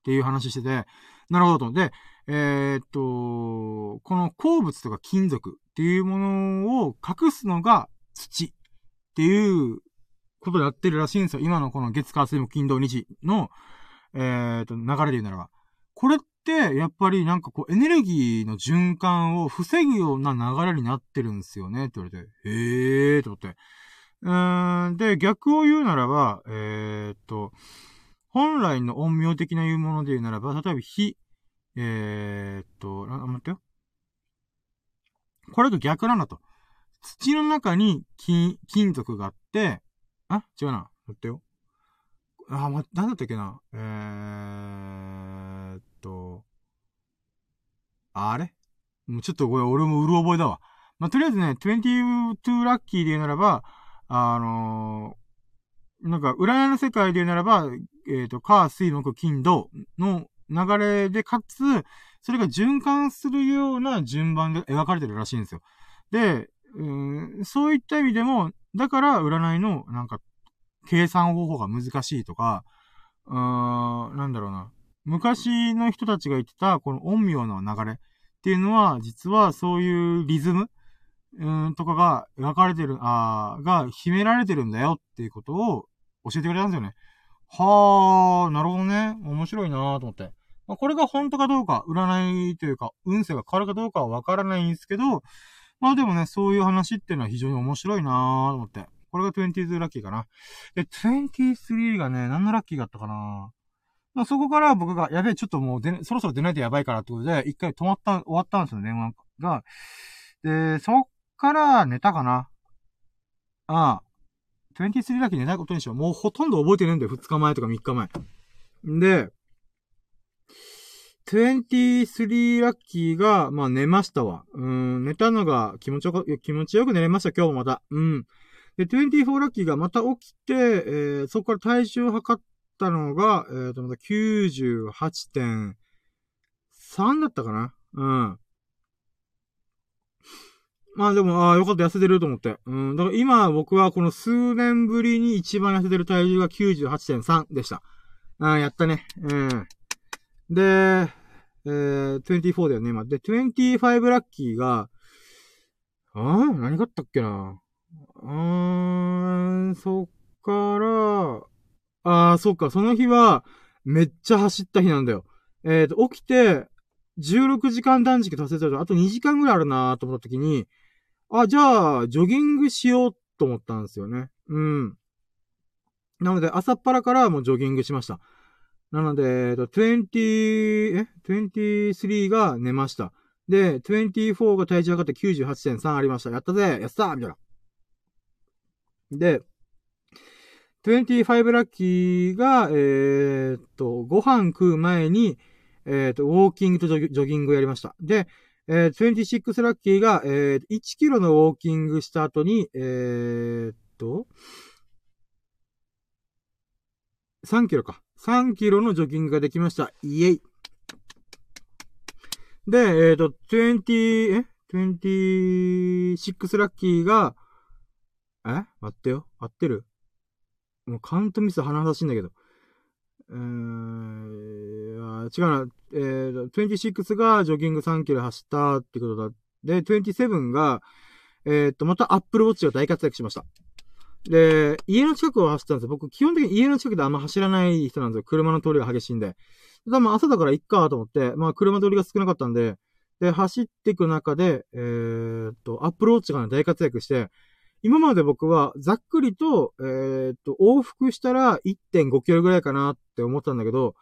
Speaker 1: っていう話してて、なるほど。で、えー、っと、この鉱物とか金属っていうものを隠すのが土っていうことをやってるらしいんですよ。今のこの月火水木金土日の、えー、っと、流れで言うならば。これっ、やっぱりなんかこう、エネルギーの循環を防ぐような流れになってるんですよね、って言われて、へーと思って。うーん、で、逆を言うならば、えー、っと、本来の陰陽的な言うもので言うならば、例えば火、えー、っと、あ、待ってよ。これと逆なんだと。土の中に金、金属があって、あ違うな。待ってよ。あ、ま、なんだったっけな。えー、あれ？もうちょっとこれ俺もうる覚えだわ。まあ、とりあえずね、22ラッキーで言うならば、あのー、なんか、占いの世界で言うならば、えっ、ー、と、火、水、木、金、土の流れで、かつ、それが循環するような順番で描かれてるらしいんですよ。で、うん、そういった意味でも、だから占いの、なんか、計算方法が難しいとか、うーん、なんだろうな。昔の人たちが言ってた、この陰陽の流れっていうのは、実はそういうリズムうん、とかが描かれてる、あが秘められてるんだよっていうことを教えてくれたんですよね。はー、なるほどね。面白いなーと思って。まあ、これが本当かどうか、占いというか、運勢が変わるかどうかはわからないんですけど、まあでもね、そういう話っていうのは非常に面白いなーと思って。これが22ラッキーかな。で、23がね、何のラッキーがあったかなまあ、そこから僕が、やべえ、ちょっともう出、そろそろ出ないとやばいからってことで、一回止まった、終わったんですよ、電話が。で、そっから寝たかな。ああ。23ラッキー寝たことにしよう。もうほとんど覚えてねえんだよ、2日前とか3日前。で、23ラッキーが、まあ寝ましたわ。うん、寝たのが気持ちよく、気持ちよく寝れました、今日もまた。うん。で、24ラッキーがまた起きて、えー、そこから体重を測ったのが、えっ、ー、と、また98.3だったかな？うん。まあでも、ああ、よかった、痩せてると思って。うん。だから今、僕はこの数年ぶりに一番痩せてる体重が98.3でした。ああ、やったね。うん。で、えー、24だよね、今。で、25ラッキーが、ああ何があったっけな？うーん、そっから、ああ、そっか、その日は、めっちゃ走った日なんだよ。えっ、ー、と、起きて、16時間断食達成すると、あと2時間ぐらいあるなと思った時に、あ、じゃあ、ジョギングしようと思ったんですよね。うん。なので、朝っぱらからもうジョギングしました。なので、えっと、20、え ?23 が寝ました。で、24が体重測って98.3ありました。やったぜやったみたいな。で、25ラッキーが、えー、っと、ご飯食う前に、えー、っと、ウォーキングとジョギングをやりました。で、えー、26ラッキーが、えー、1キロのウォーキングした後に、えー、っと、3キロか。3キロのジョギングができました。イエイ。で、えっ、ー、と、20、え ?26 ラッキーが、え？待ってよ。合ってる？もうカウントミス鼻差しいんだけど。えー、違うな。えっー、26がジョギング3キロ走ったってことだ。で、27が、えー、っと、またアップルウォッチが大活躍しました。で、家の近くを走ったんですよ。僕、基本的に家の近くであんま走らない人なんですよ。車の通りが激しいんで。多分朝だから行っかと思って、まあ車通りが少なかったんで、で、走っていく中で、えー、っと、アップルウォッチが、ね、大活躍して、今まで僕はざっくりと、えー、っと、往復したら1.5キロぐらいかなって思ったんだけど、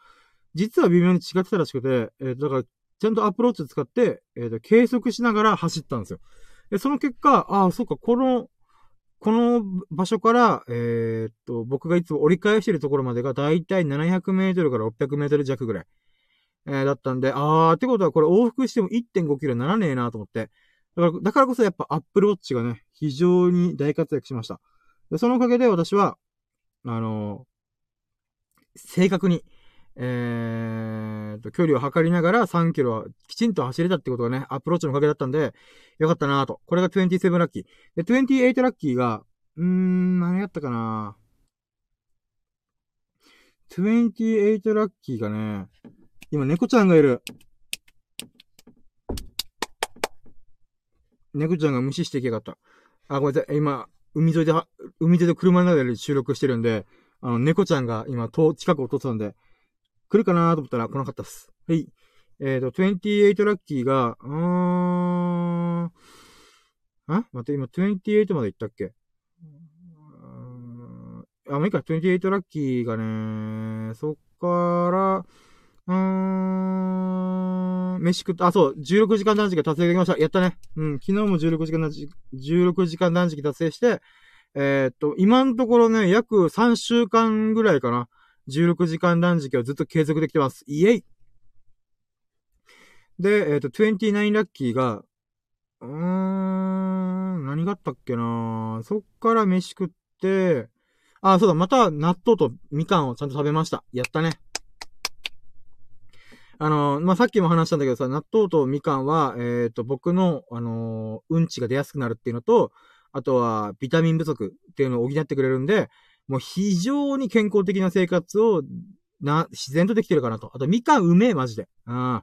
Speaker 1: 実は微妙に違ってたらしくて、えー、だから、ちゃんとアプローチ使って、えー、と、計測しながら走ったんですよ。で、その結果、ああ、そうか、この、この場所から、えー、っと、僕がいつも折り返してるところまでがだいたい700メートルから600メートル弱ぐらい、えー、だったんで、あー、ってことはこれ往復しても1.5キロならねえなと思って。だから、だからこそやっぱアップルウォッチがね、非常に大活躍しました。で、そのおかげで私は、あのー、正確に、えーと、距離を測りながら3キロはきちんと走れたってことがね、アプローチのおかげだったんで、よかったなと。これが27ラッキー。で、28ラッキーが、うーん、何やったかな28ラッキーがね、今猫ちゃんがいる。猫ちゃんが無視していけなかった。あ、ごめんなさい。今、海沿いで、海沿いで車の中で収録してるんで、あの、猫ちゃんが今、と近くを通ったんで、来るかなと思ったら来なかったっす。はい。えっ、ー、と、28ラッキーが、うーん、あ待って、今28まで行ったっけ？あ、もういいか、28ラッキーがね、そっから、うーん、飯食った、あ、そう、16時間断食達成できました。やったね。うん、昨日も16時間断食、16時間断食達成して、えー、っと、今のところね、約3週間ぐらいかな。16時間断食をずっと継続できてます。イエイで、えっ、と、29ラッキーが、うーん、何があったっけなそっから飯食って、あ、そうだ、また納豆とみかんをちゃんと食べました。やったね。あの、まあ、さっきも話したんだけどさ、納豆とみかんは、えっ、ー、と、僕の、あのー、うんちが出やすくなるっていうのと、あとは、ビタミン不足っていうのを補ってくれるんで、もう非常に健康的な生活を、な、自然とできてるかなと。あと、みかんうめえ、マジで。うん。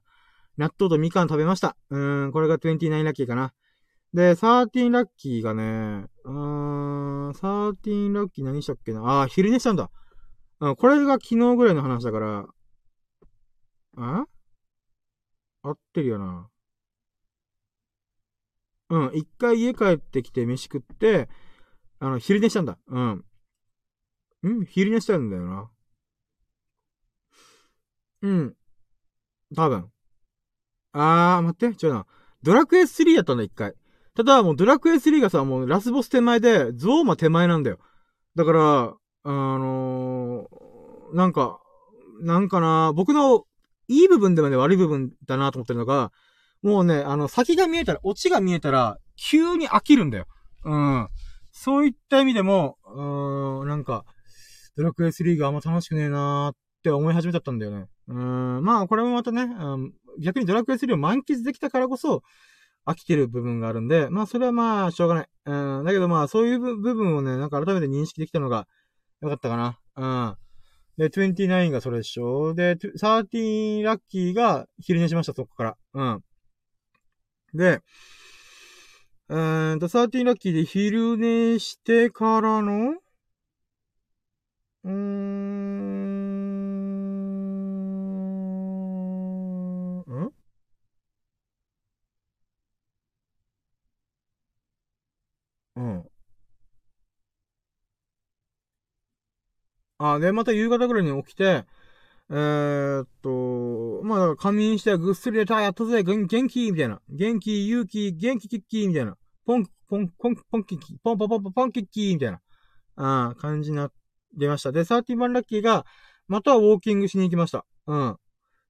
Speaker 1: 納豆とみかん食べました。うん、これが29ラッキーかな。で、13ラッキーがね、うーん、13ラッキー何したっけな。あー、昼寝したんだ。うん、これが昨日ぐらいの話だから、あ合ってるよな。うん、一回家帰ってきて飯食って、あの、昼寝したんだ。うん。ん昼寝したんだよな。うん。多分。あー、待って、違うな。ドラクエ3やったんだ、一回。ただ、もうドラクエ3がさ、もうラスボス手前で、ゾーマ手前なんだよ。だから、あのー、なんか、なんかな、僕のいい部分でもね、悪い部分だなと思ってるのが、もうね、あの、先が見えたら、オチが見えたら、急に飽きるんだよ。うん。そういった意味でも、うーん、なんか、ドラクエ3があんま楽しくねえなーって思い始めちゃったんだよね。うーん、まあこれもまたね、うん、逆にドラクエ3を満喫できたからこそ、飽きてる部分があるんで、まあそれはまあしょうがない。うん、だけどまあそういう部分をね、なんか改めて認識できたのがよかったかな。うん。で、29がそれでしょ。で、13ラッキーが昼寝しました、そこから。うん。で、えーと、13ラッキーで昼寝してからの、うーん、ん？うん。あ、で、また夕方ぐらいに起きて、えー、っと、まあ、仮眠してぐっすり寝た、やったぜ、元気みたいな。元気、勇気、元気キッキーみたいな。ポン、ポン、ポン、ポンキッキー、ポンポンポンポンポンキッキーみたいな。ああ、感じな、出ました。で、サーティバンラッキーが、またウォーキングしに行きました。うん。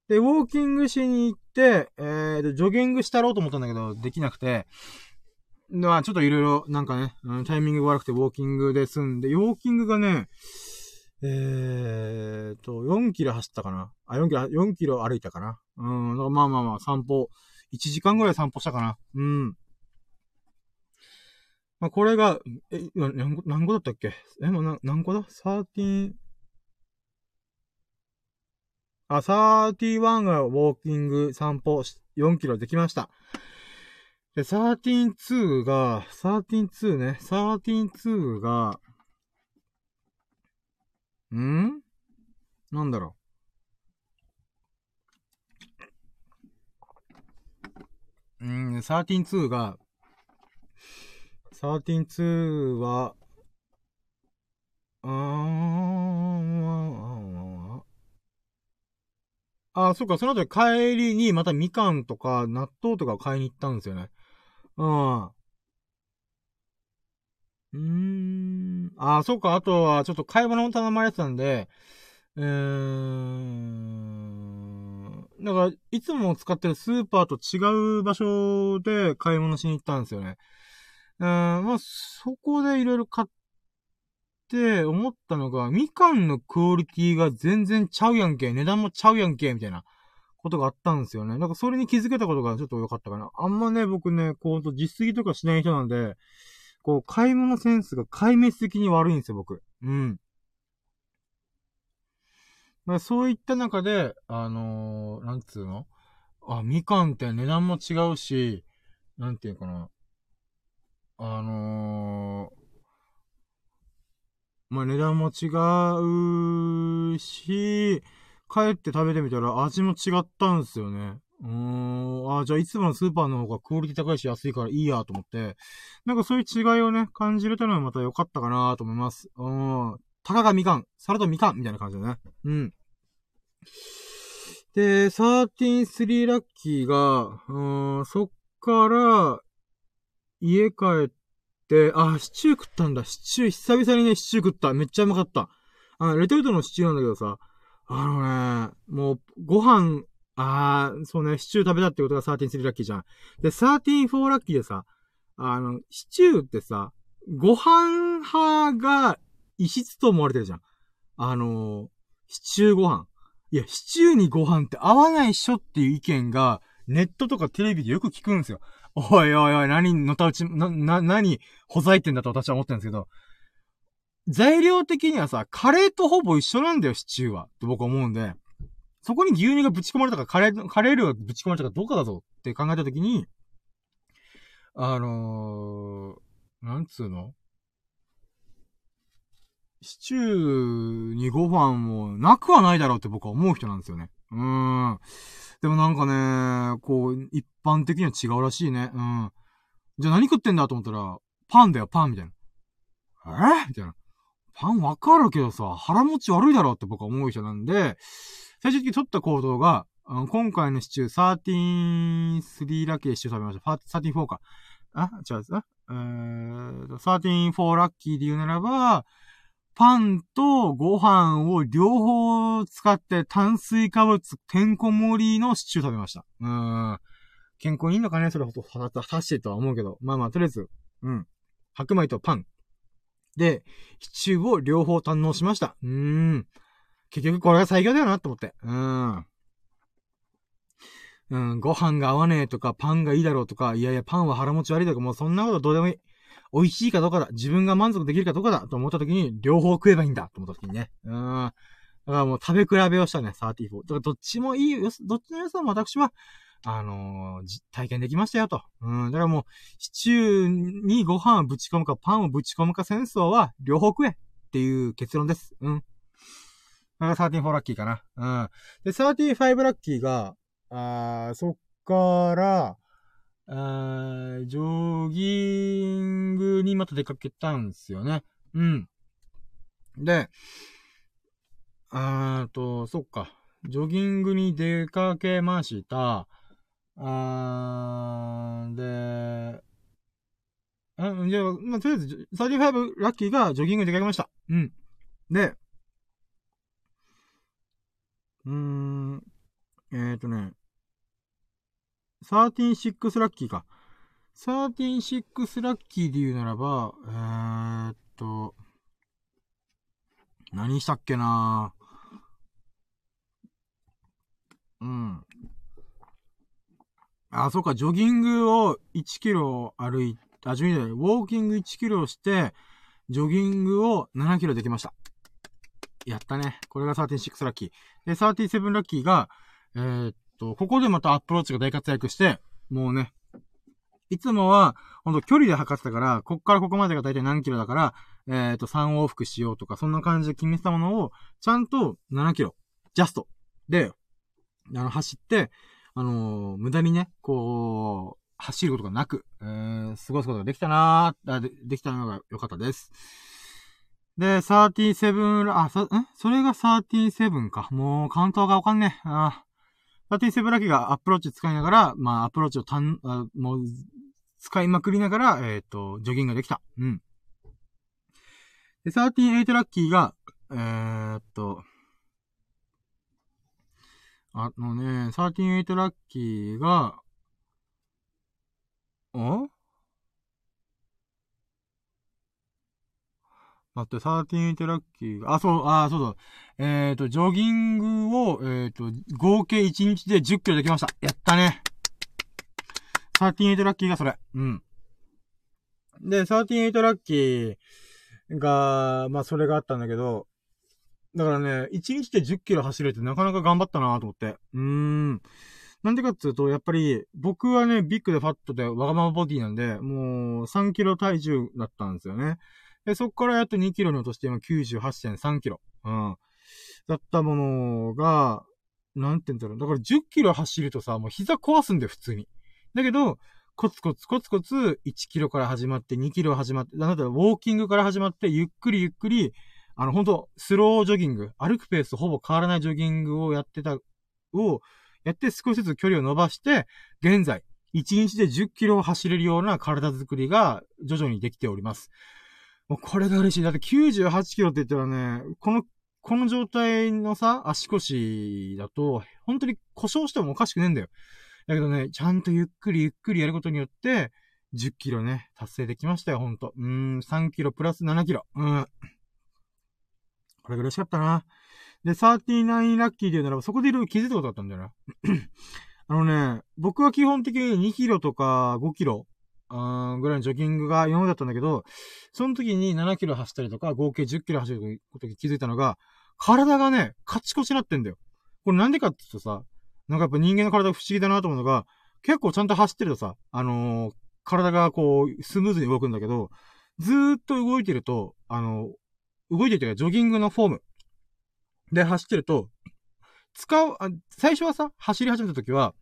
Speaker 1: で、ウォーキングしに行って、えーと、ジョギングしたろうと思ったんだけど、できなくて、まあ、ちょっといろいろ、なんかね、タイミングが悪くてウォーキングで済んで、ウォーキングがね、えーと、4キロ走ったかな？あ、4キロ、4キロ歩いたかな？うん、まあまあまあ、散歩、1時間ぐらい散歩したかな？うん。まあ、これが、え、何個、何個だったっけ？え、もう何個だ ?13、あ、31がウォーキング散歩4キロできました。で、132が、132ね、132が、ん？なんだろう。うん、132が、132は、あー、あ、そっか、その後帰りにまたみかんとか納豆とか買いに行ったんですよね。うん。うーん。あ、そっか、あとはちょっと買い物を頼まれてたんで、うーん。だから、いつも使ってるスーパーと違う場所で買い物しに行ったんですよね。うん、まあ、そこでいろいろ買って思ったのが、みかんのクオリティが全然ちゃうやんけ、値段もちゃうやんけ、みたいなことがあったんですよね。なんかそれに気づけたことがちょっと良かったかな。あんまね、僕ね、こう、実績とかしない人なんで、こう、買い物センスが壊滅的に悪いんですよ、僕。うん。まあ、そういった中で、あのー、なんつうの？あ、みかんって値段も違うし、なんていうかな。あのー、まあ、値段も違うし、帰って食べてみたら味も違ったんですよね。うーん、あじゃあいつものスーパーの方がクオリティ高いし安いからいいやと思って、なんかそういう違いをね、感じれたのはまた良かったかなと思います。うん。たかがみかん、サラダみかんみたいな感じだね。うん。で、133ラッキーが、うん、そっから、家帰って、あ、シチュー食ったんだ。シチュー、久々にね、シチュー食った。めっちゃうまかった。あの、レトルトのシチューなんだけどさ、あのね、もう、ご飯、あー、そうね、シチュー食べたってことが13-3ラッキーじゃん。で、13-4ラッキーでさ、あの、シチューってさ、ご飯派が異質と思われてるじゃん。あのシチューご飯。いや、シチューにご飯って合わないっしょっていう意見が、ネットとかテレビでよく聞くんですよ。おいおいおい、何のたうち、な、な、何、ほざいてんだと私は思ってるんですけど、材料的にはさ、カレーとほぼ一緒なんだよ、シチューは。って僕は思うんで、そこに牛乳がぶち込まれたか、カレー、カレールがぶち込まれたかどうかだぞって考えたときに、あのー、なんつうの？シチューにご飯もなくはないだろうって僕は思う人なんですよね。うーん。でもなんかね、こう、一般的には違うらしいね。うん。じゃあ何食ってんだと思ったら、パンだよ、パンみたいな。え？みたいな。パンわかるけどさ、腹持ち悪いだろうって僕は思う人なんで、最終的に取った行動が、今回のシチュー、13-3ラッキーでシチュー食べました。13-4か。あ、違うあ、えー、13-4ラッキーで言うならば、パンとご飯を両方使って炭水化物てんこ盛りのシチュー食べました。うん。健康にいいのかねそれほど、果たしてとは思うけど。まあまあ、とりあえず、うん。白米とパン。で、シチューを両方堪能しました。うーん。結局これが最強だよなって思って。うん。うん、ご飯が合わねえとか、パンがいいだろうとか、いやいや、パンは腹持ち悪いとか、もうそんなことどうでもいい。美味しいかどうかだ。自分が満足できるかどうかだ。と思った時に、両方食えばいいんだ。と思った時にね。うん。だからもう食べ比べをしたね、34。だからどっちもいいよ、どっちの良さも私はあのー、体験できましたよと。うん。だからもう、シチューにご飯をぶち込むか、パンをぶち込むか戦争は、両方食えっていう結論です。うん。だから13-4ラッキーかな。うん。で、35ラッキーが、あそっから、あジョギングにまた出かけたんですよね。うん。で、あーと、そっか。ジョギングに出かけました。あー、で、あ、じゃあ、まあ、とりあえず、35ラッキーがジョギングに出かけました。うん。で、うーん、えっ、ー、とね、136ラッキーか。136ラッキーで言うならば、えー、っと、何したっけなうん。あ、そうか、ジョギングを1キロ歩い、あ、ジョギングウォーキング1キロして、ジョギングを7キロできました。やったね。これが36ラッキー。で、37ラッキーが、えー、っと、ここでまたアプローチが大活躍して、もうね、いつもは、ほんと距離で測ってたから、こっからここまでが大体何キロだから、えっ、と、3往復しようとか、そんな感じで決めてたものを、ちゃんと7キロ、ジャスト、で、あの、走って、あのー、無駄にね、こう、走ることがなく、えー、過ごすことができたなーで、できたのが良かったです。で、37、あ、さ、んそれが37か。もう、カウントがわかんねえ。あ37ラッキーがアプローチ使いながら、まあ、アプローチをたん、あもう、使いまくりながら、えっ、ー、と、ジョギングができた。うん。で、38ラッキーが、えー、っと、あのね、38ラッキーが、ん待って、38ラッキーが、あ、そう、あ、そうそう。えっ、ー、と、ジョギングを、えっ、ー、と、合計1日で10キロできました。やったね。38ラッキーがそれ。うん。で、38ラッキーが、まあ、それがあったんだけど、だからね、1日で10キロ走れてなかなか頑張ったなと思って。うーん。なんでかっていうと、やっぱり、僕はね、ビッグでファットでわがままボディなんで、もう3キロ体重だったんですよね。で、そっからやっと2キロに落として今98.3キロ。うん。だったものが、なんて言うんだろう。だから10キロ走るとさ、もう膝壊すんだよ、普通に。だけど、コツコツコツコツ1キロから始まって2キロ始まって、なんだウォーキングから始まって、ゆっくりゆっくり、あの、ほんと、スロージョギング、歩くペースほぼ変わらないジョギングをやってた、を、やって少しずつ距離を伸ばして、現在、1日で10キロを走れるような体作りが徐々にできております。もうこれが嬉しい。だって98キロって言ったらね、この、この状態のさ、足腰だと、本当に故障してもおかしくねえんだよ。だけどね、ちゃんとゆっくりゆっくりやることによって、10キロね、達成できましたよ、ほんと。うーん、3キロプラス7キロ。うん。これが嬉しかったな。で、39ラッキーで言うならば、そこでいろいろ気づいたことだったんだよな。あのね、僕は基本的に2キロとか5キロあぐらいのジョギングが今までだったんだけど、その時に7キロ走ったりとか、合計10キロ走ることに気づいたのが、体がね、カチコチになってんだよ。これなんでかって言うとさ、なんかやっぱ人間の体不思議だなと思うのが、結構ちゃんと走ってるとさ、あのー、体がこう、スムーズに動くんだけど、ずーっと動いてると、あのー、動いてるというか、ジョギングのフォームで走ってると、使う、あ最初はさ、走り始めた時は、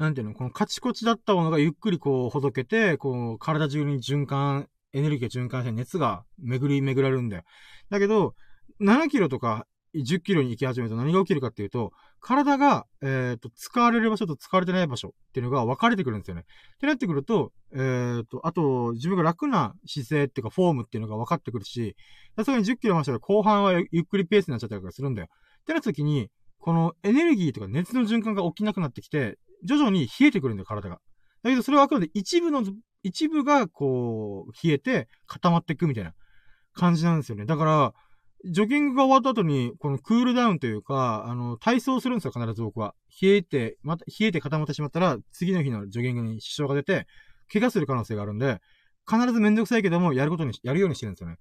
Speaker 1: なんていうの、このカチコチだったものがゆっくりこう、ほどけて、こう、体中に循環、エネルギーが循環して熱が巡り巡られるんだよ。だけど、7キロとか10キロに行き始めると何が起きるかっていうと、体が、えっ、ー、と、使われる場所と使われてない場所っていうのが分かれてくるんですよね。ってなってくると、えっ、ー、と、あと、自分が楽な姿勢っていうかフォームっていうのが分かってくるし、それに10キロ走ったら後半はゆっくりペースになっちゃったりするんだよ。ってなった時に、このエネルギーとか熱の循環が起きなくなってきて、徐々に冷えてくるんだよ、体が。だけど、それはあくまで一部の、一部が、こう、冷えて固まっていくみたいな感じなんですよね。だから、ジョギングが終わった後に、このクールダウンというか、あの、体操するんですよ、必ず僕は。冷えて、また、冷えて固まってしまったら、次の日のジョギングに支障が出て、怪我する可能性があるんで、必ずめんどくさいけども、やることに、やるようにしてるんですよね。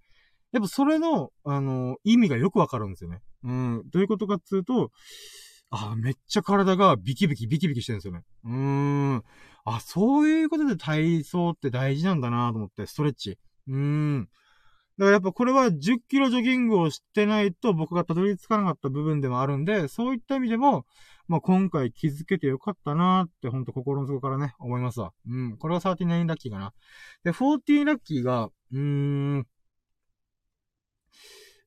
Speaker 1: やっぱそれの、あの、意味がよくわかるんですよね。うん。どういうことかっていうと、あ、めっちゃ体がビキビキビキビキしてるんですよね。うーん。あ、そういうことで体操って大事なんだなと思って、ストレッチ。うーん。だからやっぱこれは10キロジョギングをしてないと僕がたどり着かなかった部分でもあるんで、そういった意味でも、まあ、今回気づけてよかったなーってほんと心の底からね、思いますわ。うん。これは39ラッキーかな。で、40ラッキーが、うーん。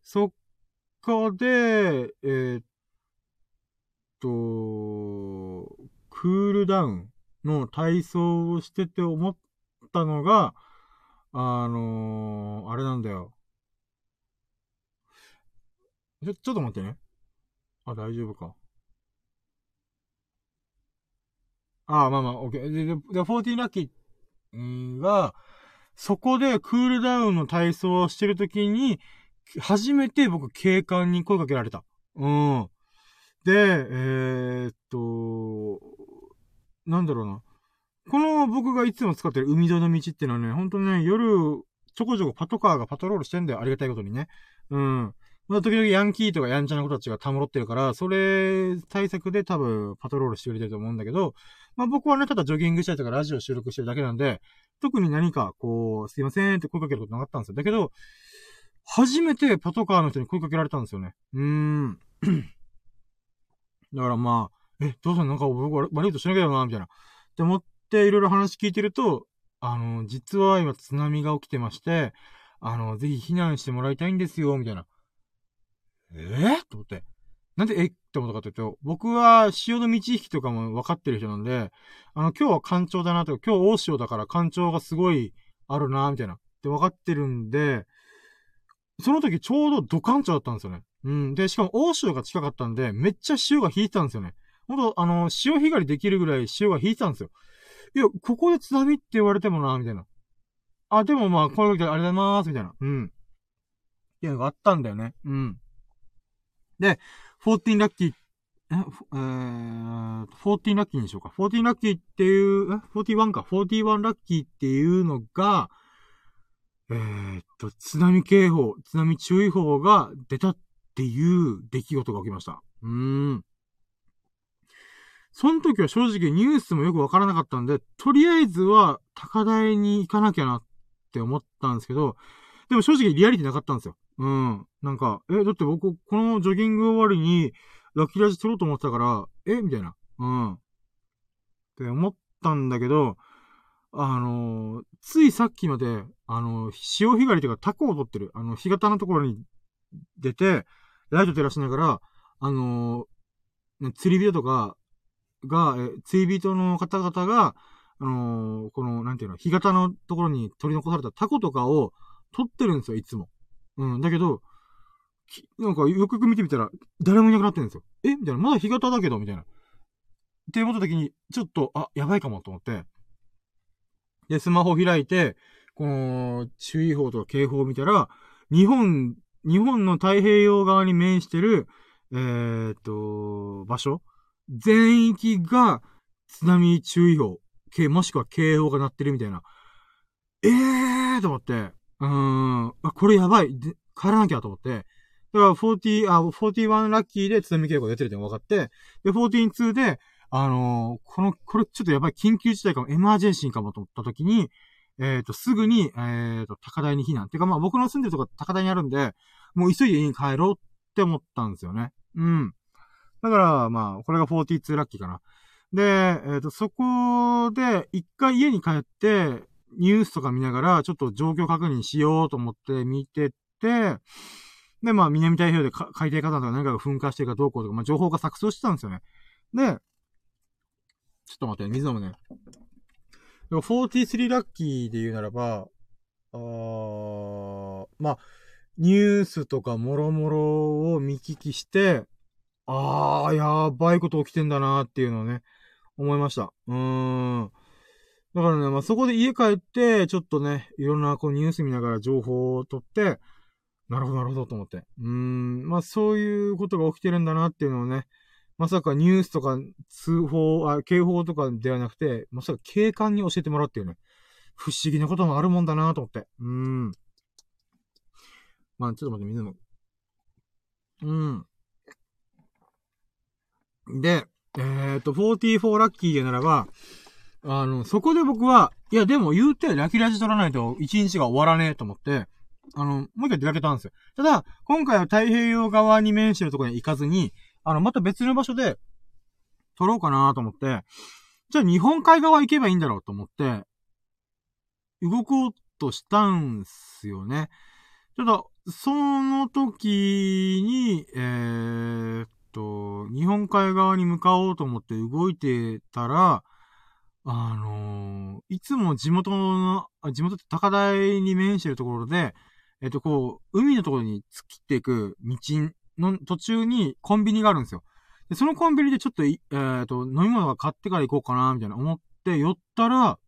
Speaker 1: そっかで、えー、っと、クールダウンの体操をしてて思ったのが、あのー、あれなんだよ。ちょ、ちょっと待ってね。あ、大丈夫か。ああ、まあまあ、オッケー。で、で、で14ラッキーが、そこでクールダウンの体操をしてるときに、初めて僕警官に声かけられた。うん。で、えー、っと、なんだろうな。この僕がいつも使ってる海沿いの道っていうのはね、ほんとね、夜、ちょこちょこパトカーがパトロールしてんだよ。ありがたいことにね。うん。まあ、時々ヤンキーとかやんちゃな子たちがたむろってるから、それ対策で多分パトロールしてくれてると思うんだけど、まあ僕はね、ただジョギングしたりとかラジオ収録してるだけなんで、特に何かこう、すいませんって声かけることなかったんですよ。だけど、初めてパトカーの人に声かけられたんですよね。うーん。だからまあ、え、どうせなんか僕悪いことしなきゃな、みたいな。って思っていろいろ話聞いてると、あの、実は今津波が起きてまして、あの、ぜひ避難してもらいたいんですよ、みたいな。えー、と思って。なんで、え？って思ったかというと、僕は潮の満ち引きとかも分かってる人なんで、あの、今日は干潮だなとか、今日大潮だから干潮がすごいあるな、みたいな。って分かってるんで、その時ちょうどドカン潮だったんですよね。うん。で、しかも大潮が近かったんで、めっちゃ潮が引いてたんですよね。ほんと、あの、潮干狩りできるぐらい潮が引いてたんですよ。いや、ここで津波って言われてもな、みたいな。あ、でもまあ、こういう時ありがとうございます、みたいな。うん。っていうのがあったんだよね。うん。で、14ラッキー、え、えー、14ラッキーにしようか。14ラッキーっていう、え ?41 か。41ラッキーっていうのが、えー、っと、津波警報、津波注意報が出たっっていう出来事が起きました。うーん。その時は正直ニュースもよくわからなかったんで、とりあえずは高台に行かなきゃなって思ったんですけど、でも正直リアリティなかったんですよ。うん。なんか、え、だって僕、このジョギング終わりに、ラッキーラジ撮ろうと思ってたから、え？みたいな。うん。って思ったんだけど、あのー、ついさっきまで、あのー、潮干狩りというかタコを取ってる、あの、干潟のところに出て、ライト照らしながら、あのー、釣り人とかが、え、釣り人の方々が、あのこの、なんていうの、干潟のところに取り残されたタコとかを取ってるんですよ、いつも。うん。だけど、なんかよくよく見てみたら、誰もいなくなってるんですよ。え？みたいな。まだ日型だけど、みたいな。って思った時に、ちょっと、あ、やばいかもと思って。で、スマホ開いて、この、注意報とか警報を見たら、日本、日本の太平洋側に面してる、えー、っと、場所全域が津波注意報、もしくは警報が鳴ってるみたいな。ええーと思って、うーん、あ、これやばい。で、帰らなきゃと思って。だから40、あ、41ラッキーで津波警報が出てるって分かって、で、142で、あのー、この、これちょっとやばい、緊急事態かも、エマージェンシーかもと思った時に、えっ、ー、と、すぐに、えっ、ー、と、高台に避難。てかまあ僕の住んでるとこ高台にあるんで、もう急いで家に帰ろうって思ったんですよね。うん。だから、まあ、これが42ラッキーかな。で、えっ、ー、と、そこで、一回家に帰って、ニュースとか見ながら、ちょっと状況確認しようと思って見てて、で、まあ、南太平洋で海底火山とか何かが噴火してるかどうこうとか、まあ、情報が錯綜してたんですよね。で、ちょっと待って、水飲むね。でも43ラッキーで言うならば、あ、まあ、ニュースとかもろもろを見聞きして、あー、やばいこと起きてんだなっていうのをね、思いました。うーん。だからね、まあ、そこで家帰って、ちょっとね、いろんなこうニュース見ながら情報を取って、なるほど、なるほどと思って。うーん、まあ、そういうことが起きてるんだなっていうのをね、まさかニュースとか通報、あ、警報とかではなくて、まさか警官に教えてもらうっていうね、不思議なこともあるもんだなと思って。うーん。まあ、ちょっと待って、水も。うん。で、えっ、ー、と、44ラッキーでならば、あの、そこで僕は、いや、でも言うて、ラキラジ取らないと一日が終わらねえと思って、あの、もう一回出かけたんですよ。ただ、今回は太平洋側に面してるところに行かずに、あの、また別の場所で、撮ろうかなと思って、じゃあ日本海側行けばいいんだろうと思って、動こうとしたんすよね。ちょっと、その時に、えー、っと、日本海側に向かおうと思って動いてたら、あのー、いつも地元の、地元って高台に面してるところで、えっと、こう、海のところに突きっていく道の途中にコンビニがあるんですよ。で、そのコンビニでちょっと、えー、っと、飲み物が買ってから行こうかな、みたいな思って寄ったら、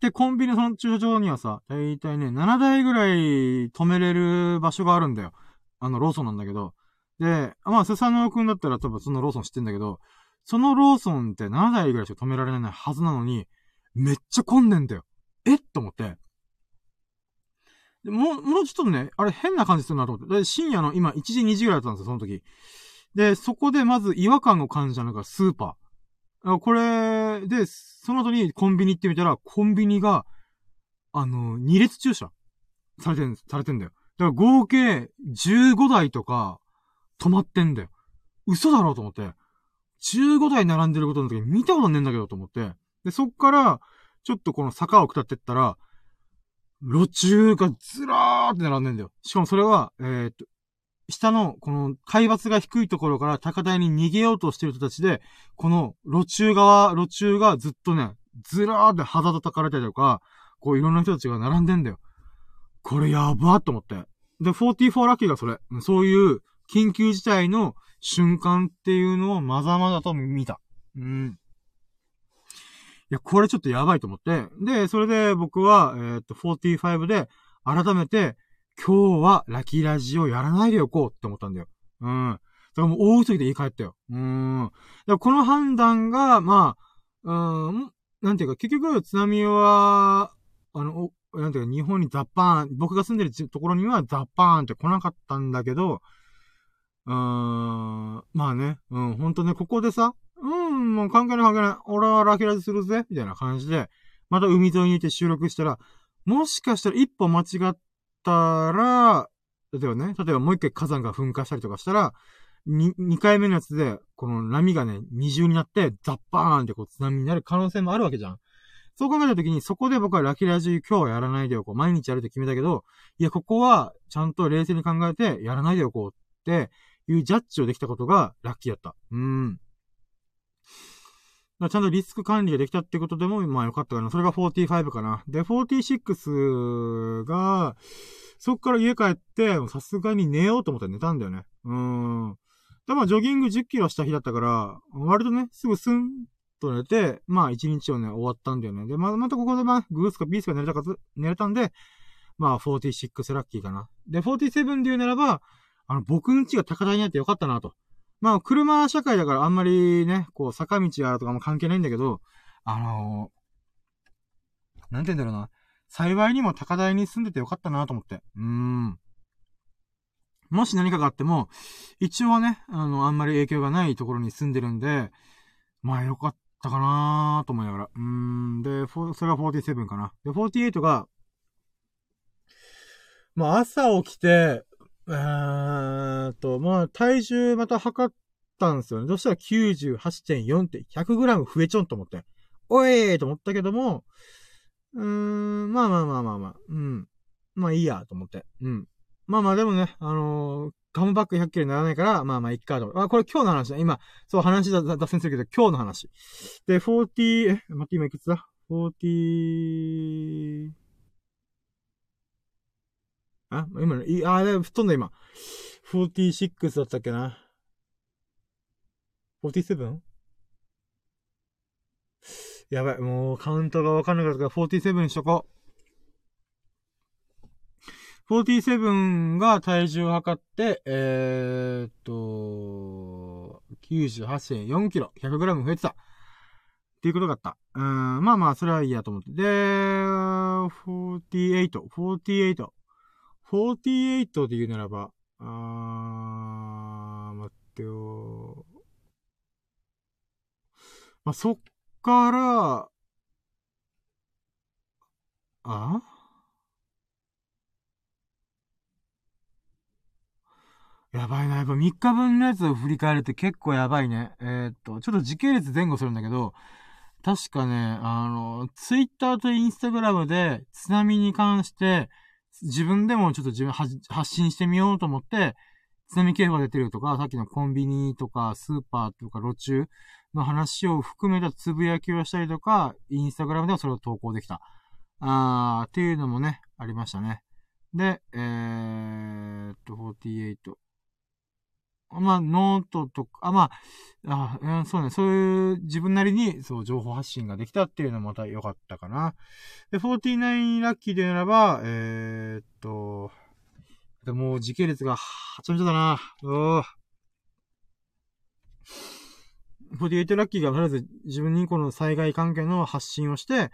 Speaker 1: で、コンビニのその駐車場にはさ、だいたいね、7台ぐらい止めれる場所があるんだよ。あの、ローソンなんだけど。で、まあ、スサノオくんだったら多分そのローソン知ってんだけど、そのローソンって7台ぐらいしか止められないはずなのに、めっちゃ混んでんだよ。えと思って。でもう、もうちょっとね、あれ変な感じするなと思って。で、深夜の今1時2時ぐらいだったんですよ、その時。で、そこでまず違和感を感じたのがスーパー。これ、で、その後にコンビニ行ってみたら、コンビニが、あの、二列駐車されてん、されてんだよ。だから合計15台とか止まってんだよ。嘘だろうと思って。15台並んでることの時見たことねえんだけどと思って。で、そっから、ちょっとこの坂を下ってったら、路中がずらーって並んでんだよ。しかもそれは、えー、っと、下の、この、海抜が低いところから高台に逃げようとしてる人たちで、この、路中側、路中がずっとね、ずらーって肌叩かれたりとか、こういろんな人たちが並んでんだよ。これやばーと思って。で、44ラッキーがそれ。そういう緊急事態の瞬間っていうのをまざまざと見た。うん。いや、これちょっとやばいと思って。で、それで僕は、えー、っと、45で改めて、今日はラキラジをやらないでおこうって思ったんだよ。うん。だからもう大急ぎで言い換えたよ。うん。だこの判断が、まあ、うん、なんていうか、結局、津波は、あの、なんていうか、日本にザッパーン、僕が住んでるところにはザッパーンって来なかったんだけど、うーん、まあね、うん、ほんとね、ここでさ、ん、もう関係ない関係ない。俺はラキラジするぜみたいな感じで、また海沿いにいて収録したら、もしかしたら一歩間違ったら、例えばね、例えばもう一回火山が噴火したりとかしたら、二、二回目のやつで、この波がね、二重になって、ザッパーンってこう津波になる可能性もあるわけじゃん。そう考えたときに、そこで僕はラキラジ今日はやらないでおこう。毎日やるって決めたけど、いや、ここは、ちゃんと冷静に考えて、やらないでおこうっていうジャッジをできたことが、ラッキーだった。うん。ちゃんとリスク管理ができたってことでも、まあよかったかな。それが45かな。で、46が、そっから家帰って、さすがに寝ようと思って寝たんだよね。うん。で、まあ、ジョギング10キロした日だったから、割とね、すぐスンと寝て、まあ、1日をね、終わったんだよね。で、まあ、またここでまあ、グースかビースか寝れたかず寝れたんで、まあ、46ラッキーかな。で、47で言うならば、あの、僕ん家が高台にあってよかったなと。まあ、車社会だからあんまりね、こう、坂道やとかも関係ないんだけど、あのー、なんて言うんだろうな。幸いにも高台に住んでてよかったなと思って。うーん。もし何かがあっても、一応はね、あの、あんまり影響がないところに住んでるんで、まあよかったかなと思いながら。うーん。で、それが47かな。で、48が、まあ朝起きて、えーと、まあ、体重また測ったんですよね。そしたら98.4って 100g 増えちょんと思って。おいーと思ったけども、うーん、まあまあまあまあまあ、うん。まあいいや、と思って。うん。まあまあでもね、あのー、ガムバッグ100キロにならないから、まあまあいっかと。あ、これ今日の話だ。今、そう、話だ、脱線するけど、今日の話。で、40、え、待って、今いくつだ ?40、あ今の、い、あ、吹っ飛んだ今。46だったっけな。47? やばい、もうカウントがわかんなかったから47にしとこう。47が体重を測って、えー、っと、98.4キロ、100g 増えてた。っていうことだった。うん、まあまあ、それはいいやと思って。で、48、48。48で言うならば、あー、待ってよまあ、そっから、あ？やばいな。やっぱ3日分のやつを振り返るって結構やばいね。えー、っと、ちょっと時系列前後するんだけど、確かね、あの、ツイッターとインスタグラムで津波に関して、自分でもちょっと自分発信してみようと思って、津波警報が出てるとか、さっきのコンビニとか、スーパーとか、路中の話を含めたつぶやきをしたりとか、インスタグラムではそれを投稿できた。あー、っていうのもね、ありましたね。で、えーっと、48。まあ、ノートとか、あ、まあ、あ、そうね、そういう自分なりに、そう、情報発信ができたっていうのもまた良かったかな。で、49ラッキーでならば、えー、っと、でもう時系列が、はちゃめちゃだな。う48ラッキーがとりあえず自分にこの災害関係の発信をして、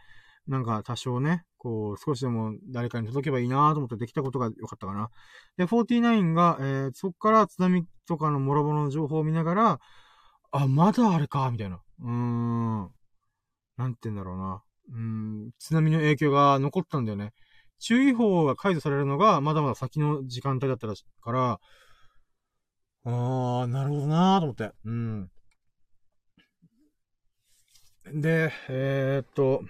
Speaker 1: なんか多少ね、こう、少しでも誰かに届けばいいなと思ってできたことが良かったかな。で、49が、えー、そっから津波とかの諸々の情報を見ながら、あ、まだあれか、みたいな。うーん。なんて言うんだろうな。うん、津波の影響が残ったんだよね。注意報が解除されるのが、まだまだ先の時間帯だったらしいから、あー、なるほどなーと思って。うん。で、えー、っと、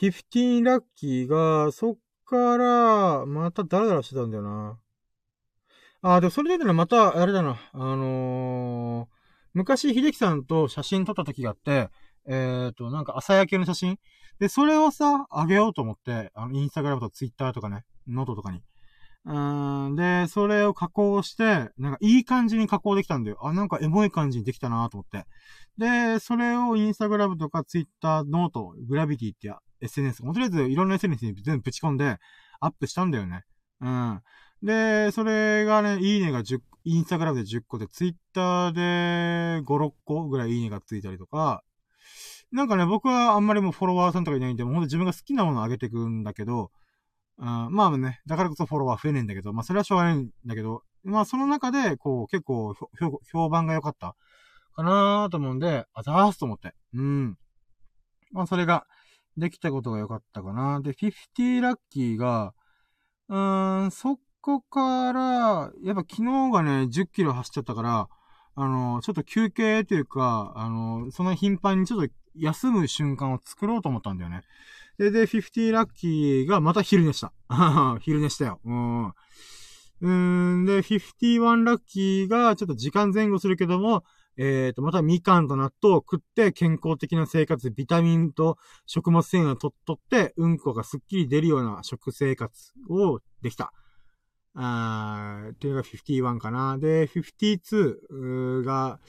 Speaker 1: 15ラッキーが、そっから、またダラダラしてたんだよな。あ、でもそれでね、また、あれだな、あのー、昔、秀樹さんと写真撮った時があって、えっ、ー、と、なんか朝焼けの写真で、それをさ、あげようと思って、あの、インスタグラムとツイッターとかね、ノートとかに。うん、で、それを加工して、なんかいい感じに加工できたんだよ。あ、なんかエモい感じにできたなと思って。で、それをインスタグラムとかツイッター、ノート、グラビティってや SNS、とりあえずいろんな SNS に全部ぶち込んで、アップしたんだよね。うん。で、それがね、いいねが10、インスタグラムで10個で、ツイッターで5、6個ぐらいいいねがついたりとか、なんかね、僕はあんまりもうフォロワーさんとかいないんで、もうほんと自分が好きなものを上げていくんだけど、うん、まあね、だからこそフォロワー増えねえんだけど、まあそれはしょうがないんだけど、まあその中で、こう、結構評判が良かったかなと思うんで、あざーすと思って。うん。まあそれが、できたことが良かったかな。で、50ラッキーが、うーん、そこから、やっぱ昨日がね、10キロ走っちゃったから、あの、ちょっと休憩というか、あの、その頻繁にちょっと休む瞬間を作ろうと思ったんだよね。で、で、50ラッキーがまた昼寝した。昼寝したよ。うん。うん、で、51ラッキーがちょっと時間前後するけども、えっ、ー、と、またみかんと納豆を食って健康的な生活、ビタミンと食物繊維をとっとって、うんこがすっきり出るような食生活をできた。あー、っていうのが51かな。で、52が、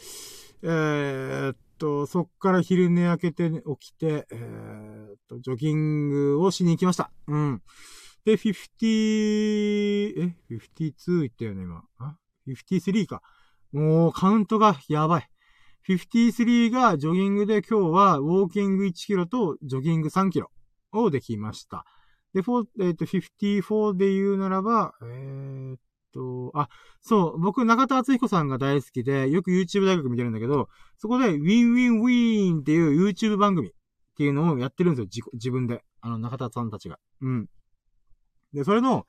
Speaker 1: えー、っと、そっから昼寝明けて起きて、えー、っと、ジョギングをしに行きました。うん。で、50、え ?52 言ったよね、今。あ ?53 か。もうカウントがやばい。53がジョギングで今日はウォーキング1キロとジョギング3キロをできました。で、えっ、ー、と、54で言うならば、えー、っと、あ、そう、僕、中田敦彦さんが大好きで、よく YouTube 大学見てるんだけど、そこで、ウィンウィンウィーンっていう YouTube 番組っていうのをやってるんですよ、自分で。あの、中田さんたちが。うん。で、それの、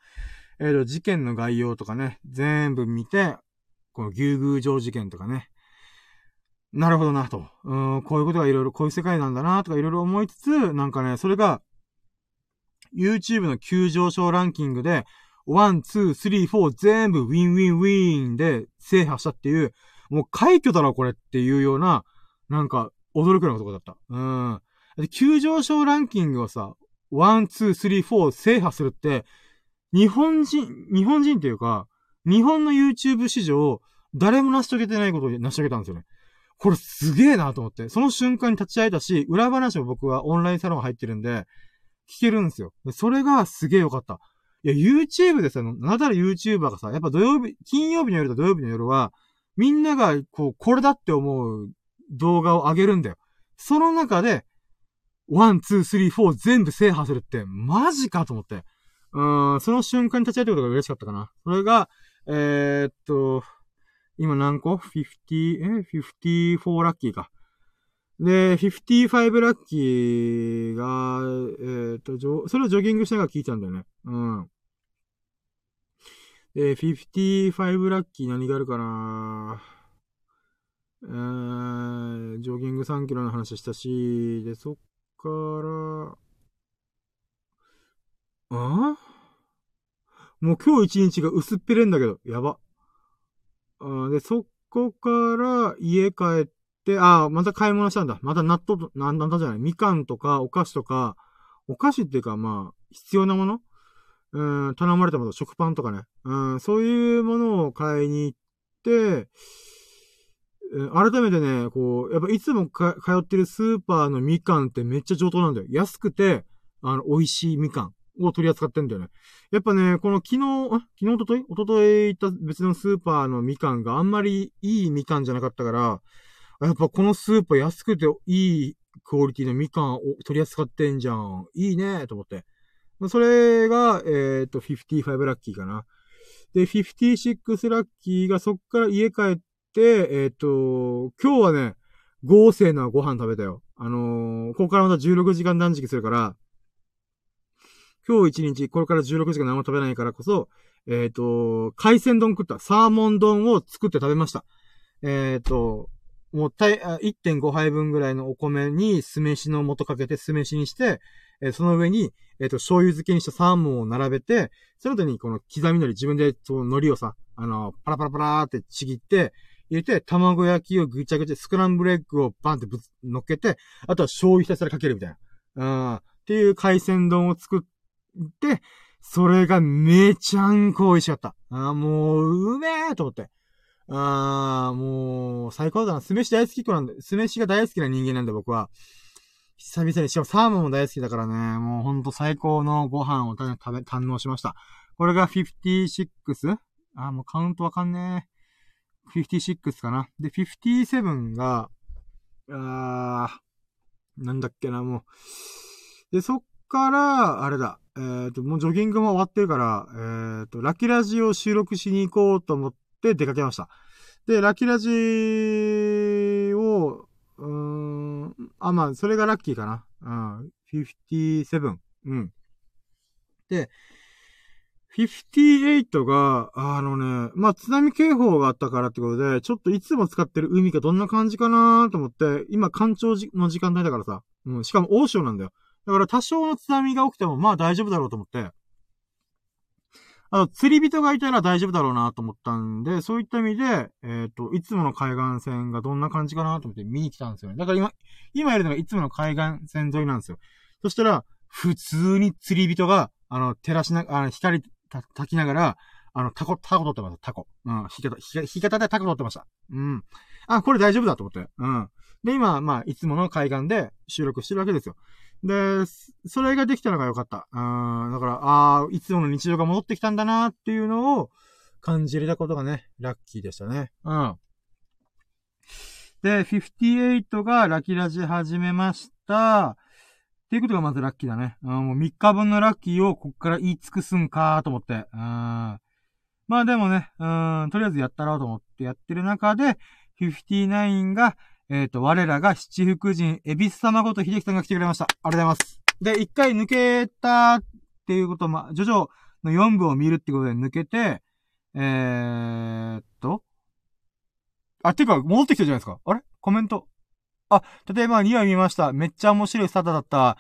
Speaker 1: えっ、ー、と、事件の概要とかね、全部見て、この牛宮城事件とかね。なるほどな、と。うん、こういうことがいろいろ、こういう世界なんだな、とかいろいろ思いつつ、なんかね、それが、YouTube の急上昇ランキングで、1、2、3、4全部ウィンウィンウィンで制覇したっていう、もう快挙だろ、これっていうような、なんか、驚くようなことだった。うん。急上昇ランキングをさ、1、2、3、4制覇するって、日本人、日本人っていうか、日本の YouTube 史上、誰も成し遂げてないことを成し遂げたんですよね。これすげえなと思って。その瞬間に立ち会えたし、裏話も僕はオンラインサロン入ってるんで、聞けるんですよ。それがすげえよかった。いや、YouTube でさ、なだら YouTuber がさ、やっぱ土曜日、金曜日の夜と土曜日の夜は、みんなが、こう、これだって思う動画を上げるんだよ。その中で、1、2、3、4全部制覇するって、マジかと思って。うーん、その瞬間に立ち会えたことが嬉しかったかな。それが、えー、っと、今何個 ?50、え ?54 ラッキーか。で、55ラッキーが、えっ、ー、と、それをジョギングしなが聞いたんだよね。うん。で、55ラッキー何があるかな？えー、ジョギング3キロの話したし、で、そっから、あ？もう今日一日が薄っぺれんだけど、やば。あで、そこから家帰って、あまた買い物したんだ。また納豆と、なんだじゃない、みかんとかお菓子とか、お菓子っていうかまあ、必要なもの？うん、頼まれたもの、食パンとかね。うん、そういうものを買いに行って、改めてね、こう、やっぱいつも通ってるスーパーのみかんってめっちゃ上等なんだよ。安くて、あの、美味しいみかんを取り扱ってんだよね。やっぱね、この昨日、昨日、おとといおととい行った別のスーパーのみかんがあんまりいいみかんじゃなかったから、やっぱこのスーパー安くていいクオリティのみかんを取り扱ってんじゃん。いいねと思って。それが、えっ、ー、と、55ラッキーかな。で、56ラッキーがそっから家帰って、えっ、と、今日はね、豪勢なご飯食べたよ。あのー、ここからまた16時間断食するから、今日一日、これから16時間何も食べないからこそ、えっ、ー、と、海鮮丼食った。サーモン丼を作って食べました。えっ、ー、と、もう、1.5杯分ぐらいのお米に酢飯の素かけて酢飯にして、えー、その上に、えっ、ー、と、醤油漬けにしたサーモンを並べて、その後にこの刻み海苔、自分でその海苔をさ、あの、パラパラパラーってちぎって、入れて、卵焼きをぐちゃぐちゃ、スクランブルエッグをバンってぶつ、乗っけて、あとは醤油ひたすらかけるみたいな。うん。っていう海鮮丼を作って、それがめちゃんこ美味しかった。あもう、うめえと思って。あもう、最高だな。酢飯大好きっ子なんで、酢飯が大好きな人間なんで僕は。久々に、しかもサーモンも大好きだからね、もうほんと最高のご飯を食べ、堪能しました。これが 56? あ、もうカウントわかんねえ。56かな。で、57が、あー、なんだっけな、もう。で、そっから、あれだ。えっ、ー、と、もうジョギングも終わってるから、えっ、ー、と、ラキラジを収録しに行こうと思って出かけました。で、ラキラジを、うん、あ、まあ、それがラッキーかな。うん、57。うん。で、58が、あのね、まあ、津波警報があったからってことで、ちょっといつも使ってる海がどんな感じかなと思って、今、干潮の時間帯だからさ、うん、しかも大潮なんだよ。だから多少の津波が起きても、まあ大丈夫だろうと思って、あの、釣り人がいたら大丈夫だろうなと思ったんで、そういった意味で、えっ、ー、と、いつもの海岸線がどんな感じかなと思って見に来たんですよね。だから今、今やるのがいつもの海岸線沿いなんですよ。そしたら、普通に釣り人が、あの、照らしな、あの、光た、焚きながら、あの、タコ、タコ取ってました、タコ。うん、引き方、引き方でタコ取ってました。うん。あ、これ大丈夫だと思って。うん。で、今、まあ、いつもの海岸で収録してるわけですよ。で、それができたのが良かった。うん、だから、ああ、いつもの日常が戻ってきたんだなっていうのを感じれたことがね、ラッキーでしたね。うん。で、58がラキラジ始めました。っていうことがまずラッキーだね。うん、もう3日分のラッキーをこっから言い尽くすんかと思って。うん。まあでもね、うん、とりあえずやったろうと思ってやってる中で、59が、えっ、ー、と、我らが七福神、エビス様こと秀樹さんが来てくれました。ありがとうございます。で、一回抜けたっていうこと、ま、ジョジョの4部を見るってことで抜けて、えーっと、あ、てか、戻ってきたじゃないですか。あれ？コメント？あ、例えば2話見ました。めっちゃ面白いスタートだった。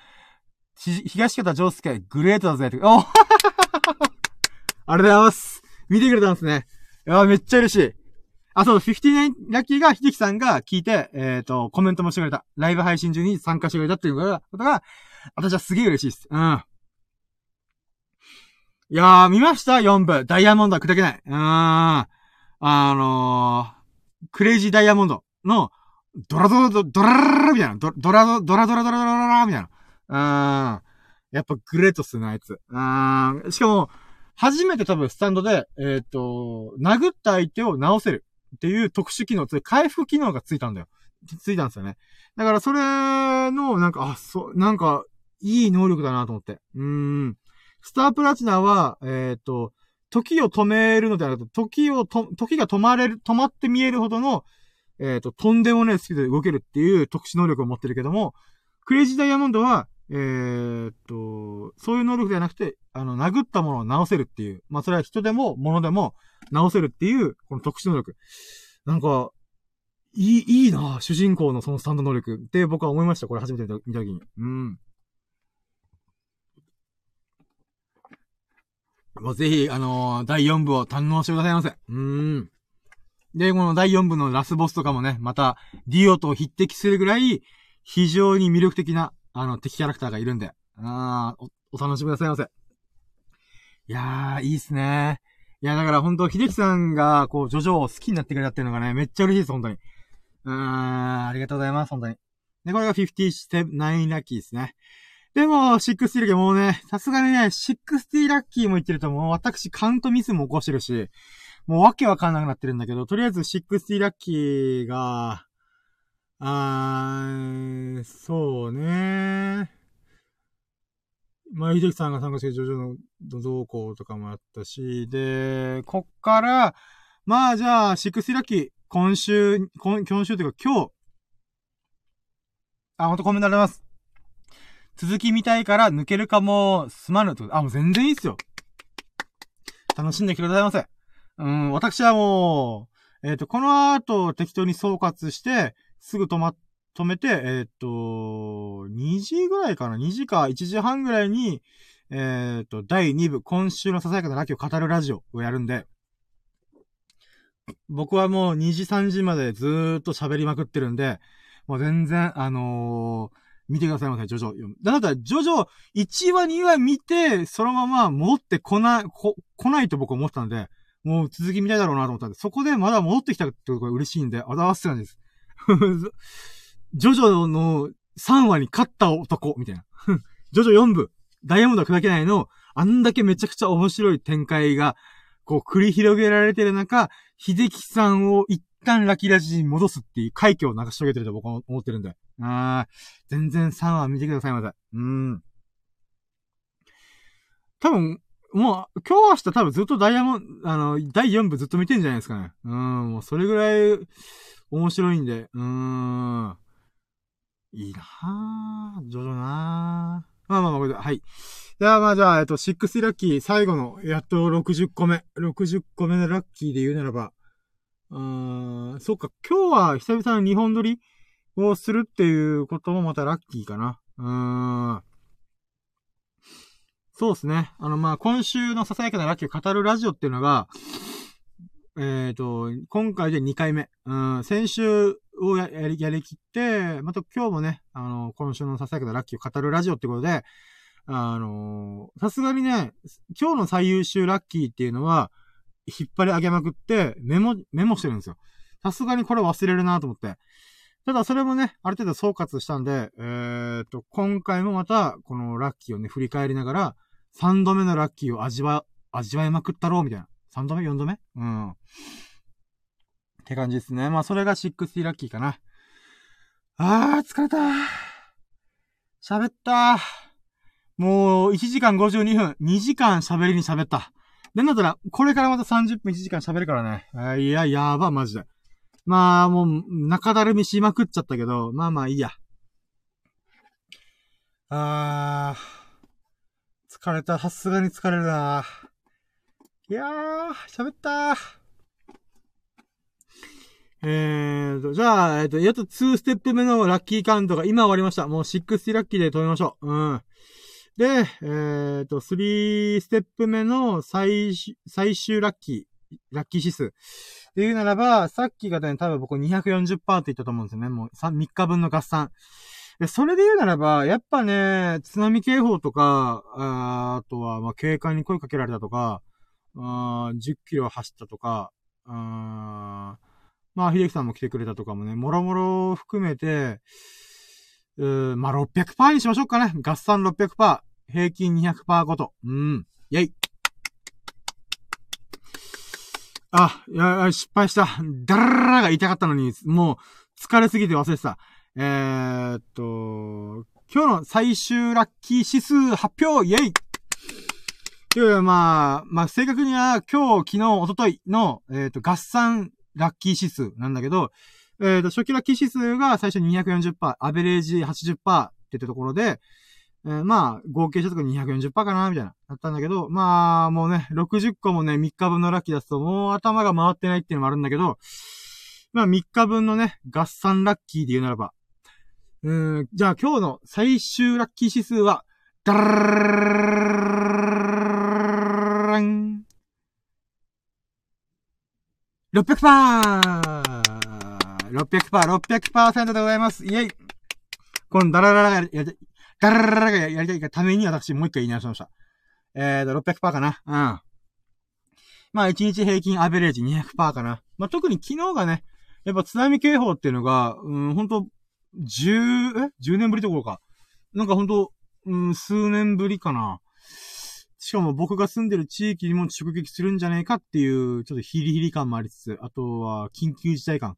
Speaker 1: 東方丈介、グレートだぜ。お ありがとうございます。見てくれたんですね。いや、めっちゃ嬉しい。あ、そう、59ラッキーが、秀樹さんが聞いて、えっ、ー、と、コメントもしてくれた。ライブ配信中に参加してくれたっていうことが、私はすげえ嬉しいです。うん。いやー、見ました ?4 部。ダイヤモンドは砕けない。うーん。あのー、クレイジーダイヤモンドの、ドラドラドラドララみたいな。ドラドラドラドラドラドララみたいな。うん。やっぱグレートっすね、あいつ。うん。しかも、初めて多分スタンドで、えっ、ー、と、殴った相手を直せる。っていう特殊機能、回復機能がついたんだよ。ついたんですよね。だからそれの、なんか、あ、そう、なんか、いい能力だなと思って。うん。スタープラチナは、えっ、ー、と、時を止めるのではなくて、時をと、時が止まれる、止まって見えるほどの、えっ、ー、と、とんでもないスピードで動けるっていう特殊能力を持ってるけども、クレイジーダイヤモンドは、えー、っと、そういう能力ではなくて、あの、殴ったものを直せるっていう。まあ、それは人でも、物でも直せるっていう、この特殊能力。なんか、いい、いいな主人公のそのスタンド能力って僕は思いました。これ初めて見た時に。うん。もうぜひ、あのー、第4部を堪能してくださいませ。うん。で、この第4部のラスボスとかもね、また、ディオと匹敵するぐらい、非常に魅力的な、あの、敵キャラクターがいるんで、あお、お楽しみくださいませ。いやー、いいっすね。いや、だから本当秀樹さんが、こう、ジョジョを好きになってくれたっていうのがね、めっちゃ嬉しいです、本当に。うーん、ありがとうございます、本当に。で、これが59ラッキーですね。でも、60ラッキーもうね、さすがにね、60ラッキーも言ってるともう私カウントミスも起こしてるし、もうわけわかんなくなってるんだけど、とりあえず60ラッキーが、あー、そうね。まあ、秀樹さんが参加してジョジョの動向とかもあったし、で、こっから、まあじゃあ、シックスラッキー、今週、今今週というか今日、あ、ほんとコメントあります。続き見たいから抜けるかも、すまぬと。あ、もう全然いいっすよ。楽しんできてくださいませ。うん、私はもう、えっ、ー、と、この後適当に総括して、すぐ止まっ、止めて、えっ、と、2時ぐらいかな ?2 時か1時半ぐらいに、えっ、と、第2部、今週のささやかなラキを語るラジオをやるんで、僕はもう2時3時までずーっと喋りまくってるんで、もう全然、あのー、見てくださいませ、ジョジョ。だったら、ジョジョ1話2話見て、そのまま戻ってこない、こ、来ないと僕は思ったんで、もう続き見たいだろうなと思ったんで、そこでまだ戻ってきたってことが嬉しいんで、あざわすなんです。ジョジョの3話に勝った男、みたいな。ジョジョ4部、ダイヤモンドは砕けないの、あんだけめちゃくちゃ面白い展開が、こう繰り広げられてる中、秀樹さんを一旦ラキラジに戻すっていう快挙を成し遂げてると僕は思ってるんで。あー全然3話見てくださいませ。うん。多分、もう、今日明日多分ずっとダイヤモンド、あの、第4部ずっと見てんじゃないですかね。うん、もうそれぐらい面白いんで、うーん。いいなぁ。ジョジョなぁ。まあまあまあ、はい。じゃあまあじゃあ、えっと、6ラッキー、最後の、やっと60個目。60個目のラッキーで言うならば、うーん、そっか、今日は久々の日本撮りをするっていうこともまたラッキーかな。うーん。そうですね。あの、まあ、今週のささやかなラッキーを語るラジオっていうのが、えっ、ー、と、今回で2回目。うん、先週をやり、やりきって、また今日もね、あの、今週のささやかなラッキーを語るラジオってことで、あのさすがにね、今日の最優秀ラッキーっていうのは、引っ張り上げまくって、メモ、メモしてるんですよ。さすがにこれ忘れるなと思って。ただそれもね、ある程度総括したんで、えー、っと、今回もまた、このラッキーをね、振り返りながら、3度目のラッキーを味わ、味わいまくったろう、みたいな。3度目 ?4 度目？うん。って感じですね。まあ、それが60ラッキーかな。あー、疲れた。喋った。もう、1時間52分、2時間喋りに喋った。なんだったら、これからまた30分1時間喋るからね。あいや、やば、マジで。まあ、もう、中だるみしまくっちゃったけど、まあまあいいや。あー、疲れた。さすがに疲れるな。いやー、喋ったー。えーと、じゃあ、えっ、ー、と、やっと2ステップ目のラッキーカウントが今終わりました。もう60ラッキーで止めましょう。うん。で、えっ、ー、と、3ステップ目の最、最終ラッキー、ラッキー指数。っていうならば、さっきがね、多分僕240%って言ったと思うんですよね。もう 3, 3日分の合算。で、それで言うならば、やっぱね、津波警報とか、ああとは、ま警官に声かけられたとか、あ10キロ走ったとか、あまあ、秀樹さんも来てくれたとかもね、もろもろ含めて、うーまあ、600%にしましょうかね。合算600%。平均200%ごと。うん。イェイ。あ、いや、失敗した。ダラララが痛かったのに、もう、疲れすぎて忘れてた。えー、っと、今日の最終ラッキー指数発表イェイいやいや、まあ、まあ、正確には今日、昨日、一昨日の、えっ、ー、と、合算ラッキー指数なんだけど、えっ、ー、と、初期ラッキー指数が最初240%、アベレージ80%って言ったところで、えー、まあ、合計したところ240%かな、みたいな、だったんだけど、まあ、もうね、60個もね、3日分のラッキー出すと、もう頭が回ってないっていうのもあるんだけど、まあ、3日分のね、合算ラッキーで言うならば、うん、じゃあ今日の最終ラッキー指数は、ダラン !600%! 600%、600%でございます。イェイこのダラララがやりたい、ダラララがやりたいがために私もう一回言い直しました。えーと、600%かな。うん。まあ、1日平均アベレージ200%かな。まあ、特に昨日がね、やっぱ津波警報っていうのが、うん、ほんと、10、え ?10 年ぶりどころか。なんかほんと、うん、数年ぶりかな。しかも僕が住んでる地域にも直撃するんじゃないかっていう、ちょっとヒリヒリ感もありつつ、あとは緊急事態感。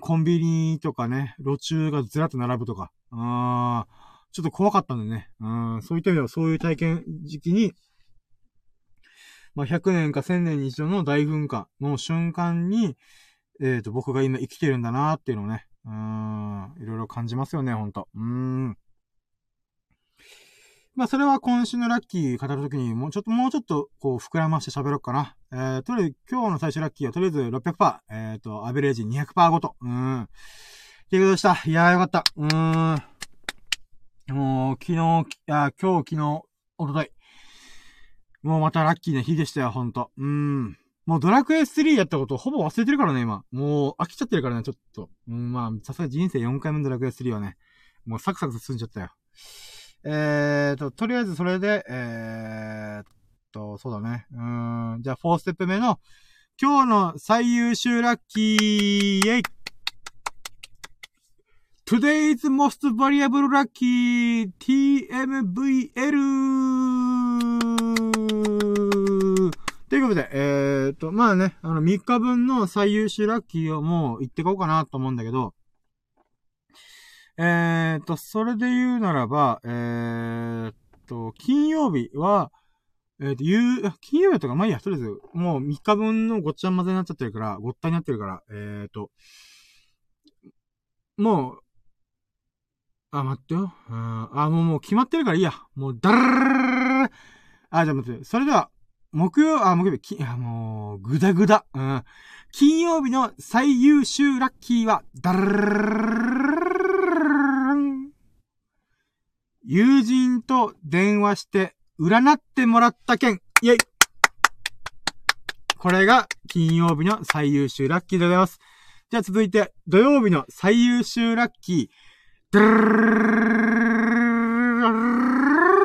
Speaker 1: コンビニとかね、路中がずらっと並ぶとか。あちょっと怖かったんでね。うん、そういった意味ではそういう体験時期に、まあ、100年か1000年に一度の大噴火の瞬間に、えっ、ー、と、僕が今生きてるんだなっていうのをね、うん、いろいろ感じますよね、ほんと。うん。まあ、それは今週のラッキー語るときに、もうちょっと、もうちょっと、こう、膨らまして喋ろうかな。えー、とりあえず、今日の最終ラッキーは、とりあえず600%。えっ、ー、と、アベレージ200%ごと。うん。っていうことでした。いやーよかった。うーん。もう、昨日、あ、今日、昨日、おととい。もうまたラッキーな日でしたよ、ほんと。うん。もうドラクエ3やったことほぼ忘れてるからね、今。もう飽きちゃってるからね、ちょっと。うん、まあ、さすが人生4回目のドラクエ3はね、もうサクサク進んじゃったよ。えーと、とりあえずそれで、えー、と、そうだね。うん、じゃあ4ステップ目の、今日の最優秀ラッキー、イェイ !Today's most variable lucky TMVL! ということで、えー、と、まあね、あの、3日分の最優秀ラッキーをもう言ってこうかなと思うんだけど、えー、っと、それで言うならば、えー、っと、金曜日は、え、っと、言う、金曜日とか、まあいいや、とりあえず、もう3日分のごっちゃ混ぜになっちゃってるから、ごったになってるから、えー、っと、もう、あ、待ってよ。あ、もう、もう決まってるからいいや。もう、だらあ、じゃあ待って。それでは、木曜、あ、木曜日、き、あ、もう、ぐだぐだ。うん。金曜日の最優秀ラッキーは、だら友人と電話して占ってもらった件、イェイこれが金曜日の最優秀ラッキーでございます。じゃあ続いて、土曜日の最優秀ラッキー。ドゥル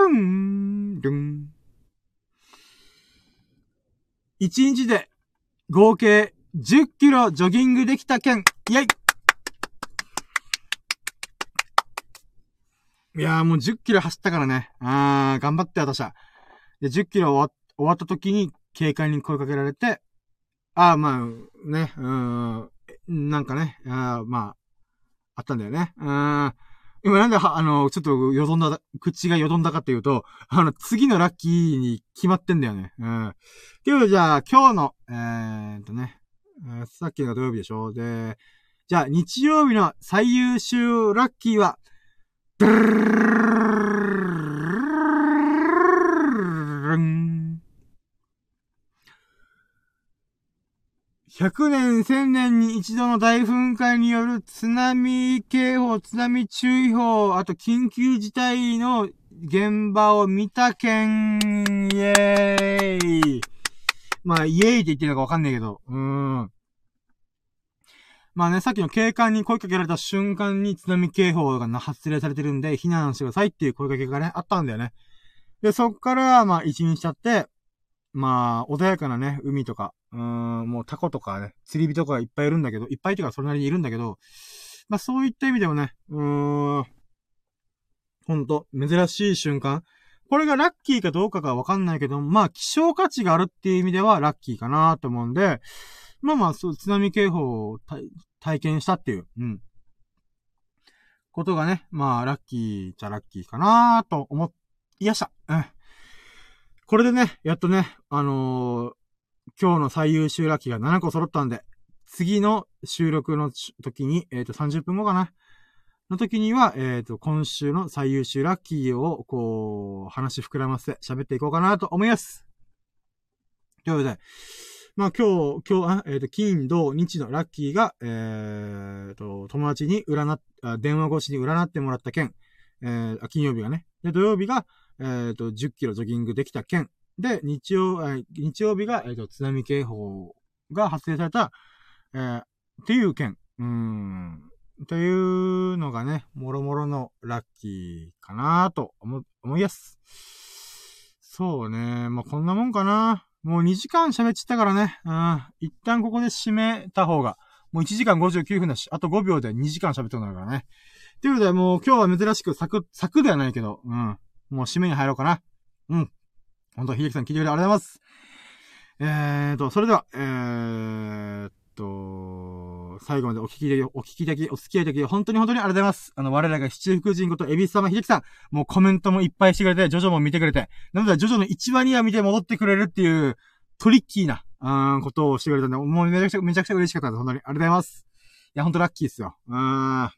Speaker 1: ンルン1日で合計10キロジョギングできた件、イェイいやーもう10キロ走ったからね。あー、頑張って私は。で、10キロ終わった時に警官に声かけられて、あー、まあ、ね、うん、なんかね、あまあ、あったんだよね。うん。今なんで、あの、ちょっとよどんだ、口がよどんだかっていうと、あの、次のラッキーに決まってんだよね。うん。っていうじゃあ、今日の、えー、っとね、さっきが土曜日でしょで、じゃあ、日曜日の最優秀ラッキーは、100年、1000年に一度の大噴火による津波警報、津波注意報、あと緊急事態の現場を見た件、イェーイ。まあ、イェーイって言ってるのかわかんないけど、うーん。まあね、さっきの警官に声かけられた瞬間に津波警報が発令されてるんで、避難してくださいっていう声かけがね、あったんだよね。で、そっから、まあ、一日経って、まあ、穏やかなね、海とか、うん、もうタコとかね、釣り人とかいっぱいいるんだけど、いっぱいとかそれなりにいるんだけど、まあそういった意味でもね、うーん、ほんと、珍しい瞬間。これがラッキーかどうかがわかんないけど、まあ、希少価値があるっていう意味ではラッキーかなと思うんで、まあまあ、そう、津波警報を体験したっていう、うん。ことがね、まあ、ラッキーじゃラッキーかなと思いやした。うん。これでね、やっとね、あのー、今日の最優秀ラッキーが7個揃ったんで、次の収録の時に、えっ、ー、と、30分後かな。の時には、えっ、ー、と、今週の最優秀ラッキーを、こう、話膨らませて喋っていこうかなと思います。ということで、まあ今日、今日、えっ、ー、と、金、土、日のラッキーが、えっ、と、友達に占っ、電話越しに占ってもらった件、えー、金曜日がね。で、土曜日が、えっ、と、10キロジョギングできた件。で、日曜、え、日曜日が、えっ、と、津波警報が発生された、えー、っていう件。うーん。というのがね、もろもろのラッキーかなと思、思いやす。そうね。まあ、こんなもんかな。もう2時間喋っちゃったからね。うん。一旦ここで締めた方が、もう1時間59分だし、あと5秒で2時間喋ってなるからね。ということで、もう今日は珍しくサク、サクではないけど、うん。もう締めに入ろうかな。うん。本当、秀樹さん聞いてくれてありがとうございます。えーと、それでは、えーと、最後までお聞きで、お聞きでき、お付き合いでき、本当に本当にありがとうございます。あの、我らが七福神ことエビス様秀樹さん、もうコメントもいっぱいしてくれて、ジョジョも見てくれて、なので、ジョジョの1話には見て戻ってくれるっていう、トリッキーな、うん、ことをしてくれたんで、もうめちゃくちゃ、めちゃくちゃ嬉しかったです。本当に。ありがとうございます。いや、本当ラッキーですよ。うん。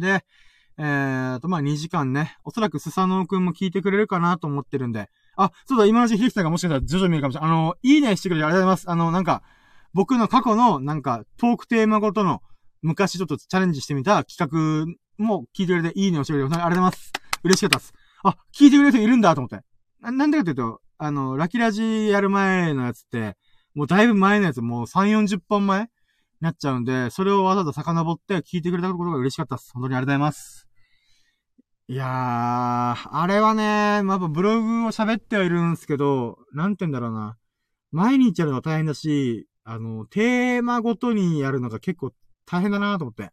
Speaker 1: で、えーと、まあ、2時間ね。おそらくスサノオくんも聞いてくれるかなと思ってるんで。あ、そうだ、今のうちひきさんがもしかしたら徐々に見るかもしれない。あの、いいねしてくれてありがとうございます。あの、なんか、僕の過去の、なんか、トークテーマごとの、昔ちょっとチャレンジしてみた企画も聞いてくれて、いいねをしてくれて、ありがとうございます。嬉しかったです。あ、聞いてくれる人いるんだと思って。ななんでかというと、あの、ラキラジやる前のやつって、もうだいぶ前のやつ、もう3、40本前なっちゃうんで、それをわざわざ遡って聞いてくれたことが嬉しかったです。本当にありがとうございます。いやー、あれはね、まあ、ブログを喋ってはいるんですけど、なんて言うんだろうな。毎日やるの大変だし、あの、テーマごとにやるのが結構大変だなと思って。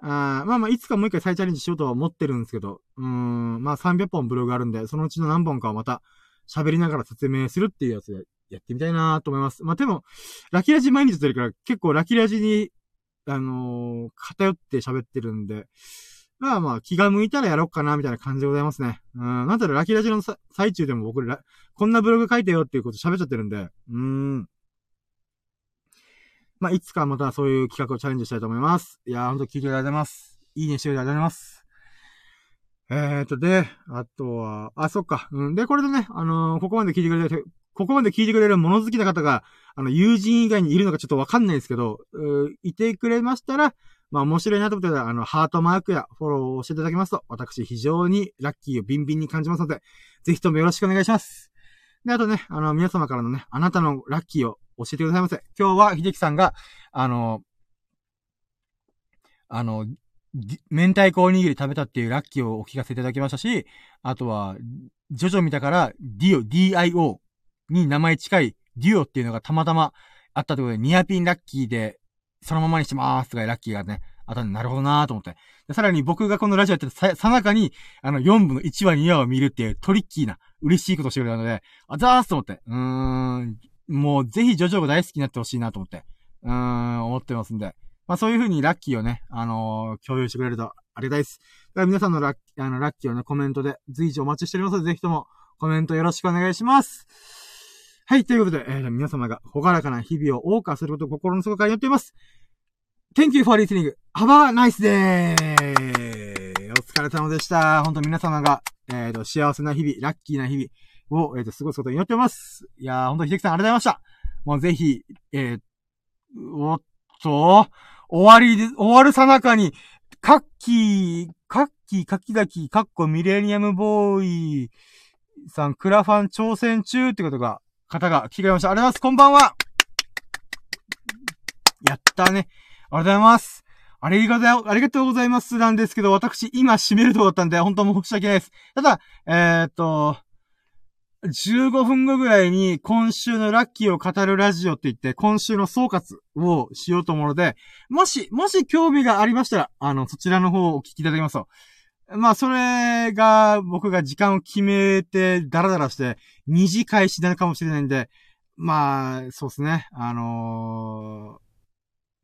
Speaker 1: あまあまあ、いつかもう一回再チャレンジしようとは思ってるんですけど、うーん、まあ300本ブログあるんで、そのうちの何本かをまた喋りながら説明するっていうやつでやってみたいなと思います。まあでも、ラキラジ毎日やってるから結構ラキラジに、あのー、偏って喋ってるんで、まあまあ気が向いたらやろうかなみたいな感じでございますね。うん、なんだろうラキラジの最中でも僕ら、こんなブログ書いてよっていうこと喋っちゃってるんで、うーん。まあ、いつかまたそういう企画をチャレンジしたいと思います。いやー、ほんと聞いていただいてます。いいねしていただいてます。えーと、で、あとは、あ、そっか。うん。で、これでね、あのー、ここまで聞いてくれて、ここまで聞いてくれる物好きな方が、あの、友人以外にいるのかちょっとわかんないですけど、ういてくれましたら、まあ面白いなと思ったら、あの、ハートマークやフォローをしていただきますと、私非常にラッキーをビンビンに感じますので、ぜひともよろしくお願いします。で、あとね、あの、皆様からのね、あなたのラッキーを教えてくださいませ。今日は秀樹さんが、あの、あの、明太子おにぎり食べたっていうラッキーをお聞かせいただきましたし、あとは、ジョジョ見たから、ディオ、DIO に名前近いデュオっていうのがたまたまあったというころで、ニアピンラッキーで、そのままにしてまーすとかラッキーがね、あったんで、なるほどなーと思って。さらに僕がこのラジオやってたさ、さなかに、あの、4部の1話2話を見るっていうトリッキーな、嬉しいことしてくれたので、あざーすと思って。うーん、もうぜひジョジョが大好きになってほしいなと思って。うーん、思ってますんで。まあそういう風にラッキーをね、あのー、共有してくれるとありがたいです。だから皆さんのラッキーあのラッキーをね、コメントで随時お待ちしておりますので、ぜひともコメントよろしくお願いします。はい、ということで、えー、皆様がほがらかな日々を謳歌することを心の底から祈っています。Thank you for listening. Have a nice day! お疲れ様でした。本当皆様が、えっ、ー、と、幸せな日々、ラッキーな日々を、えっ、ー、と、過ごすことに祈ってます。いやー、本当に秀樹さんありがとうございました。もうぜひ、えー、おっと、終わりで、終わるさなかに、カッキー、カッキー、カキガキ、カッコミレニアムボーイさん、クラファン挑戦中ってことが、方が聞かれました。ありがとうございます。こんばんは。やったね。ありがとうございます。ありがとう、ありがとうございますなんですけど、私、今閉めるとこだったんで、本当申し訳ないです。ただ、えー、っと、15分後ぐらいに今週のラッキーを語るラジオって言って、今週の総括をしようと思うので、もし、もし興味がありましたら、あの、そちらの方をお聞きいただきますと。まあ、それが、僕が時間を決めて、ダラダラして、二次開始になのかもしれないんで、まあ、そうですね。あの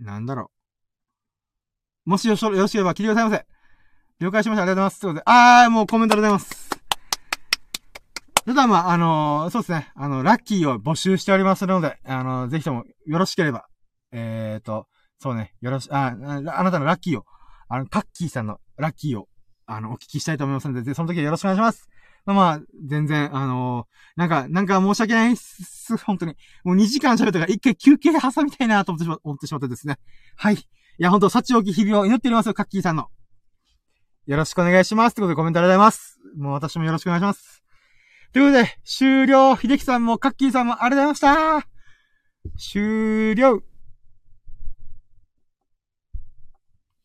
Speaker 1: ー、なんだろう。もしよしよろしければ聞いてくださいませ。了解しました。ありがとうございます。ということで、あー、もうコメントありがとうございます。ただまあ、あのーそうですね。あの、ラッキーを募集しておりますので、あのーぜひともよろしければ、えーと、そうね、よろし、あ、あなたのラッキーを、あの、カッキーさんのラッキーを、あの、お聞きしたいと思いますので、ぜその時はよろしくお願いします。まあま、全然、あのーなんか、なんか申し訳ないっす、本当に。もう2時間喋ったから一回休憩挟みたいなと思ってしま思ってしまってですね。はい。いや、本当幸置き日々を祈っておりますよ、カッキーさんの。よろしくお願いします。ということでコメントありがとうございます。もう私もよろしくお願いします。ということで、終了。秀樹さんもカッキーさんもありがとうございました。終了。